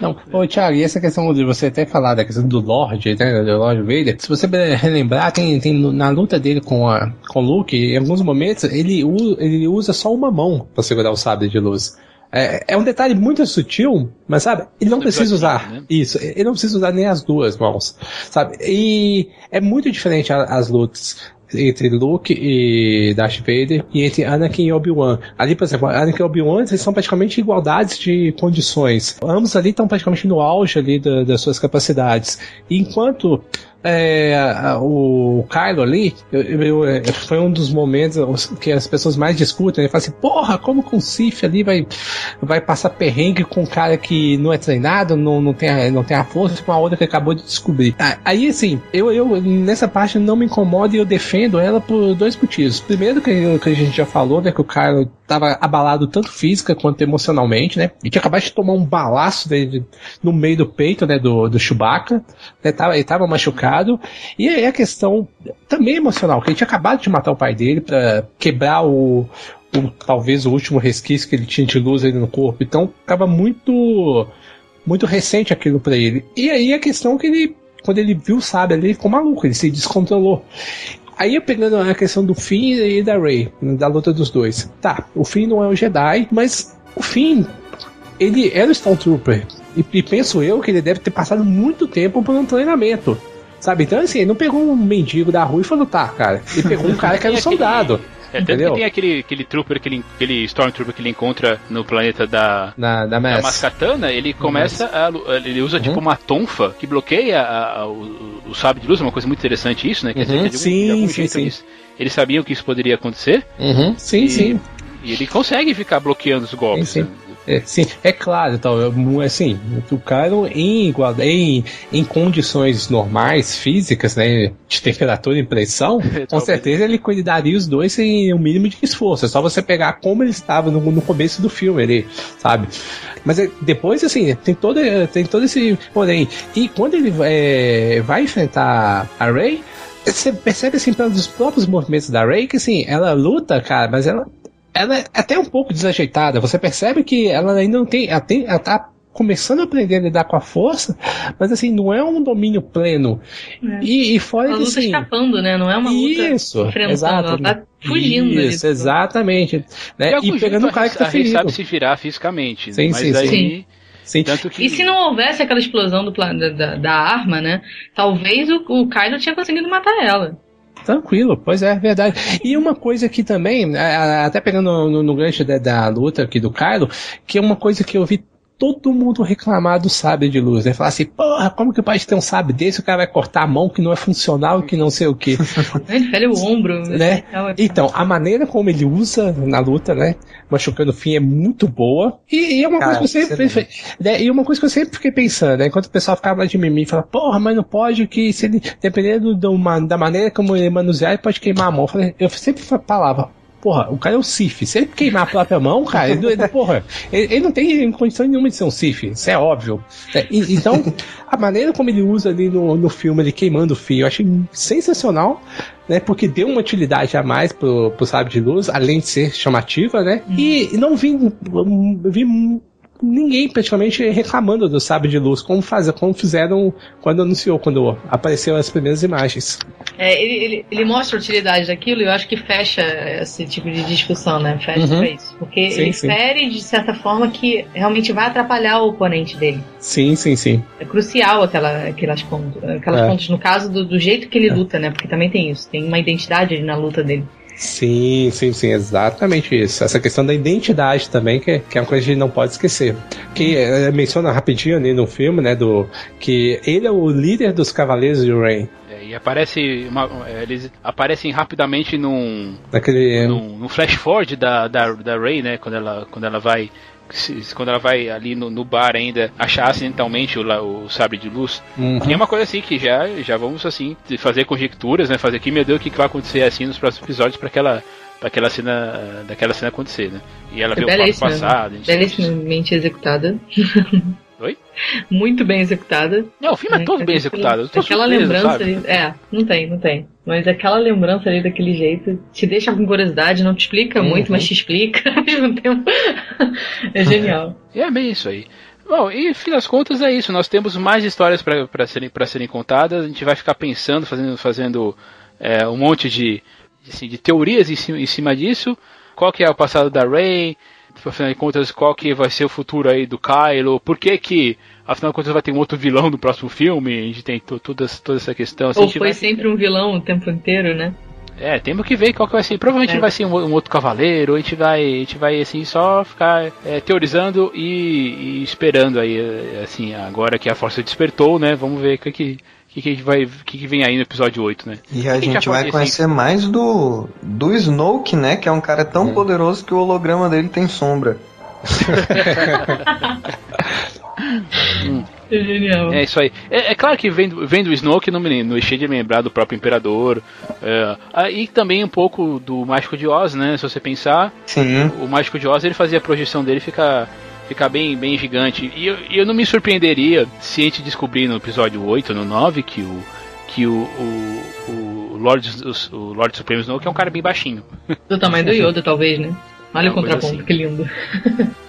Não, ô Thiago, e essa questão de você até falar da questão do Lorde, né, do Lord Vader, se você relembrar, tem, tem na luta dele com, a, com o Luke, em alguns momentos, ele, ele usa só uma mão para segurar o sabre de luz. É, é, um detalhe muito sutil, mas sabe, ele não precisa usar né? isso, ele não precisa usar nem as duas mãos, sabe? E é muito diferente as lutas entre Luke e Darth Vader e entre Anakin e Obi-Wan. Ali, por exemplo, Anakin e Obi-Wan são praticamente igualdades de condições. Ambos ali estão praticamente no auge ali da, das suas capacidades. Enquanto é, o Kylo ali, eu, eu, eu, foi um dos momentos que as pessoas mais discutem. Ele fala assim: porra, como com o Sif ali vai, vai passar perrengue com um cara que não é treinado, não, não, tem, a, não tem a força, com a outra que acabou de descobrir. Aí, assim, eu, eu nessa parte não me incomoda e eu defendo ela por dois motivos. Primeiro, que, que a gente já falou, né, que o Kylo tava abalado tanto física quanto emocionalmente, né? E tinha acabado de tomar um balaço dele no meio do peito, né, do, do Chewbacca. Né, tava, ele tava machucado. E aí a questão também emocional, que ele tinha acabado de matar o pai dele para quebrar o, o, talvez o último resquício que ele tinha de luz ali no corpo. Então tava muito muito recente aquilo para ele. E aí a questão que ele quando ele viu o ali, ele ficou maluco, ele se descontrolou. Aí eu pegando a questão do Finn e da Rey, da luta dos dois. Tá, o Finn não é um Jedi, mas o Finn, ele era o Stormtrooper. E, e penso eu que ele deve ter passado muito tempo por um treinamento. Sabe? Então, assim, ele não pegou um mendigo da rua e falou, tá, cara. Ele pegou um cara que era um soldado.
É, tanto que tem aquele, aquele trooper, aquele, aquele Stormtrooper que ele encontra no planeta da,
Na, da, da
Mascatana, ele começa a. Ele usa uhum. tipo uma tonfa que bloqueia a, a, o, o sábio de luz, uma coisa muito interessante isso, né? Quer
uhum. dizer,
sim,
algum, sim, sim.
Eles, eles, sabiam que isso poderia acontecer.
Uhum. Sim,
e,
sim.
E ele consegue ficar bloqueando os golpes.
Sim, sim. Né? É, sim, é claro, então, assim, o cara em, em, em condições normais, físicas, né, de temperatura e pressão, com certeza ele cuidaria os dois sem o mínimo de esforço. É só você pegar como ele estava no, no começo do filme, ele, sabe? Mas é, depois, assim, tem todo, tem todo esse. Porém, e quando ele é, vai enfrentar a Ray, você percebe assim pelos próprios movimentos da Ray que assim, ela luta, cara, mas ela ela é até um pouco desajeitada. Você percebe que ela ainda não tem. Ela, tem, ela tá começando a aprender a lidar com a força, mas assim, não é um domínio pleno. É. E, e fora
uma
luta
assim, escapando, né? Não é uma luta
isso, exato, ela tá fugindo. Isso, ali, exatamente. Né? E pegando o cara que tá ferido.
sabe se virar fisicamente.
Sim,
né?
sim,
mas
sim.
Sim. Que... E se não houvesse aquela explosão do, da, da, arma, né? Talvez o, o Kaido tinha conseguido matar ela.
Tranquilo, pois é, verdade. E uma coisa aqui também, até pegando no, no gancho da, da, luta aqui do Kylo, que é uma coisa que eu vi todo mundo reclamar do sabre de luz, né? Falar assim, porra, como que pode ter um sabre desse? O cara vai cortar a mão que não é funcional, que não sei o que.
Ele fere o ombro,
né? Então, a maneira como ele usa na luta, né? Machucando o fim é muito boa. E, e é uma cara, coisa que eu sempre. Né? E uma coisa que eu sempre fiquei pensando, né? Enquanto o pessoal ficava de mim e fala, porra, mas não pode que se ele, dependendo do, da maneira como ele manusear, ele pode queimar a mão. Eu, falei, eu sempre falava, Porra, o cara é um Sif. Se ele queimar a própria mão, cara, ele, ele porra, ele, ele, não tem condição nenhuma de ser um Sif. Isso é óbvio. É, e, então, a maneira como ele usa ali no, no filme, ele queimando o fio, eu achei sensacional, né? Porque deu uma utilidade a mais pro, pro Sábio de Luz, além de ser chamativa, né? Uhum. E não vi, vi ninguém praticamente reclamando do sabre de luz, como, faz, como fizeram quando anunciou, quando apareceu as primeiras imagens.
É, ele, ele, ele, mostra a utilidade daquilo e eu acho que fecha esse tipo de discussão, né? Fecha uhum. pra isso. Porque sim, ele sim. fere, de certa forma, que realmente vai atrapalhar o oponente dele.
Sim, sim, sim.
É crucial aquela, aquelas pontos. Aquelas é. pontos, no caso do, do jeito que ele é. luta, né? Porque também tem isso. Tem uma identidade na luta dele.
Sim, sim, sim, exatamente isso. Essa questão da identidade também, que, que é uma coisa que a gente não pode esquecer. Que é, menciona rapidinho ali no filme, né, do que ele é o líder dos Cavaleiros de Rain.
É, e aparece uma, eles aparecem rapidamente num,
Naquele,
num, num flash forward da, da, da Ray, né, quando ela, quando ela vai quando ela vai ali no, no bar ainda achar acidentalmente o, o sabre de luz. Uhum. E é uma coisa assim que já, já vamos assim fazer conjecturas, né? Fazer aqui, meu Deus, o que, que vai acontecer assim nos próximos episódios para aquela para aquela cena daquela cena acontecer, né? E ela é vê o papo passado.
Belíssimamente executada.
Oi?
Muito bem executada.
Não, o filme é, é todo bem executado.
Aquela lembrança ali, é, não tem, não tem. Mas aquela lembrança ali daquele jeito te deixa com curiosidade, não te explica uhum. muito, mas te explica ao mesmo tempo. é genial.
É bem isso aí. Bom, e fim das contas é isso. Nós temos mais histórias para serem, serem contadas. A gente vai ficar pensando, fazendo, fazendo é, um monte de, assim, de teorias em cima, em cima disso. Qual que é o passado da Ray? Afinal de contas, qual que vai ser o futuro aí do Kylo, por que que, afinal de contas, vai ter um outro vilão no próximo filme, a gente tem toda, toda essa questão. Assim,
Ou foi vai... sempre um vilão o tempo inteiro, né?
É, temos que ver qual que vai ser. Provavelmente
É.
vai ser um, um outro cavaleiro, a gente vai, a gente vai assim só ficar é, teorizando e, e esperando aí, assim, agora que a força despertou, né? Vamos ver o que que, que, que vai, o que, que vem aí no episódio 8, né?
E a
que
gente vai conhecer mais do, do Snoke, né? Que é um cara tão poderoso que o holograma dele tem sombra.
É genial.
É isso aí. É, é claro que vendo, vendo o Snoke não me não deixei de lembrar do próprio Imperador. É, ah, e também um pouco do Mágico de Oz, né? Se você pensar,
Sim.
o Mágico de Oz ele fazia a projeção dele ficar ficar bem, bem gigante. E eu, eu não me surpreenderia se a gente descobrir no episódio 8, no 9, que o que o, o, o Lord, o, o Lord Supremo Snoke é um cara bem baixinho.
Do tamanho do Yoda, talvez, né? Olha o
Uma coisa
contraponto,
assim.
que lindo.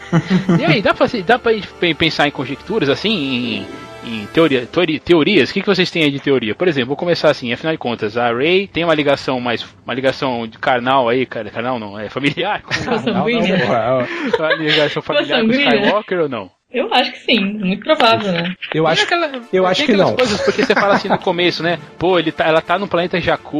E aí, dá pra, dá pra pensar em conjecturas assim, em, em teoria, teori- teorias? O que, que vocês têm aí de teoria? Por exemplo, vou começar assim, afinal de contas, a Rey tem uma ligação mais. uma ligação de carnal aí, cara. Carnal não, é familiar com
Uma sanguínea.
porra,
uma ligação familiar com o. Skywalker ou não?
Eu acho que sim, muito provável, né?
Eu acho,
aquela-
eu acho que não.
Coisas, porque você fala assim no começo, né? Pô, ele tá, ela tá no planeta Jakku,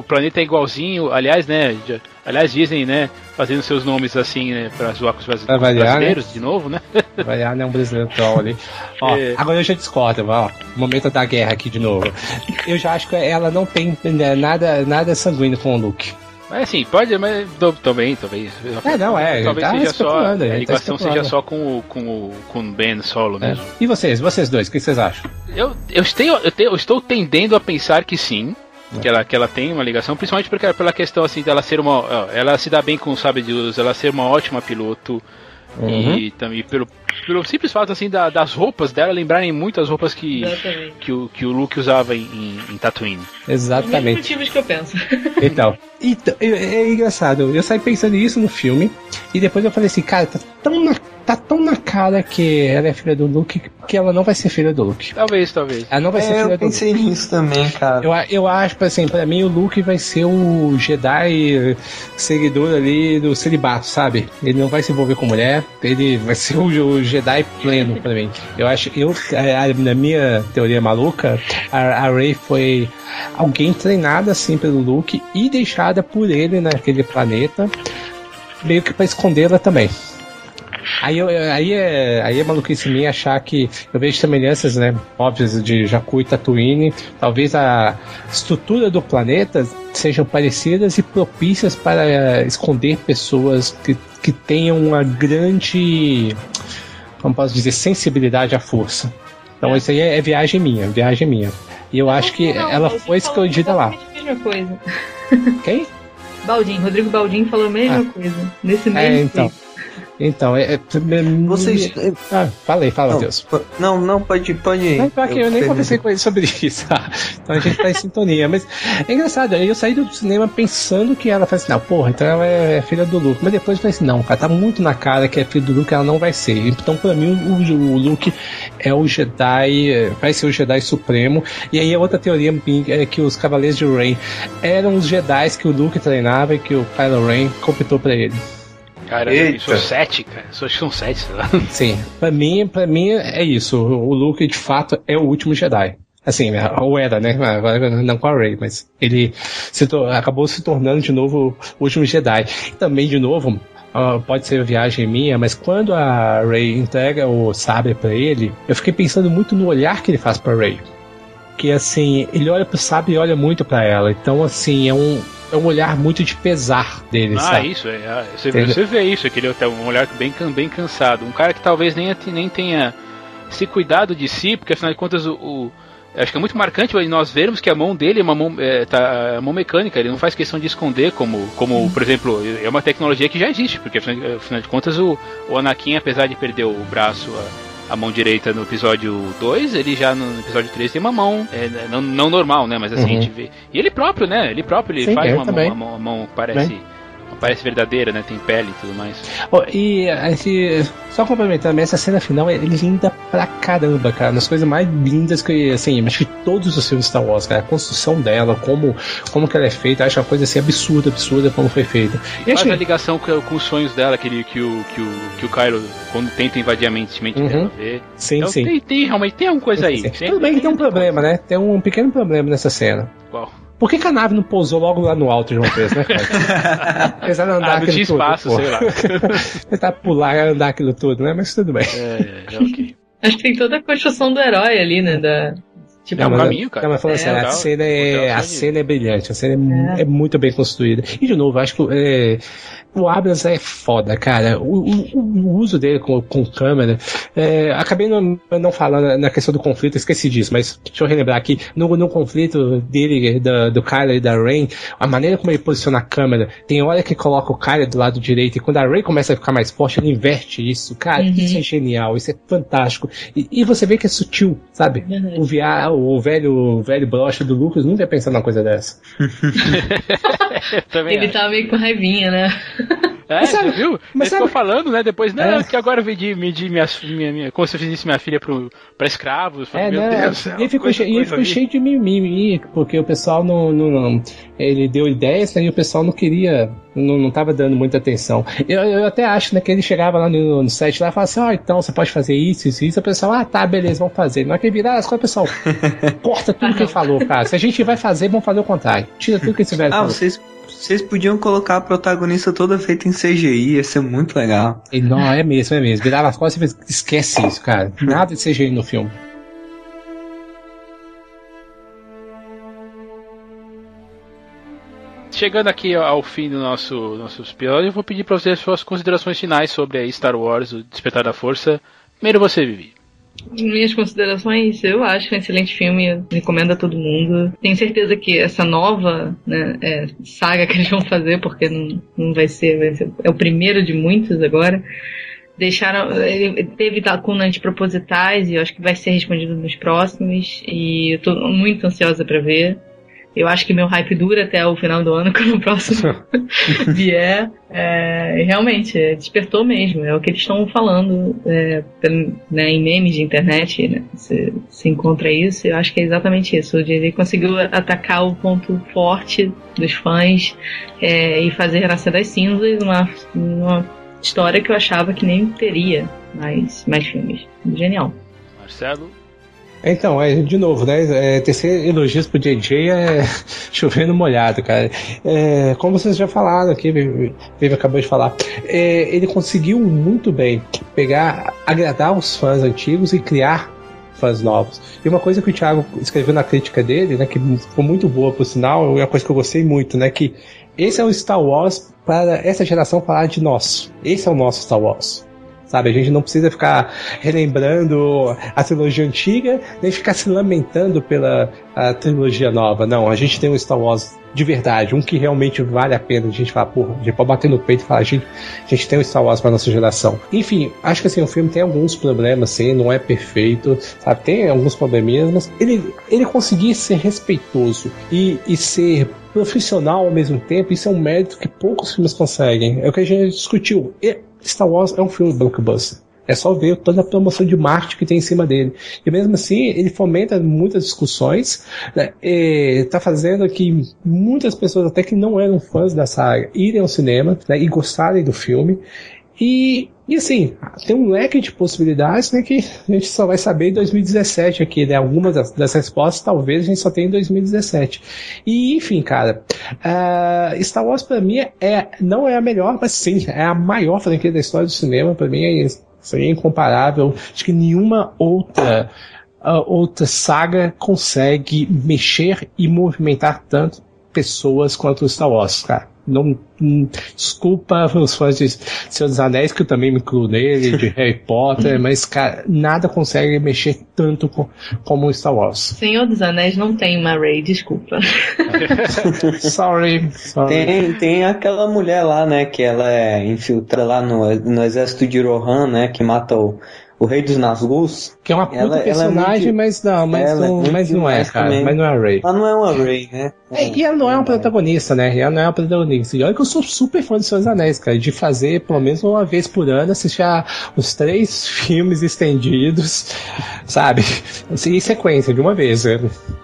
o planeta é igualzinho, aliás, né? já- aliás, dizem, né? Fazendo seus nomes assim, né? Pra zoar com os brasi-
Pra
com os
variar,
brasileiros, de novo, né?
Vai né, um brasileiro troll ali. Ó,
É.
agora eu já discordo, ó. Momento da guerra aqui de novo. Eu já acho que ela não tem né, nada, nada sanguíneo com o Luke.
Mas assim, pode, mas do- também, talvez.
É, não, é,
Talvez
tá
seja só. A
tá
ligação seja
especulando.
só com o, com o, com o Ben solo
É.
mesmo.
E vocês, vocês dois, o que vocês acham?
Eu, eu, tenho, eu, tenho- eu estou tendendo a pensar que sim. Que ela, que ela tem uma ligação, principalmente porque, pela questão assim dela ser uma. Ela se dá bem com o sabre de luz, ela ser uma ótima piloto.
Uhum.
E também pelo, pelo simples fato assim da- das roupas dela lembrarem muito as roupas que,
Exatamente.
que, o, que o Luke usava em, em, em Tatooine.
Exatamente.
motivos que eu penso.
Então, então, é, é engraçado. Eu saí pensando nisso no filme e depois eu falei assim, cara, tá tão na, tá tão na cara que ela é filha do Luke que ela não vai ser filha do Luke.
Talvez, talvez.
Ela não vai ser
É,
filha
eu
do Luke.
pensei nisso também, cara.
Eu, a- eu acho, assim, pra mim o Luke vai ser o Jedi seguidor ali do celibato, sabe? Ele não vai se envolver com mulher, ele vai ser o, o Jedi pleno pra mim. Eu acho, eu, a- a- na minha teoria maluca, a, a Rey foi alguém treinada assim pelo Luke e deixada por ele naquele planeta, meio que pra escondê-la também. Aí, eu, aí, é, aí é maluquice minha achar que eu vejo semelhanças, né, óbvias de Jakku e Tatooine. Talvez a estrutura do planeta sejam parecidas e propícias para esconder pessoas que, que tenham uma grande, como posso dizer, sensibilidade à força. Então isso aí é, é viagem minha, viagem minha. E eu acho que
Não,
ela foi escondida lá.
a mesma coisa.
Quem?
Baldin, Rodrigo Baldin falou a mesma coisa. Nesse mesmo
É, então. Então, é, é,
Vocês.
Ah, falei, fala,
Não,
Deus.
não, não, pode, pode ir.
Não, pior que eu, nem
perdi.
conversei com ele sobre isso. então a gente tá em sintonia. Mas é engraçado, eu saí do cinema pensando que ela faz assim, não, porra, então ela é, é filha do Luke. Mas depois eu falei assim, não, cara, tá muito na cara que é filha do Luke, ela não vai ser. Então, pra mim, o, o Luke é o Jedi, é, vai ser o Jedi Supremo. E aí a outra teoria é que os Cavaleiros de Rain eram os Jedi que o Luke treinava e que o Kylo Ren computou pra ele.
Cara,
Eita.
são sete, cara. Que são sete, sei lá.
Sim, pra mim, pra mim é isso. O Luke de fato é o último Jedi. Assim, ou era, né? Agora não com a Rey, mas ele se acabou se tornando de novo o último Jedi. E também, de novo, ah, pode ser viagem minha, mas quando a Rey entrega o sabre pra ele, eu fiquei pensando muito no olhar que ele faz pra Rey. Que assim, ele olha pro sabre e olha muito pra ela. Então, assim, é um, é um olhar muito de pesar dele,
Ah,
sabe?
isso, é, é, você, você vê isso, aquele tem um olhar bem, bem cansado. Um cara que talvez nem, nem tenha se cuidado de si, porque afinal de contas o. o- acho que é muito marcante nós vermos que a mão dele é uma mão, é, tá, é mão mecânica, ele não faz questão de esconder, como, como por exemplo, é uma tecnologia que já existe, porque afinal, afinal de contas o, o Anakin, apesar de perder o braço, a, a mão direita no episódio 2, ele já no episódio 3 tem uma mão, é, não, não normal, né? Mas assim,
Uhum.
a gente vê. E ele próprio, né? Ele próprio ele
Sim,
faz
ele
uma mão, uma mão, uma mão parece. Parece verdadeira, né? Tem pele e tudo mais.
Ó, e esse, só complementando, essa cena final é linda pra caramba, cara. Nas coisas mais lindas que, assim, acho que todos os filmes Star Wars, cara. A construção dela, como, como que ela é feita, acho uma coisa assim absurda, absurda como foi feita. E
Faz
acho
a ligação com, com os sonhos dela, aquele que o, que o, que o Kylo, quando tenta invadir a mente, mente
Uhum.
dela, vê.
sim,
então
sim.
Tem, tem, realmente tem alguma coisa aí.
Sim. Tudo bem que tem um problema, né? Tem um pequeno problema nessa cena.
Qual?
Por que, que a nave não pousou logo lá no alto de uma vez, né, cara? Apesar de andar
Ah,
aquilo
tinha
tudo,
espaço,
pô.
sei lá.
Tentar pular e andar aquilo tudo, né? Mas tudo bem.
É, é, ok.
Acho que tem toda a construção do herói ali, né? Da, tipo,
É um
mas,
caminho, cara.
Não, mas falando
É,
sério, a cena, é,
Legal,
a cena é brilhante, a cena é,
É.
é muito bem construída. E de novo, acho que é, o Abrams é foda, cara. O, o- o uso dele com, com câmera. é, acabei não, não falando na questão do conflito, esqueci disso, mas deixa eu relembrar aqui. No, no conflito dele, da, do Kyler e da Rain, a maneira como ele posiciona a câmera, tem hora que coloca o Kyler do lado direito, e quando a Rain começa a ficar mais forte, ele inverte isso. Cara,
Uhum.
isso é genial, isso é fantástico. E, e você vê que é sutil, sabe?
Verdade.
O, via, o velho, o velho broche do Lucas nunca ia pensar numa coisa dessa.
Ele
acho.
tava meio com raivinha, né?
É,
Mas sabe-
você viu?
mas
Ele ficou
sabe-
falando, né? Depois, não,
É.
que agora eu vendi, vendi minha, minha, minha, como se eu fizesse minha filha pro, pra escravos. Falei,
É,
meu
né?
Deus.
E ele ficou,
coisa-
cheio, e ele
coisa
ficou cheio de mimimi, porque o pessoal não, não, não- Ele deu ideias, né? E o pessoal não queria. Não, não tava dando muita atenção. Eu, eu até acho, né? Que ele chegava lá no, no set lá e falava assim: Ó, então você pode fazer isso, isso, isso. O pessoal, ah, tá, beleza, vamos fazer. Na hora que ele virar as coisas, o pessoal, corta tudo que ele falou, cara. Se a gente vai fazer, vamos fazer o contrário. Tira tudo que esse velho
Ah,
falou.
vocês, vocês podiam colocar a protagonista toda feita em CGI, ia ser muito legal.
E Não, é mesmo, é mesmo. Virava as costas e esquece isso, cara. Nada de CGI no filme.
Chegando aqui ao fim do nosso, nosso episódio, eu vou pedir pra você as suas considerações finais sobre Star Wars, o Despertar da Força. Primeiro você, Vivi.
Minhas considerações, eu acho um excelente filme, recomendo a todo mundo. Tenho certeza que essa nova né, é, saga que eles vão fazer, porque não, não vai ser, vai ser- é o primeiro de muitos agora. Deixaram, ele teve lacunas propositais e eu acho que vai ser respondido nos próximos. E eu tô muito ansiosa pra ver. Eu acho que meu hype dura até o final do ano, quando o próximo vier. É, realmente, é, despertou mesmo. É o que eles estão falando é, né, em memes de internet. Né, se, se encontra isso. Eu acho que é exatamente isso. Ele conseguiu atacar o ponto forte dos fãs é, e fazer Renascer das Cinzas uma, uma história que eu achava que nem teria mais, mais filmes. Genial.
Marcelo.
Então, é, de novo, né? É, tecer elogios pro JJ é chovendo molhado, cara. É, como vocês já falaram aqui, Vivi acabou de falar, é, ele conseguiu muito bem pegar, agradar os fãs antigos e criar fãs novos. E uma coisa que o Thiago escreveu na crítica dele, né, que ficou muito boa por sinal, é uma coisa que eu gostei muito, né, que esse é o Star Wars para essa geração falar de nós. Esse é o nosso Star Wars. Sabe, a gente não precisa ficar relembrando a trilogia antiga, nem ficar se lamentando pela trilogia nova. Não, a gente tem um Star Wars de verdade, um que realmente vale a pena a gente falar, porra, a gente pode bater no peito e falar, a gente, a gente tem um Star Wars para nossa geração. Enfim, acho que assim, o filme tem alguns problemas, sim, não é perfeito, sabe, tem alguns probleminhas, mas ele, ele conseguir ser respeitoso e, e ser profissional ao mesmo tempo, isso é um mérito que poucos filmes conseguem. É o que a gente discutiu. E Star Wars é um filme blockbuster. É só ver toda a promoção de marketing que tem em cima dele. E mesmo assim, ele fomenta muitas discussões, né? Tá fazendo que muitas pessoas, até que não eram fãs da saga, irem ao cinema né? e gostarem do filme. E, e assim, tem um leque de possibilidades né, que a gente só vai saber em 2017 aqui, né? Algumas das, das respostas talvez a gente só tenha em 2017. E enfim, cara, uh, Star Wars pra mim é, não é a melhor, mas sim, é a maior franquia da história do cinema. Pra mim é, aí é incomparável. Acho que nenhuma outra uh, outra saga consegue mexer e movimentar tanto pessoas quanto Star Wars, cara. Não, hum, desculpa os fãs de Senhor dos Anéis, que eu também me incluo nele, de Harry Potter, mas, cara, nada consegue mexer tanto com, como o Star Wars.
Senhor dos Anéis não tem uma Rey, desculpa.
sorry, sorry.
Tem, tem aquela mulher lá, né, que ela é infiltrada lá no, no exército de Rohan, né, que mata o, o rei dos Nazgûs.
Que é uma puta
Ela- ela é
personagem,
muito-
mas não, mas
ela é
não,
muito
mas não é, cara.
também.
Mas não é a Ray.
Ela não é uma Rey, né?
É, e ela não é uma protagonista, né? Ela não é uma protagonista. E olha que eu sou super fã de Senhor dos Anéis, cara. De fazer pelo menos uma vez por ano assistir a- os três filmes estendidos, sabe? Assim, em sequência, de uma vez. Né?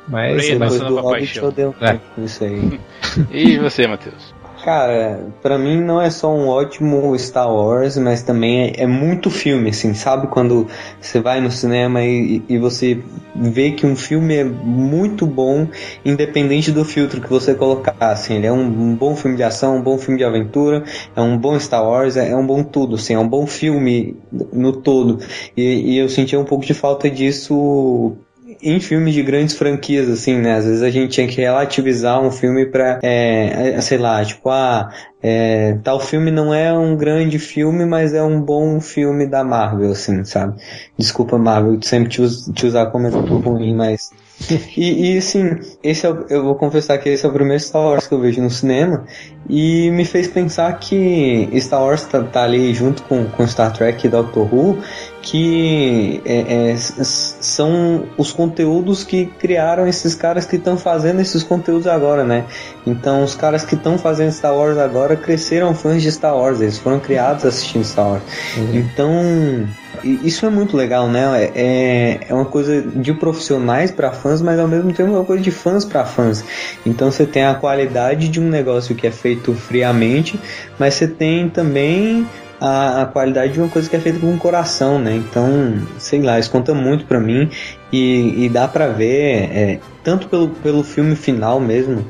Mas,
Ray é
mas
Depois do Hobbit
paixão.
eu dei um
É.
tempo nisso aí.
E você, Matheus?
Cara, pra mim não é só um ótimo Star Wars, mas também é, é muito filme, assim, sabe? Quando você vai no cinema e, e você vê que um filme é muito bom, independente do filtro que você colocar, assim, ele é um, um bom filme de ação, um bom filme de aventura, é um bom Star Wars, é, é um bom tudo, assim, é um bom filme no todo. E, e eu sentia um pouco de falta disso em filmes de grandes franquias, assim, né? Às vezes a gente tinha que relativizar um filme pra, é, é, sei lá, tipo, ah, é, tal filme não é um grande filme, mas é um bom filme da Marvel, assim, sabe? Desculpa, Marvel, sempre te, us te usar como exemplo ruim, mas e, e assim, esse é, eu vou confessar que esse é o primeiro Star Wars que eu vejo no cinema e me fez pensar que Star Wars tá, tá ali junto com, com Star Trek e Doctor Who que é, é, são os conteúdos que criaram esses caras que estão fazendo esses conteúdos agora, né? Então, os caras que estão fazendo Star Wars agora cresceram fãs de Star Wars, eles foram criados assistindo Star Wars. Uhum. Então, isso é muito legal, né? É, é uma coisa de profissionais para fãs, mas ao mesmo tempo é uma coisa de fãs para fãs. Então, você tem a qualidade de um negócio que é feito friamente, mas você tem também a, a, qualidade de uma coisa que é feita com o coração, né? Então, sei lá, isso conta muito pra mim e, e dá pra ver, é, tanto pelo, pelo filme final mesmo,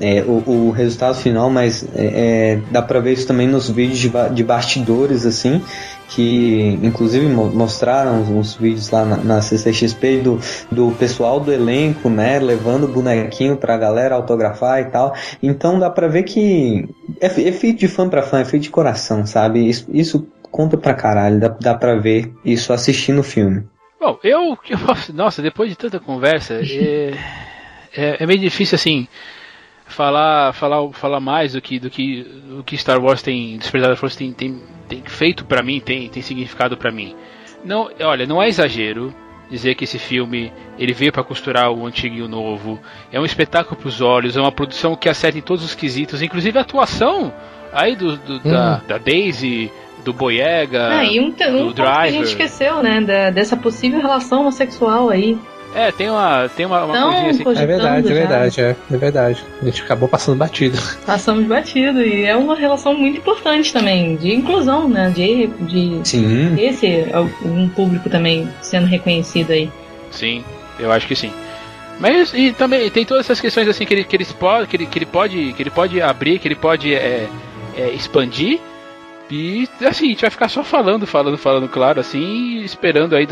é, o, o, resultado final, mas é, é dá pra ver isso também nos vídeos de, de bastidores, assim, que inclusive mostraram uns vídeos lá na, na CCXP do, do pessoal do elenco, né, levando o bonequinho pra galera autografar e tal. Então dá pra ver que é, é feito de fã pra fã, é feito de coração, sabe? Isso, isso conta pra caralho, dá, dá pra ver isso assistindo o filme.
Bom, eu, eu nossa, depois de tanta conversa, é, é, é meio difícil assim falar falar falar mais do que do que o que Star Wars tem Despertar da Força tem, tem, tem feito para mim tem tem significado para mim não olha não é exagero dizer que esse filme ele veio para costurar o antigo e o novo é um espetáculo para os olhos é uma produção que acerta em todos os quesitos inclusive a atuação aí do, do hum. da, da Daisy do Boyega,
ah, e um, um do Driver. que a gente esqueceu, né, da, dessa possível relação homossexual aí.
É, tem uma, tem uma, uma coisinha
assim. É verdade, é verdade, é, é verdade. A gente acabou passando batido.
Passamos batido, e é uma relação muito importante também, de inclusão, né? De, de
sim.
esse é um público também sendo reconhecido aí.
Sim, eu acho que sim. Mas e também tem todas essas questões assim que ele, que ele, pode, que ele, que ele pode que ele pode abrir, que ele pode é, é, expandir e assim, a gente vai ficar só falando, falando, falando, claro, assim, esperando aí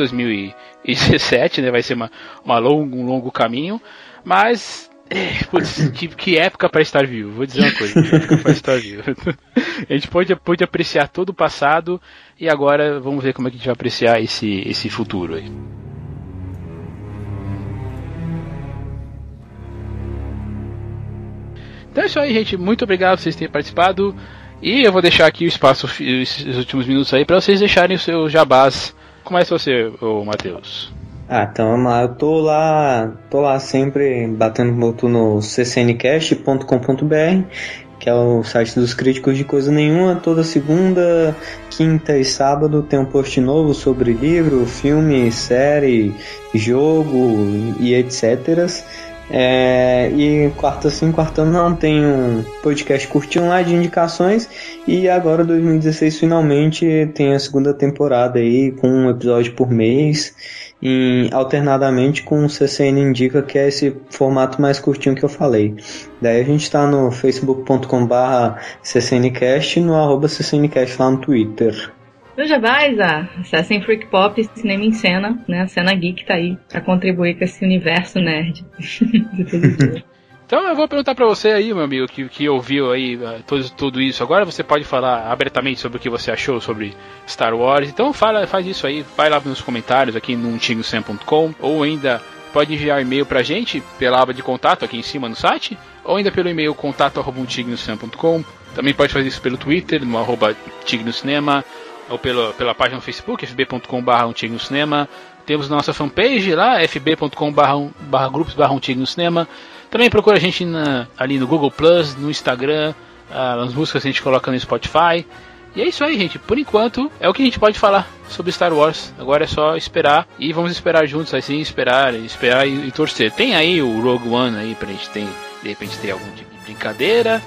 2017, né? Vai ser uma, uma longo, um longo caminho. Mas é, putz, que, que, época para estar vivo, vou dizer uma coisa, que época para estar vivo. a gente pode, pode apreciar todo o passado e agora vamos ver como é que a gente vai apreciar esse, esse futuro aí. Então é isso aí, gente. Muito obrigado por vocês terem participado. E eu vou deixar aqui o espaço, esses últimos minutos aí, para vocês deixarem o seu jabás. Começa você, ô Matheus.
Ah, então vamos lá. Eu tô lá, tô lá sempre batendo muito no ccncast.com.br, que é o site dos críticos de coisa nenhuma. Toda segunda, quinta e sábado tem um post novo sobre livro, filme, série, jogo e etc. É, e quarta sim, quarta não, tem um podcast curtinho lá de indicações. E agora 2016 finalmente tem a segunda temporada aí, com um episódio por mês. Em, alternadamente com o CCN Indica, que é esse formato mais curtinho que eu falei. Daí a gente está no facebook.com barra ccncast e no arroba ccncast lá no Twitter.
No Jabais, ah, acessem Freak Pop Cinema em Cena, né? A cena geek tá aí pra contribuir com esse universo nerd.
Então eu vou perguntar para você aí, meu amigo, que, que ouviu aí uh, tudo, tudo isso. Agora você pode falar abertamente sobre o que você achou sobre Star Wars. Então fala, faz isso aí, vai lá nos comentários aqui no untigosem.com ou ainda pode enviar e-mail pra gente pela aba de contato aqui em cima no site, ou ainda pelo e-mail contato.untignoscinema.com. Também pode fazer isso pelo Twitter, no arroba Tignocinema, ou pela, pela página no Facebook, fb.com.br um cinema. Temos nossa fanpage lá, fb.com.br grupos barra no cinema. Também procura a gente na, ali no Google Plus, no Instagram, ah, as músicas a gente coloca no Spotify. E é isso aí, gente. Por enquanto, é o que a gente pode falar sobre Star Wars. Agora é só esperar e vamos esperar juntos, assim, esperar, esperar e, e torcer. Tem aí o Rogue One aí pra gente ter, de repente ter algum tipo de brincadeira.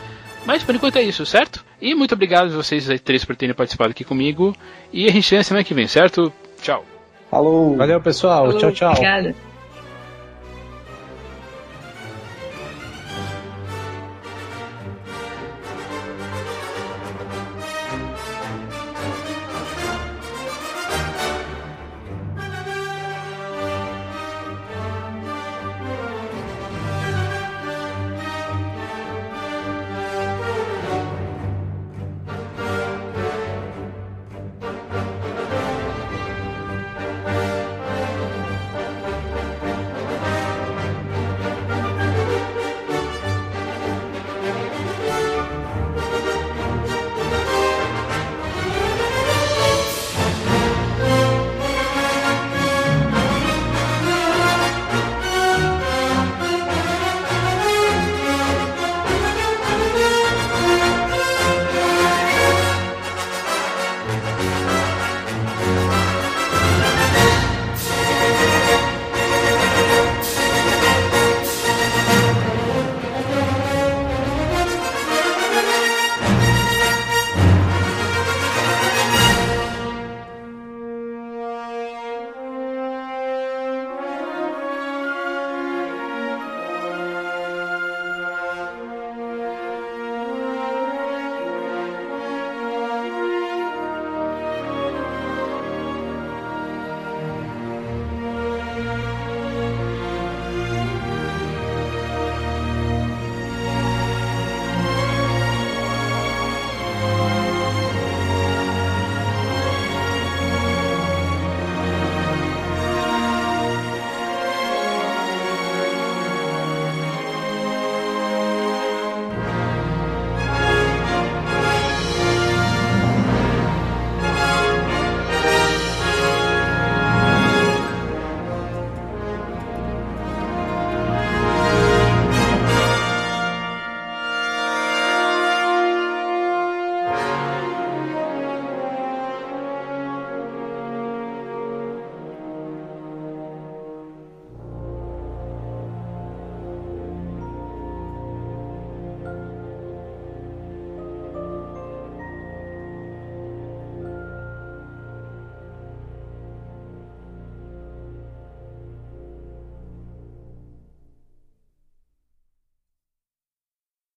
Mas por enquanto é isso, certo? E muito obrigado a vocês aí três por terem participado aqui comigo. E a gente vê na semana que vem, certo? Tchau.
Falou!
Valeu, pessoal.
Falou,
tchau, tchau.
Obrigada.